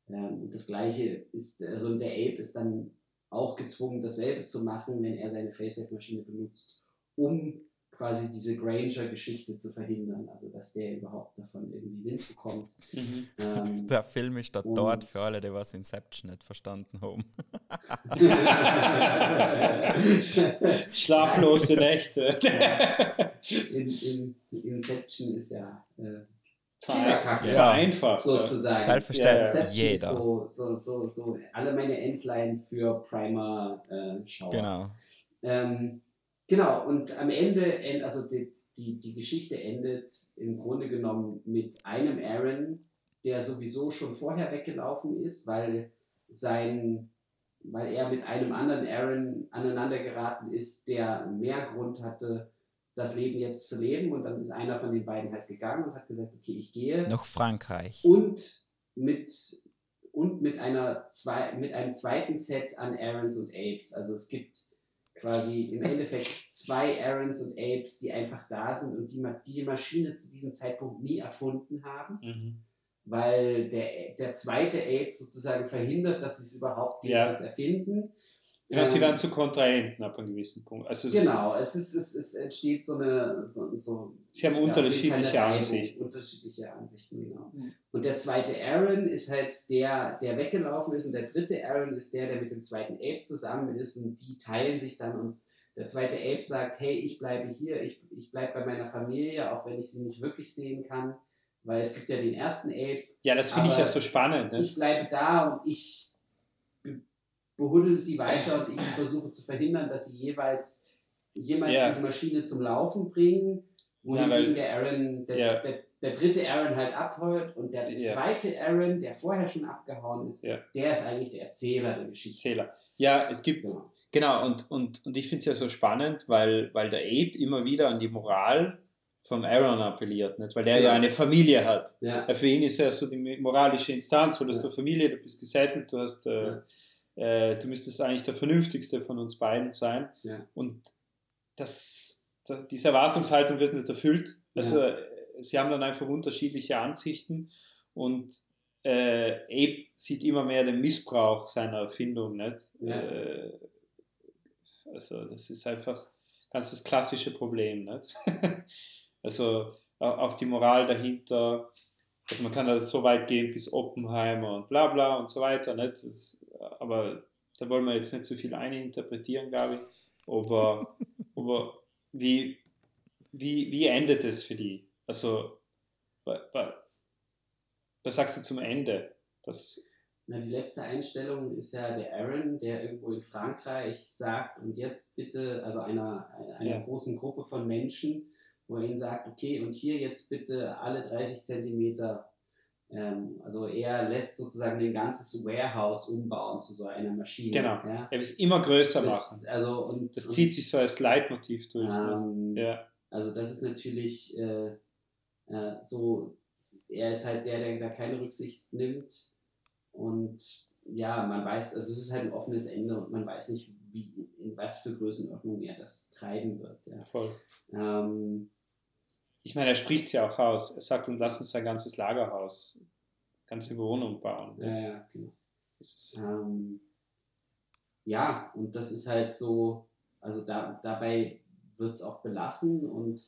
Ähm, und das gleiche ist, also der Ape ist dann auch gezwungen, dasselbe zu machen, wenn er seine Facesafe-Maschine benutzt, um quasi diese Granger-Geschichte zu verhindern, also dass der überhaupt davon irgendwie Wind bekommt. Mhm. Ähm, Der Film ist da dort für alle, die was Inception nicht verstanden haben. <laughs> <laughs> Schlaflose Nächte. in, in, Inception ist ja äh, Vereinfacht. Ja. Vereinfacht. sozusagen. Selbstverständlich Ja, jeder. so, so, so, so alle meine Endline für Primer äh, Schauer. Genau. Ähm, genau, und am Ende, end- also die, die, die Geschichte endet im Grunde genommen mit einem Aaron, der sowieso schon vorher weggelaufen ist, weil sein, weil er mit einem anderen Aaron aneinander geraten ist, der mehr Grund hatte, das Leben jetzt zu leben. Und dann ist einer von den beiden halt gegangen und hat gesagt, okay, ich gehe Nach Frankreich. und mit und mit einer zwei, mit einem zweiten Set an Aarons und Apes. Also es gibt quasi im Endeffekt zwei Aarons und Apes, die einfach da sind und die, die Maschine zu diesem Zeitpunkt nie erfunden haben, Mhm. weil der, der zweite Ape sozusagen verhindert, dass sie es überhaupt Ja. jemals erfinden. Ja, sie Ähm, werden zu Kontrahenten ab einem gewissen Punkt. Also es- Genau, es, ist, es, es entsteht so eine. So, so, sie haben ja, unterschiedliche Ansichten. Unterschiedliche Ansichten, genau. Mhm. Und der zweite Aaron ist halt der, der weggelaufen ist, und der dritte Aaron ist der, der mit dem zweiten Ape zusammen ist, und die teilen sich dann und der zweite Ape sagt, hey, ich bleibe hier, ich, ich bleibe bei meiner Familie, auch wenn ich sie nicht wirklich sehen kann, weil es gibt ja den ersten Ape, Ja, das finde ich ja so spannend. Ne? ich bleibe da und ich behuddel sie weiter und ich versuche zu verhindern, dass sie jeweils jemals Ja. diese Maschine zum Laufen bringen, Ja, wohingegen der Aaron, der, Ja. der, der dritte Aaron halt abhaut und der Ja. zweite Aaron, der vorher schon abgehauen ist, Ja. der ist eigentlich der Erzähler der Geschichte. Zähler. Ja, es gibt, Genau. genau, und, und, und ich finde es ja so spannend, weil, weil der Ape immer wieder an die Moral vom Aaron appelliert, nicht? weil der ja Genau. eine Familie hat. Ja. Ja, Für ihn ist er so die moralische Instanz, weil du hast Ja. eine Familie, du bist gesettelt, du hast, äh, Ja. Äh, du müsstest eigentlich der vernünftigste von uns beiden sein. Ja. Und das, da, diese Erwartungshaltung wird nicht erfüllt. Also äh, sie haben dann einfach unterschiedliche Ansichten und äh, Abe sieht immer mehr den Missbrauch seiner Erfindung. Nicht? Ja. Äh, also das ist einfach ganz das klassische Problem. Nicht? <laughs> also auch die Moral dahinter. Also man kann da so weit gehen bis Oppenheimer und bla bla und so weiter. Nicht? Das, aber da wollen wir jetzt nicht so viel eininterpretieren, glaube ich. Aber, <laughs> aber wie, wie, wie endet es für die? Also, wa- wa- was sagst du zum Ende? Das, Na, die letzte Einstellung ist ja der Aaron, der irgendwo in Frankreich sagt, und jetzt bitte, also einer, einer Ja. großen Gruppe von Menschen, wo er ihnen sagt, okay, und hier jetzt bitte alle 30 Zentimeter, ähm, also er lässt sozusagen ein ganzes Warehouse umbauen zu so einer Maschine. Genau. Ja? er will es immer größer machen. Das, also, und, Das und, zieht sich so als Leitmotiv durch. nicht? ähm, ja, Also das ist natürlich äh, äh, so, er ist halt der, der da keine Rücksicht nimmt. Und ja, man weiß, also es ist halt ein offenes Ende und man weiß nicht, wie, in was für Größenordnung er das treiben wird. Ja. voll. Ähm, Ich meine, er spricht es ja auch aus. Er sagt, und lass uns ein ganzes Lagerhaus, ganze Wohnung bauen. ja, ja, genau. Ähm, ja, und das ist halt so, also da, dabei wird es auch belassen und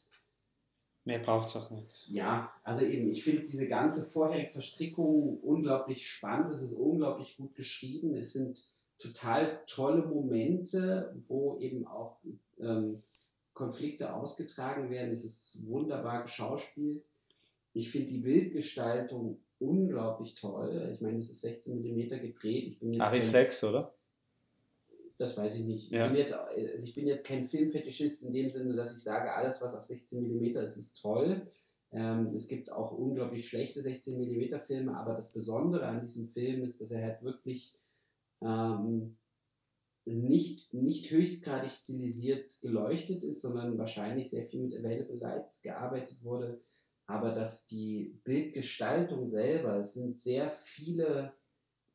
mehr braucht es auch nicht. Ja, also eben, ich finde diese ganze vorherige Verstrickung unglaublich spannend. Es ist unglaublich gut geschrieben. Es sind total tolle Momente, wo eben auch ähm, Konflikte ausgetragen werden. Es ist wunderbar geschauspielt. Ich finde die Bildgestaltung unglaublich toll. Ich meine, es ist 16 mm gedreht. Ich bin jetzt kein- Ariflex, oder? das weiß ich nicht. Ich, Ja. bin jetzt, also ich bin jetzt kein Filmfetischist in dem Sinne, dass ich sage, alles, was auf 16 mm ist, ist toll. Ähm, es gibt auch unglaublich schlechte 16 mm Filme, aber das Besondere an diesem Film ist, dass er halt wirklich ähm, nicht, nicht höchstgradig stilisiert geleuchtet ist, sondern wahrscheinlich sehr viel mit Available Light gearbeitet wurde. Aber dass die Bildgestaltung selber, es sind sehr viele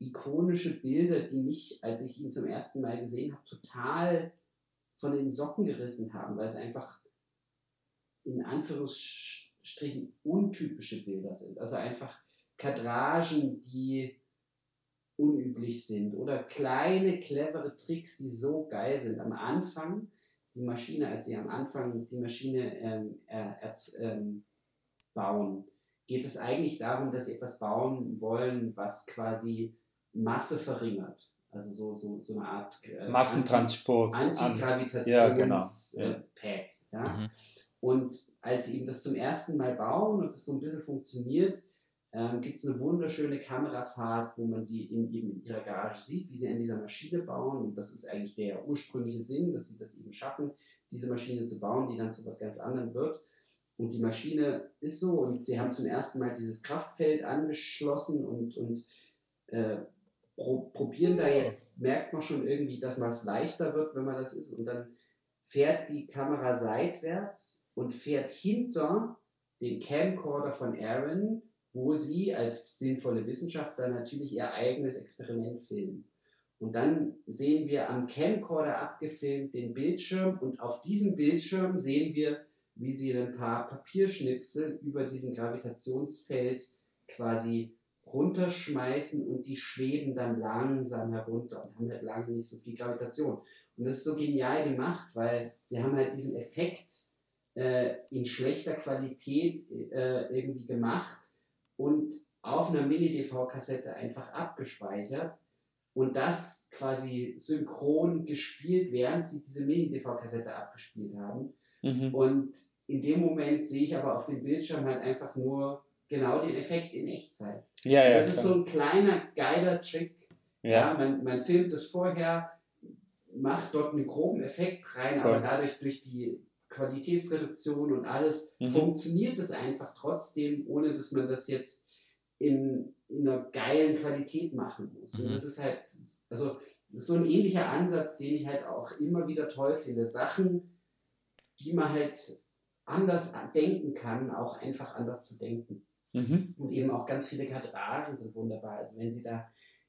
ikonische Bilder, die mich, als ich ihn zum ersten Mal gesehen habe, total von den Socken gerissen haben, weil es einfach in Anführungsstrichen untypische Bilder sind. Also einfach Kadragen, die unüblich sind oder kleine, clevere Tricks, die so geil sind. Am Anfang, die Maschine, als sie am Anfang die Maschine ähm, er, ähm, bauen, geht es eigentlich darum, dass sie etwas bauen wollen, was quasi Masse verringert. Also so, so, so eine Art äh, Massentransport. Anti- an- Antigravitations Ja, genau. äh, Ja. Mhm. Und als sie eben das zum ersten Mal bauen und das so ein bisschen funktioniert, ähm, gibt es eine wunderschöne Kamerafahrt, wo man sie in, in ihrer Garage sieht, wie sie an dieser Maschine bauen. Und das ist eigentlich der ursprüngliche Sinn, dass sie das eben schaffen, diese Maschine zu bauen, die dann zu was ganz anderem wird. Und die Maschine ist so und sie haben zum ersten Mal dieses Kraftfeld angeschlossen und, und äh, pro, probieren da jetzt, merkt man schon irgendwie, dass man es leichter wird, wenn man das ist. Und dann fährt die Kamera seitwärts und fährt hinter den Camcorder von Aaron, wo sie als sinnvolle Wissenschaftler natürlich ihr eigenes Experiment filmen. Und dann sehen wir am Camcorder abgefilmt den Bildschirm und auf diesem Bildschirm sehen wir, wie sie ein paar Papierschnipsel über diesem Gravitationsfeld quasi runterschmeißen und die schweben dann langsam herunter und haben halt lange nicht so viel Gravitation. Und das ist so genial gemacht, weil sie haben halt diesen Effekt äh, in schlechter Qualität äh, irgendwie gemacht und auf einer Mini-DV-Kassette einfach abgespeichert und das quasi synchron gespielt, während sie diese Mini-DV-Kassette abgespielt haben. Mhm. Und in dem Moment sehe ich aber auf dem Bildschirm halt einfach nur genau den Effekt in Echtzeit. Ja, ja. das ist klar. so ein kleiner, geiler Trick. Ja. ja. man, man filmt es vorher, macht dort einen groben Effekt rein, Voll. aber dadurch durch die Qualitätsreduktion und alles Mhm. funktioniert es einfach trotzdem, ohne dass man das jetzt in, in einer geilen Qualität machen muss. Und Mhm. das ist halt, also ist so ein ähnlicher Ansatz, den ich halt auch immer wieder toll finde. Sachen, die man halt anders denken kann, auch einfach anders zu denken. Mhm. Und eben auch ganz viele Kadragen sind wunderbar. Also wenn Sie da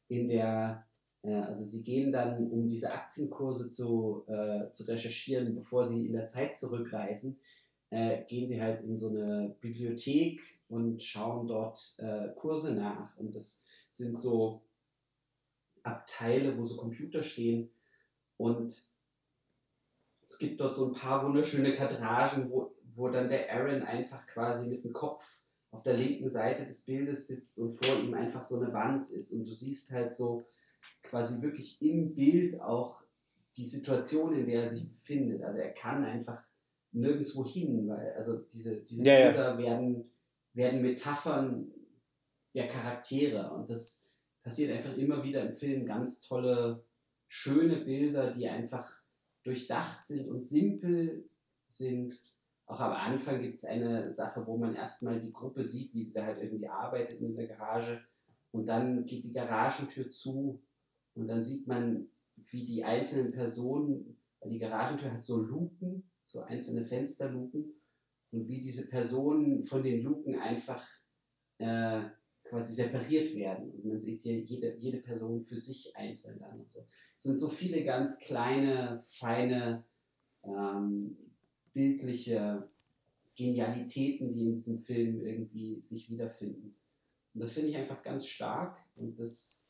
in der, also Sie gehen dann, um diese Aktienkurse zu, äh, zu recherchieren, bevor Sie in der Zeit zurückreisen, äh, gehen Sie halt in so eine Bibliothek und schauen dort äh, Kurse nach. Und das sind so Abteile, wo so Computer stehen. Und es gibt dort so ein paar wunderschöne Kadragen, wo, wo dann der Aaron einfach quasi mit dem Kopf auf der linken Seite des Bildes sitzt und vor ihm einfach so eine Wand ist. Und du siehst halt so quasi wirklich im Bild auch die Situation, in der er sich befindet. Also er kann einfach nirgendwo hin, weil also diese, diese Ja, ja. Bilder werden, werden Metaphern der Charaktere. Und das passiert einfach immer wieder im Film. Ganz tolle, schöne Bilder, die einfach durchdacht sind und simpel sind. Auch am Anfang gibt es eine Sache, wo man erstmal die Gruppe sieht, wie sie da halt irgendwie arbeitet in der Garage. Und dann geht die Garagentür zu und dann sieht man, wie die einzelnen Personen, die Garagentür hat so Luken, so einzelne Fensterluken, und wie diese Personen von den Luken einfach äh, quasi separiert werden. Und man sieht hier jede, jede Person für sich einzeln dann und so. Es sind so viele ganz kleine, feine, ähm, bildliche Genialitäten, die in diesem Film irgendwie sich wiederfinden. Und das finde ich einfach ganz stark. Und das,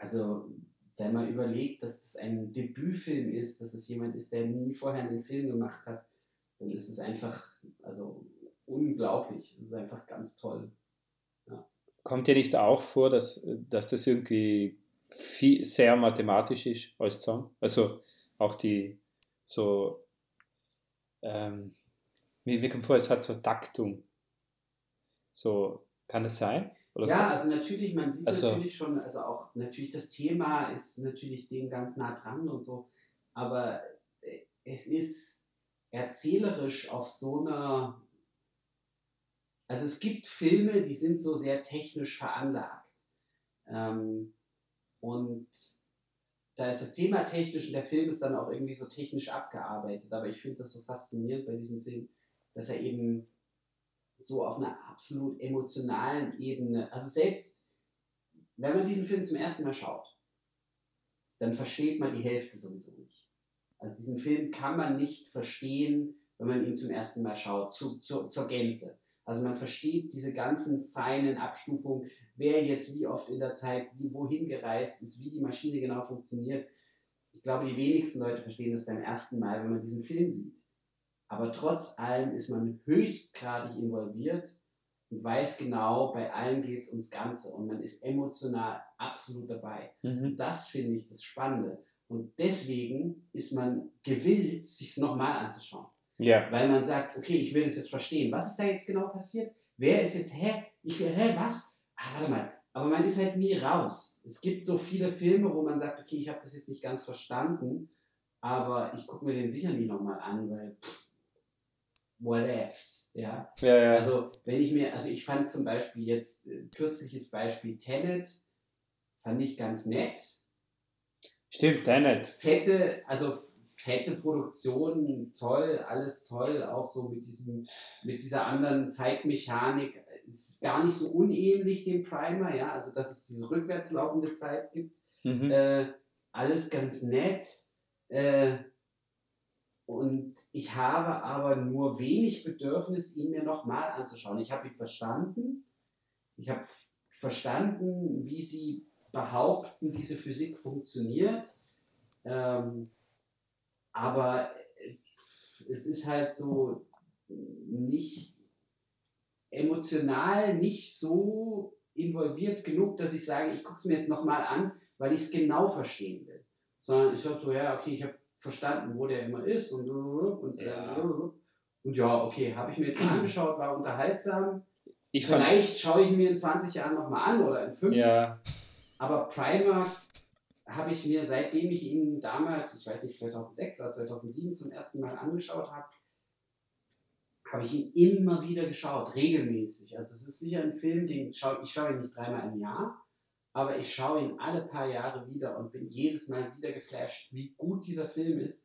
also, wenn man überlegt, dass das ein Debütfilm ist, dass es jemand ist, der nie vorher einen Film gemacht hat, dann ist es einfach, also, unglaublich. Es ist einfach ganz toll. Kommt dir nicht auch vor, dass, dass das irgendwie viel, sehr mathematisch ist als Song? Also auch die so, ähm, mir, mir kommt vor, es hat so Taktung. So, kann das sein? Oder Ja, also natürlich, man sieht Also- natürlich schon, also auch natürlich das Thema ist natürlich dem ganz nah dran und so, aber äh, es ist erzählerisch auf so einer, also es gibt Filme, die sind so sehr technisch veranlagt ähm, und da ist das Thema technisch und der Film ist dann auch irgendwie so technisch abgearbeitet, aber ich finde das so faszinierend bei diesem Film, dass er eben so auf einer absolut emotionalen Ebene, also selbst wenn man diesen Film zum ersten Mal schaut, dann versteht man die Hälfte sowieso nicht. Also diesen Film kann man nicht verstehen, wenn man ihn zum ersten Mal schaut, zu, zu, zur Gänze. Also man versteht diese ganzen feinen Abstufungen, wer jetzt wie oft in der Zeit wie, wohin gereist ist, wie die Maschine genau funktioniert. Ich glaube, die wenigsten Leute verstehen das beim ersten Mal, wenn man diesen Film sieht. Aber trotz allem ist man höchstgradig involviert und weiß genau, bei allen geht es ums Ganze und man ist emotional absolut dabei. Mhm. Und das finde ich das Spannende. Und deswegen ist man gewillt, sich es nochmal anzuschauen. Ja, Weil man sagt, okay, ich will das jetzt verstehen. Was ist da jetzt genau passiert? Wer ist jetzt, hä? Ich will, hä, was? Ah, warte mal. Aber man ist halt nie raus. Es gibt so viele Filme, wo man sagt, okay, ich habe das jetzt nicht ganz verstanden, aber ich gucke mir den sicher nie nochmal an, weil pff, what ifs, ja. ja, ja. Also, wenn ich mir, also ich fand zum Beispiel jetzt äh, kürzliches Beispiel Tenet, fand ich ganz nett. Stimmt, Tenet. Fette, also fette Produktion, toll, alles toll, auch so mit diesem, mit dieser anderen Zeitmechanik. Ist gar nicht so unähnlich dem Primer, ja, also dass es diese rückwärts laufende Zeit gibt. Mhm. Äh, alles ganz nett. Äh, und ich habe aber nur wenig Bedürfnis, ihn mir nochmal anzuschauen. Ich habe ihn verstanden. Ich habe verstanden, wie sie behaupten, diese Physik funktioniert. Ähm, aber äh, es ist halt so nicht emotional nicht so involviert genug, dass ich sage, ich gucke es mir jetzt nochmal an, weil ich es genau verstehen will. Sondern ich habe so, ja, okay, ich habe verstanden, wo der immer ist und und, Ja. und ja, okay, habe ich mir jetzt mal angeschaut, war unterhaltsam. Ich Vielleicht schaue ich mir in 20 Jahren nochmal an oder in 5. Ja, Aber Primer habe ich mir, seitdem ich ihn damals, ich weiß nicht, 2006 oder 2007 zum ersten Mal angeschaut habe, habe ich ihn immer wieder geschaut, regelmäßig. Also es ist sicher ein Film, den schau, ich schaue ihn nicht dreimal im Jahr, aber ich schaue ihn alle paar Jahre wieder und bin jedes Mal wieder geflasht, wie gut dieser Film ist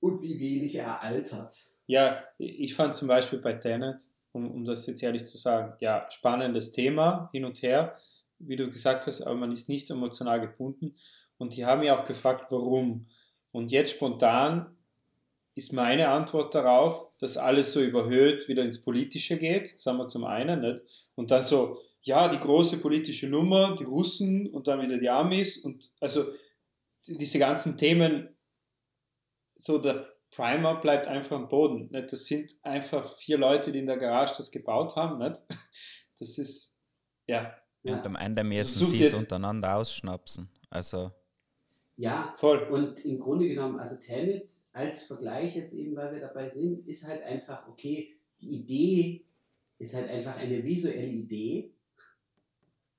und wie wenig er altert. Ja, ich fand zum Beispiel bei Tenet, um, um das jetzt ehrlich zu sagen, ja, spannendes Thema hin und her, wie du gesagt hast, aber man ist nicht emotional gebunden. Und die haben ja auch gefragt, warum. Und jetzt spontan ist meine Antwort darauf, dass alles so überhöht wieder ins Politische geht, sagen wir zum einen, nicht? Und dann so, ja, die große politische Nummer, die Russen und dann wieder die Amis und also die- diese ganzen Themen, so der Primer bleibt einfach am Boden. Nicht? Das sind einfach vier Leute, die in der Garage das gebaut haben. Nicht? <laughs> Das ist, ja, Und am Ende müssen sucht sie es untereinander ausschnapsen. Also, Ja, voll. Und im Grunde genommen, also Tenet als Vergleich jetzt eben, weil wir dabei sind, ist halt einfach, okay, die Idee ist halt einfach eine visuelle Idee.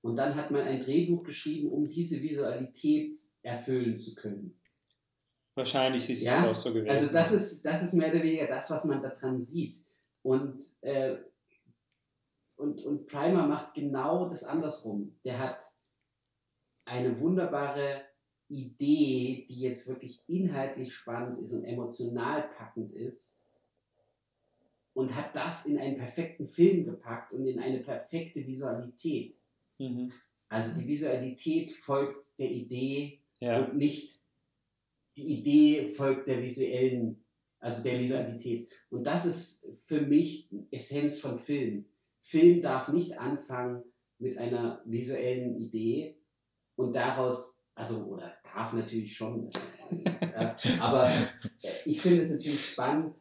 Und dann hat man ein Drehbuch geschrieben, um diese Visualität erfüllen zu können. Wahrscheinlich ist Ja, es auch so gewesen. Also das ist, das ist mehr oder weniger das, was man da dran sieht. Und, äh, und, und Primer macht genau das andersrum. Der hat eine wunderbare Idee, die jetzt wirklich inhaltlich spannend ist und emotional packend ist. Und hat das in einen perfekten Film gepackt und in eine perfekte Visualität. Mhm. Also die Visualität folgt der Idee ja. und nicht die Idee folgt der visuellen, also der Visualität. Und das ist für mich Essenz von Film. Film darf nicht anfangen mit einer visuellen Idee und daraus, also, oder darf natürlich schon, <laughs> äh, aber ich finde es natürlich spannend,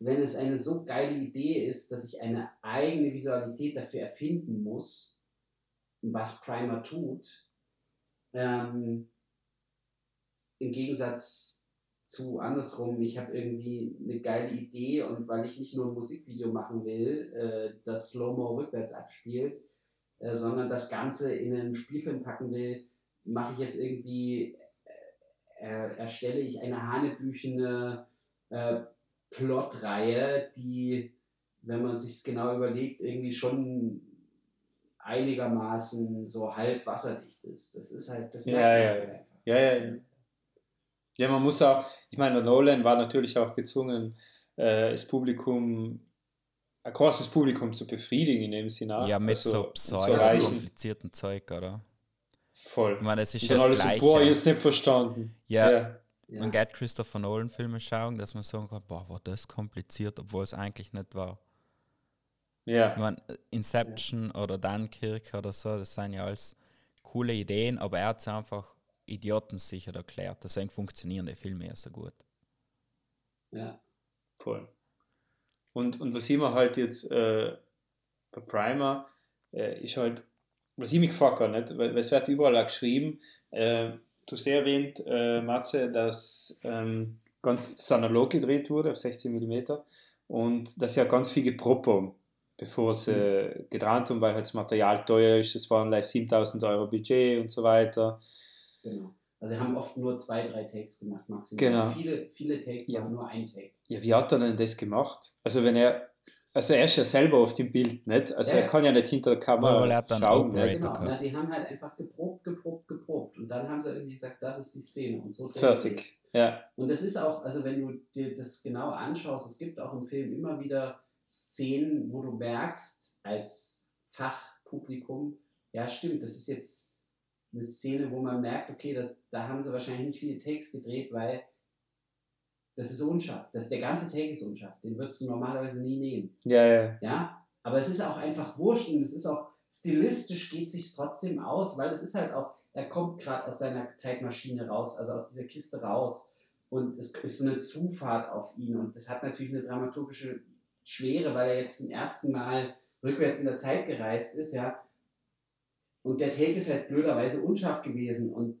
wenn es eine so geile Idee ist, dass ich eine eigene Visualität dafür erfinden muss, was Primer tut. Ähm, im Gegensatz zu andersrum, ich habe irgendwie eine geile Idee und weil ich nicht nur ein Musikvideo machen will, äh, das Slow-Mo rückwärts abspielt, äh, sondern das Ganze in einen Spielfilm packen will, mache ich jetzt irgendwie, äh, äh, erstelle ich eine hanebüchene äh, Plotreihe, die, wenn man sich genau überlegt, irgendwie schon einigermaßen so halb wasserdicht ist. Das ist halt, das Ja, merkt man ja, halt ja. einfach. Ja, ja, ja. Ja, man muss auch, ich meine, der Nolan war natürlich auch gezwungen, äh, das Publikum, ein großes Publikum zu befriedigen in dem Sinne. ja, mit also, so und zu pseudo erreichen. komplizierten Zeug, oder? Voll. Ich meine, es ist ja das alles Gleiche. so, boah, jetzt nicht verstanden. Ja. ja. Ja. Man geht Christopher Nolan Filme schauen, dass man sagen kann, boah, war das kompliziert, obwohl es eigentlich nicht war. Ja. Ich meine, Inception oder Dunkirk oder so, das sind ja alles coole Ideen, aber er hat es einfach idiotensicher erklärt. Deswegen funktionieren die Filme ja so gut. Ja. Voll. Und, und was ich mir halt jetzt äh, bei Primer äh, ist halt, was ich mich gefragt habe, nicht? Weil, weil es wird überall auch geschrieben, äh, du hast ja erwähnt, äh, Matze, dass ähm, ganz das analog gedreht wurde auf 16 mm und dass ja ganz viel geprobt haben, bevor sie äh, gedreht haben, weil halt das Material teuer ist, es waren like 7000 Euro Budget und so weiter. Genau. Also haben oft nur zwei, drei Takes gemacht, maximal. Genau. Viele, viele Takes, Ja. aber nur ein Take. Ja, wie hat er denn das gemacht? Also wenn er, also er ist ja selber auf dem Bild, nicht? Also Ja. er kann ja nicht hinter der Kamera er dann schauen? Genau. Na, die haben halt einfach geprobt, geprobt, geprobt. Und dann haben sie irgendwie gesagt, das ist die Szene. Und so Fertig. Ja, Und es ist auch, also wenn du dir das genau anschaust, es gibt auch im Film immer wieder Szenen, wo du merkst, als Fachpublikum, ja stimmt, das ist jetzt eine Szene, wo man merkt, okay, das, da haben sie wahrscheinlich nicht viele Takes gedreht, weil das ist unscharf. Das, der ganze Take ist unscharf. Den würdest du normalerweise nie nehmen. Ja, ja. Ja, aber es ist auch einfach wurscht und es ist auch stilistisch geht sich trotzdem aus, weil es ist halt auch, er kommt gerade aus seiner Zeitmaschine raus, also aus dieser Kiste raus und es ist so eine Zufahrt auf ihn und das hat natürlich eine dramaturgische Schwere, weil er jetzt zum ersten Mal rückwärts in der Zeit gereist ist, ja. Und der Take ist halt blöderweise unscharf gewesen und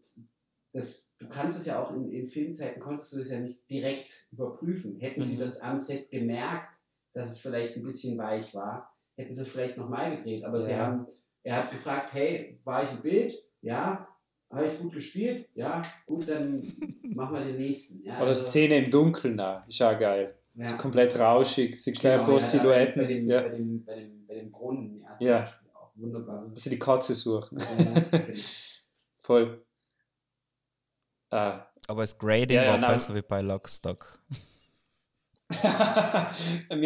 das, du kannst es ja auch in, in Filmzeiten, konntest du das ja nicht direkt überprüfen. Hätten sie Mhm. das am Set gemerkt, dass es vielleicht ein bisschen weich war, hätten sie es vielleicht nochmal gedreht. Aber sie Ja. haben, er hat gefragt, hey, war ich im Bild? Ja. Habe ich gut gespielt? Ja. Gut, dann <laughs> machen wir den nächsten. Ja, Oder also- Szene im Dunkeln auch, ist auch geil. Ja. So komplett rauschig, siehst ein Genau, paar ja, Silhouetten. Bei dem, ja. bei, dem, bei, dem, bei dem Brunnen, ja, zum Ja. Beispiel auch wunderbar. Muss ich die Katze suchen. Ja, <laughs> genau. Voll. Ah. Aber das Grading Ja, ja, war nein. besser wie bei Lockstock. <laughs> wir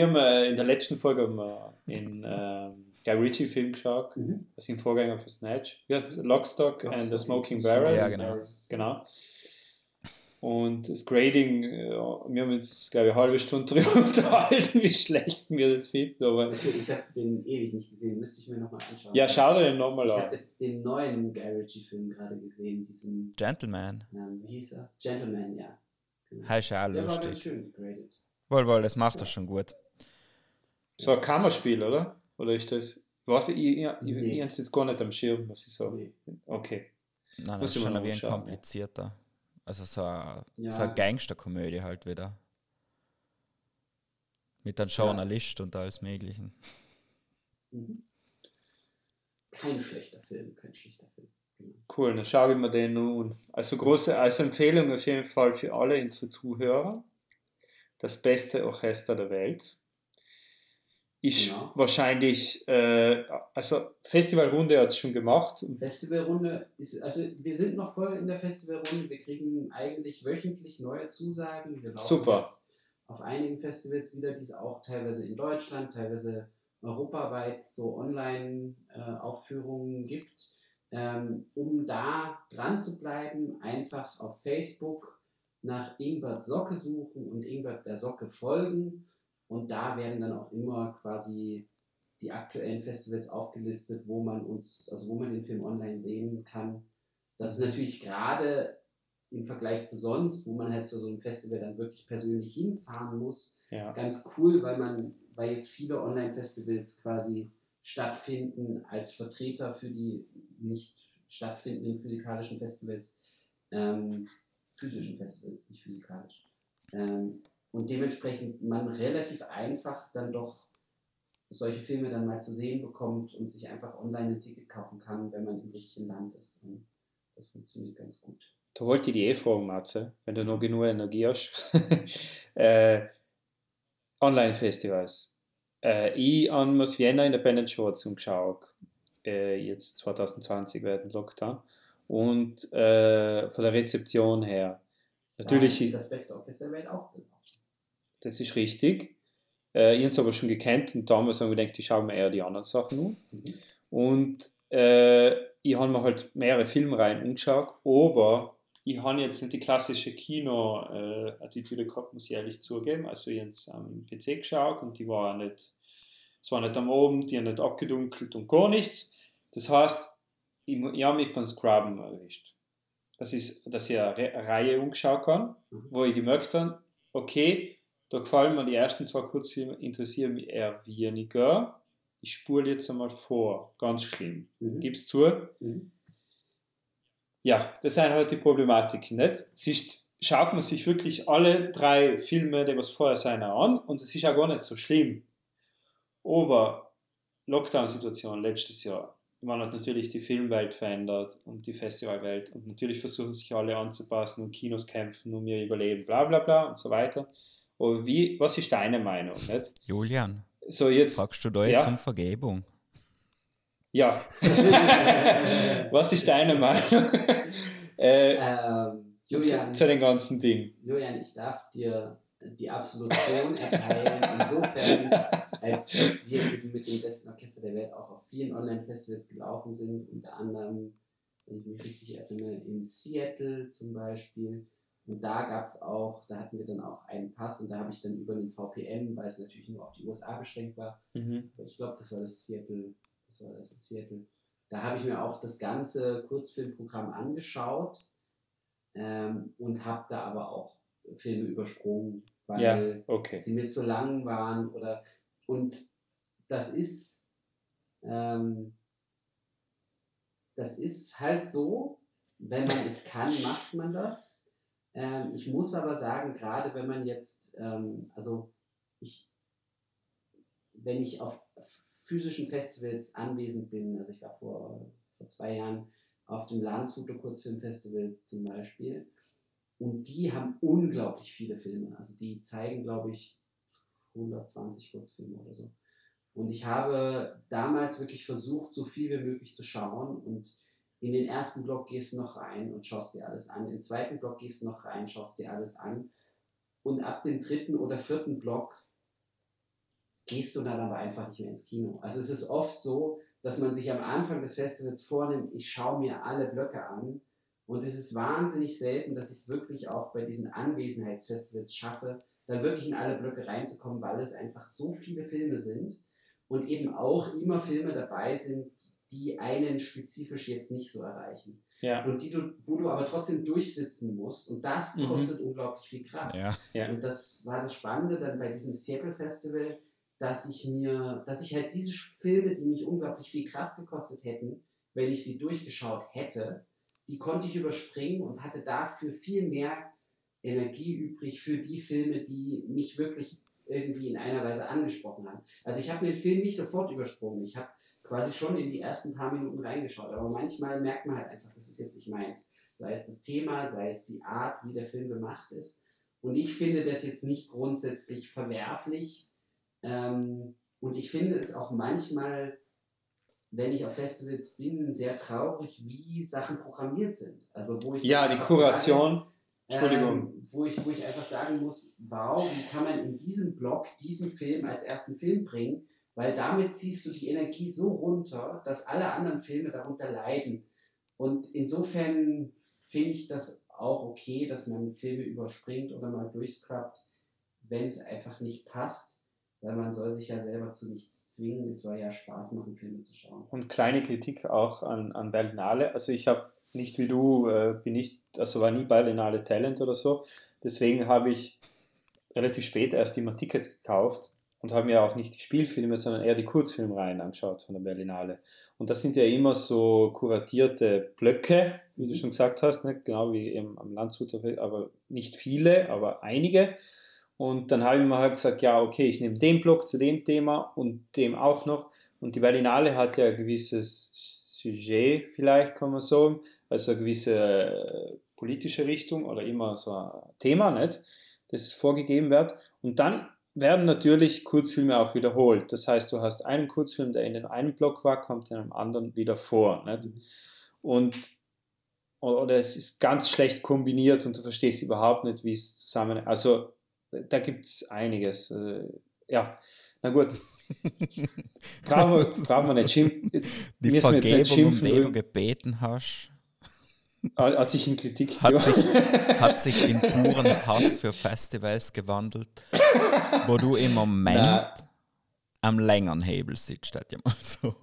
haben äh, in der letzten Folge haben wir in ähm, Guy Ritchie Film geschaut, Mhm. das ist im Vorgänger für Snatch. Wie heißt es? Lockstock, and the Lockstock Smoking Barrel. Ja, genau. genau. Und das Grading, äh, wir haben jetzt, glaube ich, eine halbe Stunde drüber <laughs> unterhalten, wie schlecht wir das finden. Aber Okay, ich habe den ewig nicht gesehen, müsste ich mir nochmal anschauen. ja, schau dir den nochmal Ich an. habe jetzt den neuen Guy Ritchie-Film gerade gesehen, diesen, Gentleman. ähm, wie hieß er? Gentleman, ja. Genau. Das ist auch Der war ganz lustig. schön gegradet. Wohl, wohl, das macht er schon gut. So ein Kammerspiel, oder? Oder ist das. Was ich, ich, ich, ich, Nee. ich jetzt gar nicht am Schirm, muss ich sagen. Nee. Okay. Nein, das ich ist mir schon noch ein wenig ja. komplizierter. Also so eine, Ja. so eine Gangsterkomödie halt wieder. Mit einem Journalist und alles Möglichen. Mhm. Kein schlechter Film, kein schlechter Film. Genau. Cool, dann schaue ich mir den nun. Also große also Empfehlung auf jeden Fall für alle unsere Zuhörer. Das beste Orchester der Welt. Ist Genau. wahrscheinlich, äh, also Festivalrunde hat es schon gemacht. Festivalrunde ist, also wir sind noch voll in der Festivalrunde. Wir kriegen eigentlich wöchentlich neue Zusagen. Wir laufen Super. jetzt auf einigen Festivals wieder, die es auch teilweise in Deutschland, teilweise europaweit so Online-Aufführungen gibt. Ähm, um da dran zu bleiben, einfach auf Facebook nach Ingbert Socke suchen und Ingbert der Socke folgen. Und da werden dann auch immer quasi die aktuellen Festivals aufgelistet, wo man uns, also wo man den Film online sehen kann. Das ist natürlich gerade im Vergleich zu sonst, wo man halt zu so einem Festival dann wirklich persönlich hinfahren muss, Ja. ganz cool, weil man, weil jetzt viele Online-Festivals quasi stattfinden als Vertreter für die nicht stattfindenden physikalischen Festivals, ähm, physischen Festivals, nicht physikalisch. Ähm, und dementsprechend man relativ einfach dann doch solche Filme dann mal zu sehen bekommt und sich einfach online ein Ticket kaufen kann, wenn man im richtigen Land ist. Und das funktioniert ganz gut. Da wollte ich die eh fragen, Matze, wenn du noch genug Energie hast. <laughs> äh, Online-Festivals. Äh, ich an das Vienna Independent Show zugeschaut. Äh, jetzt 2020 während Lockdown. Und äh, von der Rezeption her. Natürlich, Da ist das beste Orchester der Welt auch. Das ist richtig. Äh, ich habe es aber schon gekannt und damals haben wir gedacht, ich schaue mir eher die anderen Sachen an. Mhm. Und äh, ich habe mir halt mehrere Filmreihen angeschaut, aber ich habe jetzt nicht die klassische Kino-Attitüde gehabt, muss ich ehrlich zugeben. Also ich habe es am PC geschaut und die war nicht, es war nicht am Abend, die haben nicht abgedunkelt und gar nichts. Das heißt, ich, ich habe mich beim Scrubben erwischt. Das ist, dass ich eine Re Reihe umgeschaut kann, Mhm. wo ich gemerkt habe, okay, da gefallen mir die ersten zwei Kurzfilme, interessieren mich eher weniger. Ich spule jetzt einmal vor. Ganz schlimm. Mhm. Gib's zu. Mhm. Ja, das sind halt die Problematiken. Nicht? Es ist, schaut man sich wirklich alle drei Filme, die was vorher sein, an und es ist auch gar nicht so schlimm. Aber Lockdown-Situation letztes Jahr, man hat natürlich die Filmwelt verändert und die Festivalwelt und natürlich versuchen sich alle anzupassen und Kinos kämpfen um ihr Überleben, bla bla bla und so weiter. Aber wie, was ist deine Meinung? Nicht? Julian, So jetzt, fragst du da Ja. jetzt um Vergebung? ja. <laughs> was ist deine Meinung <laughs> äh, Ähm, zu, Julian, zu den ganzen Dingen? Julian, ich darf dir die Absolution erteilen, insofern, als dass wir mit dem besten Orchester der Welt auch auf vielen Online-Festivals gelaufen sind, unter anderem wenn ich mich richtig erinnere, in Seattle zum Beispiel. Und da gab es auch, da hatten wir dann auch einen Pass und da habe ich dann über den VPN, weil es natürlich nur auf die USA beschränkt war, Mhm. ich glaube, das war das Seattle, das war das in Seattle. Da habe ich mir auch das ganze Kurzfilmprogramm angeschaut ähm, und habe da aber auch Filme übersprungen, weil Ja, okay. sie mir zu lang waren oder und das ist ähm, das ist halt so, wenn man es kann, macht man das. Ähm, ich muss aber sagen, gerade wenn man jetzt, ähm, also ich, wenn ich auf physischen Festivals anwesend bin, also ich war vor, vor zwei Jahren auf dem Landshuter Kurzfilmfestival zum Beispiel, und die haben unglaublich viele Filme. Also die zeigen, glaube ich, 120 Kurzfilme oder so. Und ich habe damals wirklich versucht, so viel wie möglich zu schauen. Und in den ersten Block gehst du noch rein und schaust dir alles an. Im zweiten Block gehst du noch rein, schaust dir alles an. Und ab dem dritten oder vierten Block gehst du dann aber einfach nicht mehr ins Kino. Also es ist oft so, dass man sich am Anfang des Festivals vornimmt, ich schaue mir alle Blöcke an. Und es ist wahnsinnig selten, dass ich es wirklich auch bei diesen Anwesenheitsfestivals schaffe, dann wirklich in alle Blöcke reinzukommen, weil es einfach so viele Filme sind und eben auch immer Filme dabei sind, die einen spezifisch jetzt nicht so erreichen. Ja. Und die du, wo du aber trotzdem durchsitzen musst. Und das Mhm. kostet unglaublich viel Kraft. Ja. Ja. Und das war das Spannende dann bei diesem Seattle Festival, dass ich mir, dass ich halt diese Filme, die mich unglaublich viel Kraft gekostet hätten, wenn ich sie durchgeschaut hätte, die konnte ich überspringen und hatte dafür viel mehr Energie übrig für die Filme, die mich wirklich irgendwie in einer Weise angesprochen haben. Also ich habe den Film nicht sofort übersprungen. Ich habe quasi schon in die ersten paar Minuten reingeschaut. Aber manchmal merkt man halt einfach, das ist jetzt nicht meins. Sei es das Thema, sei es die Art, wie der Film gemacht ist. Und ich finde das jetzt nicht grundsätzlich verwerflich. Ähm, und ich finde es auch manchmal, wenn ich auf Festivals bin, sehr traurig, wie Sachen programmiert sind. Also wo ich Ja, die Kuration. Sage, Entschuldigung. ähm, wo, ich, wo ich einfach sagen muss, wow, wie kann man in diesem Blog diesen Film als ersten Film bringen? Weil damit ziehst du die Energie so runter, dass alle anderen Filme darunter leiden. Und insofern finde ich das auch okay, dass man Filme überspringt oder mal durchscrubbt, wenn es einfach nicht passt. Weil man soll sich ja selber zu nichts zwingen. Es soll ja Spaß machen, Filme zu schauen. Und kleine Kritik auch an, an Berlinale. Also ich habe nicht wie du, äh, bin nicht, also war nie Berlinale Talent oder so. Deswegen habe ich relativ spät erst immer Tickets gekauft und habe mir auch nicht die Spielfilme, sondern eher die Kurzfilmreihen angeschaut von der Berlinale. Und das sind ja immer so kuratierte Blöcke, wie du schon gesagt hast, ne? genau wie eben am Landshuter, aber nicht viele, aber einige. Und dann habe ich mir halt gesagt, ja, okay, ich nehme den Block zu dem Thema und dem auch noch. Und die Berlinale hat ja ein gewisses Sujet, vielleicht kann man sagen, also eine gewisse äh, politische Richtung oder immer so ein Thema, nicht, das vorgegeben wird. Und dann werden natürlich Kurzfilme auch wiederholt. Das heißt, du hast einen Kurzfilm, der in dem einen Block war, kommt in einem anderen wieder vor. Nicht? Und oder es ist ganz schlecht kombiniert und du verstehst überhaupt nicht, wie es zusammen. Also da gibt es einiges. Äh, Ja, na gut. <laughs> brauchen, wir, brauchen wir nicht schimpfen. Die jetzt nicht Vergebung, um schimpfen, die du gebeten hast, Hat sich in Kritik hat sich, <laughs> hat sich in puren Hass für Festivals gewandelt, wo du im Moment Na. am längeren Hebel sitzt, hätte ich mal so.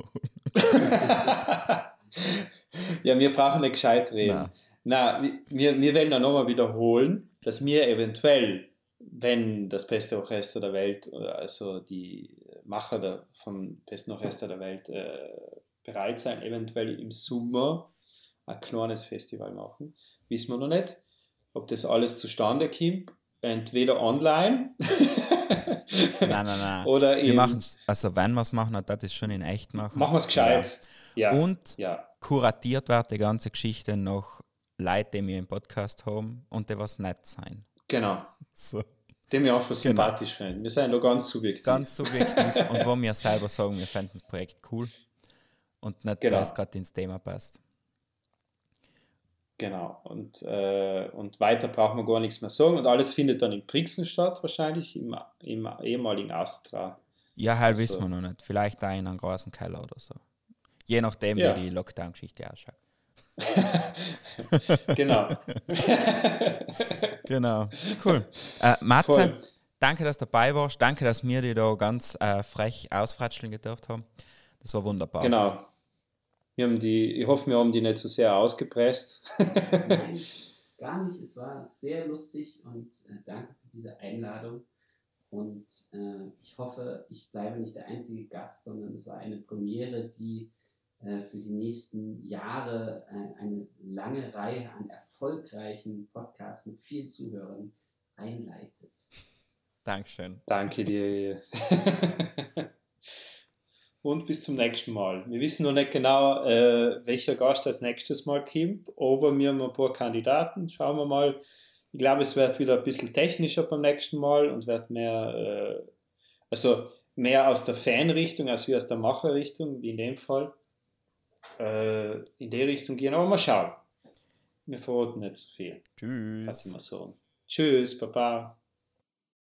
ja, wir brauchen nicht gescheit reden. Na. Na, wir, wir werden ja nochmal wiederholen, dass wir eventuell, wenn das beste Orchester der Welt, also die Macher der, vom besten Orchester der Welt äh, bereit sein, eventuell im Sommer ein kleines Festival machen. Wissen wir noch nicht, ob das alles zustande kommt. Entweder online <laughs> Nein, nein, nein. oder Wir machen also wenn wir es machen, dann das schon in echt machen. machen wir es gescheit. Ja. Und ja. kuratiert wird die ganze Geschichte noch Leute, die wir im Podcast haben und die was nett sein. Genau. So. Den wir einfach sympathisch finden. Wir sind da ganz subjektiv. Ganz subjektiv und wo wir selber sagen, wir fänden das Projekt cool und nicht, Genau. weil es gerade ins Thema passt. Genau. Und, äh, und weiter braucht man gar nichts mehr sagen. Und alles findet dann in Brixen statt, wahrscheinlich, im, im ehemaligen Astra. Ja, halt Also- wissen wir noch nicht. Vielleicht da in einem großen Keller oder so. Je nachdem, Ja. wie die Lockdown-Geschichte ausschaut. <laughs> genau. <laughs> Genau. Cool. Äh, Matze, Voll. danke, dass du dabei warst. Danke, dass wir dich da ganz äh, frech ausfratscheln gedurft haben. Das war wunderbar. Genau. Wir haben die, ich hoffe, wir haben die nicht so sehr ausgepresst. Nein, <laughs> gar nicht. Es war sehr lustig und äh, danke für diese Einladung. Und äh, ich hoffe, ich bleibe nicht der einzige Gast, sondern es war eine Premiere, die äh, für die nächsten Jahre äh, eine lange Reihe an erfolgreichen Podcasts mit vielen Zuhörern einleitet. Dankeschön. Danke dir. <laughs> Und bis zum nächsten Mal. Wir wissen noch nicht genau, äh, welcher Gast als nächstes Mal kommt, aber wir haben ein paar Kandidaten. Schauen wir mal. Ich glaube, es wird wieder ein bisschen technischer beim nächsten Mal und wird mehr, äh, also mehr aus der Fanrichtung als wie aus der Macherrichtung, wie in dem Fall. Äh, in die Richtung gehen, aber mal schauen. Wir verraten nicht so viel. Tschüss. So. Tschüss, Baba.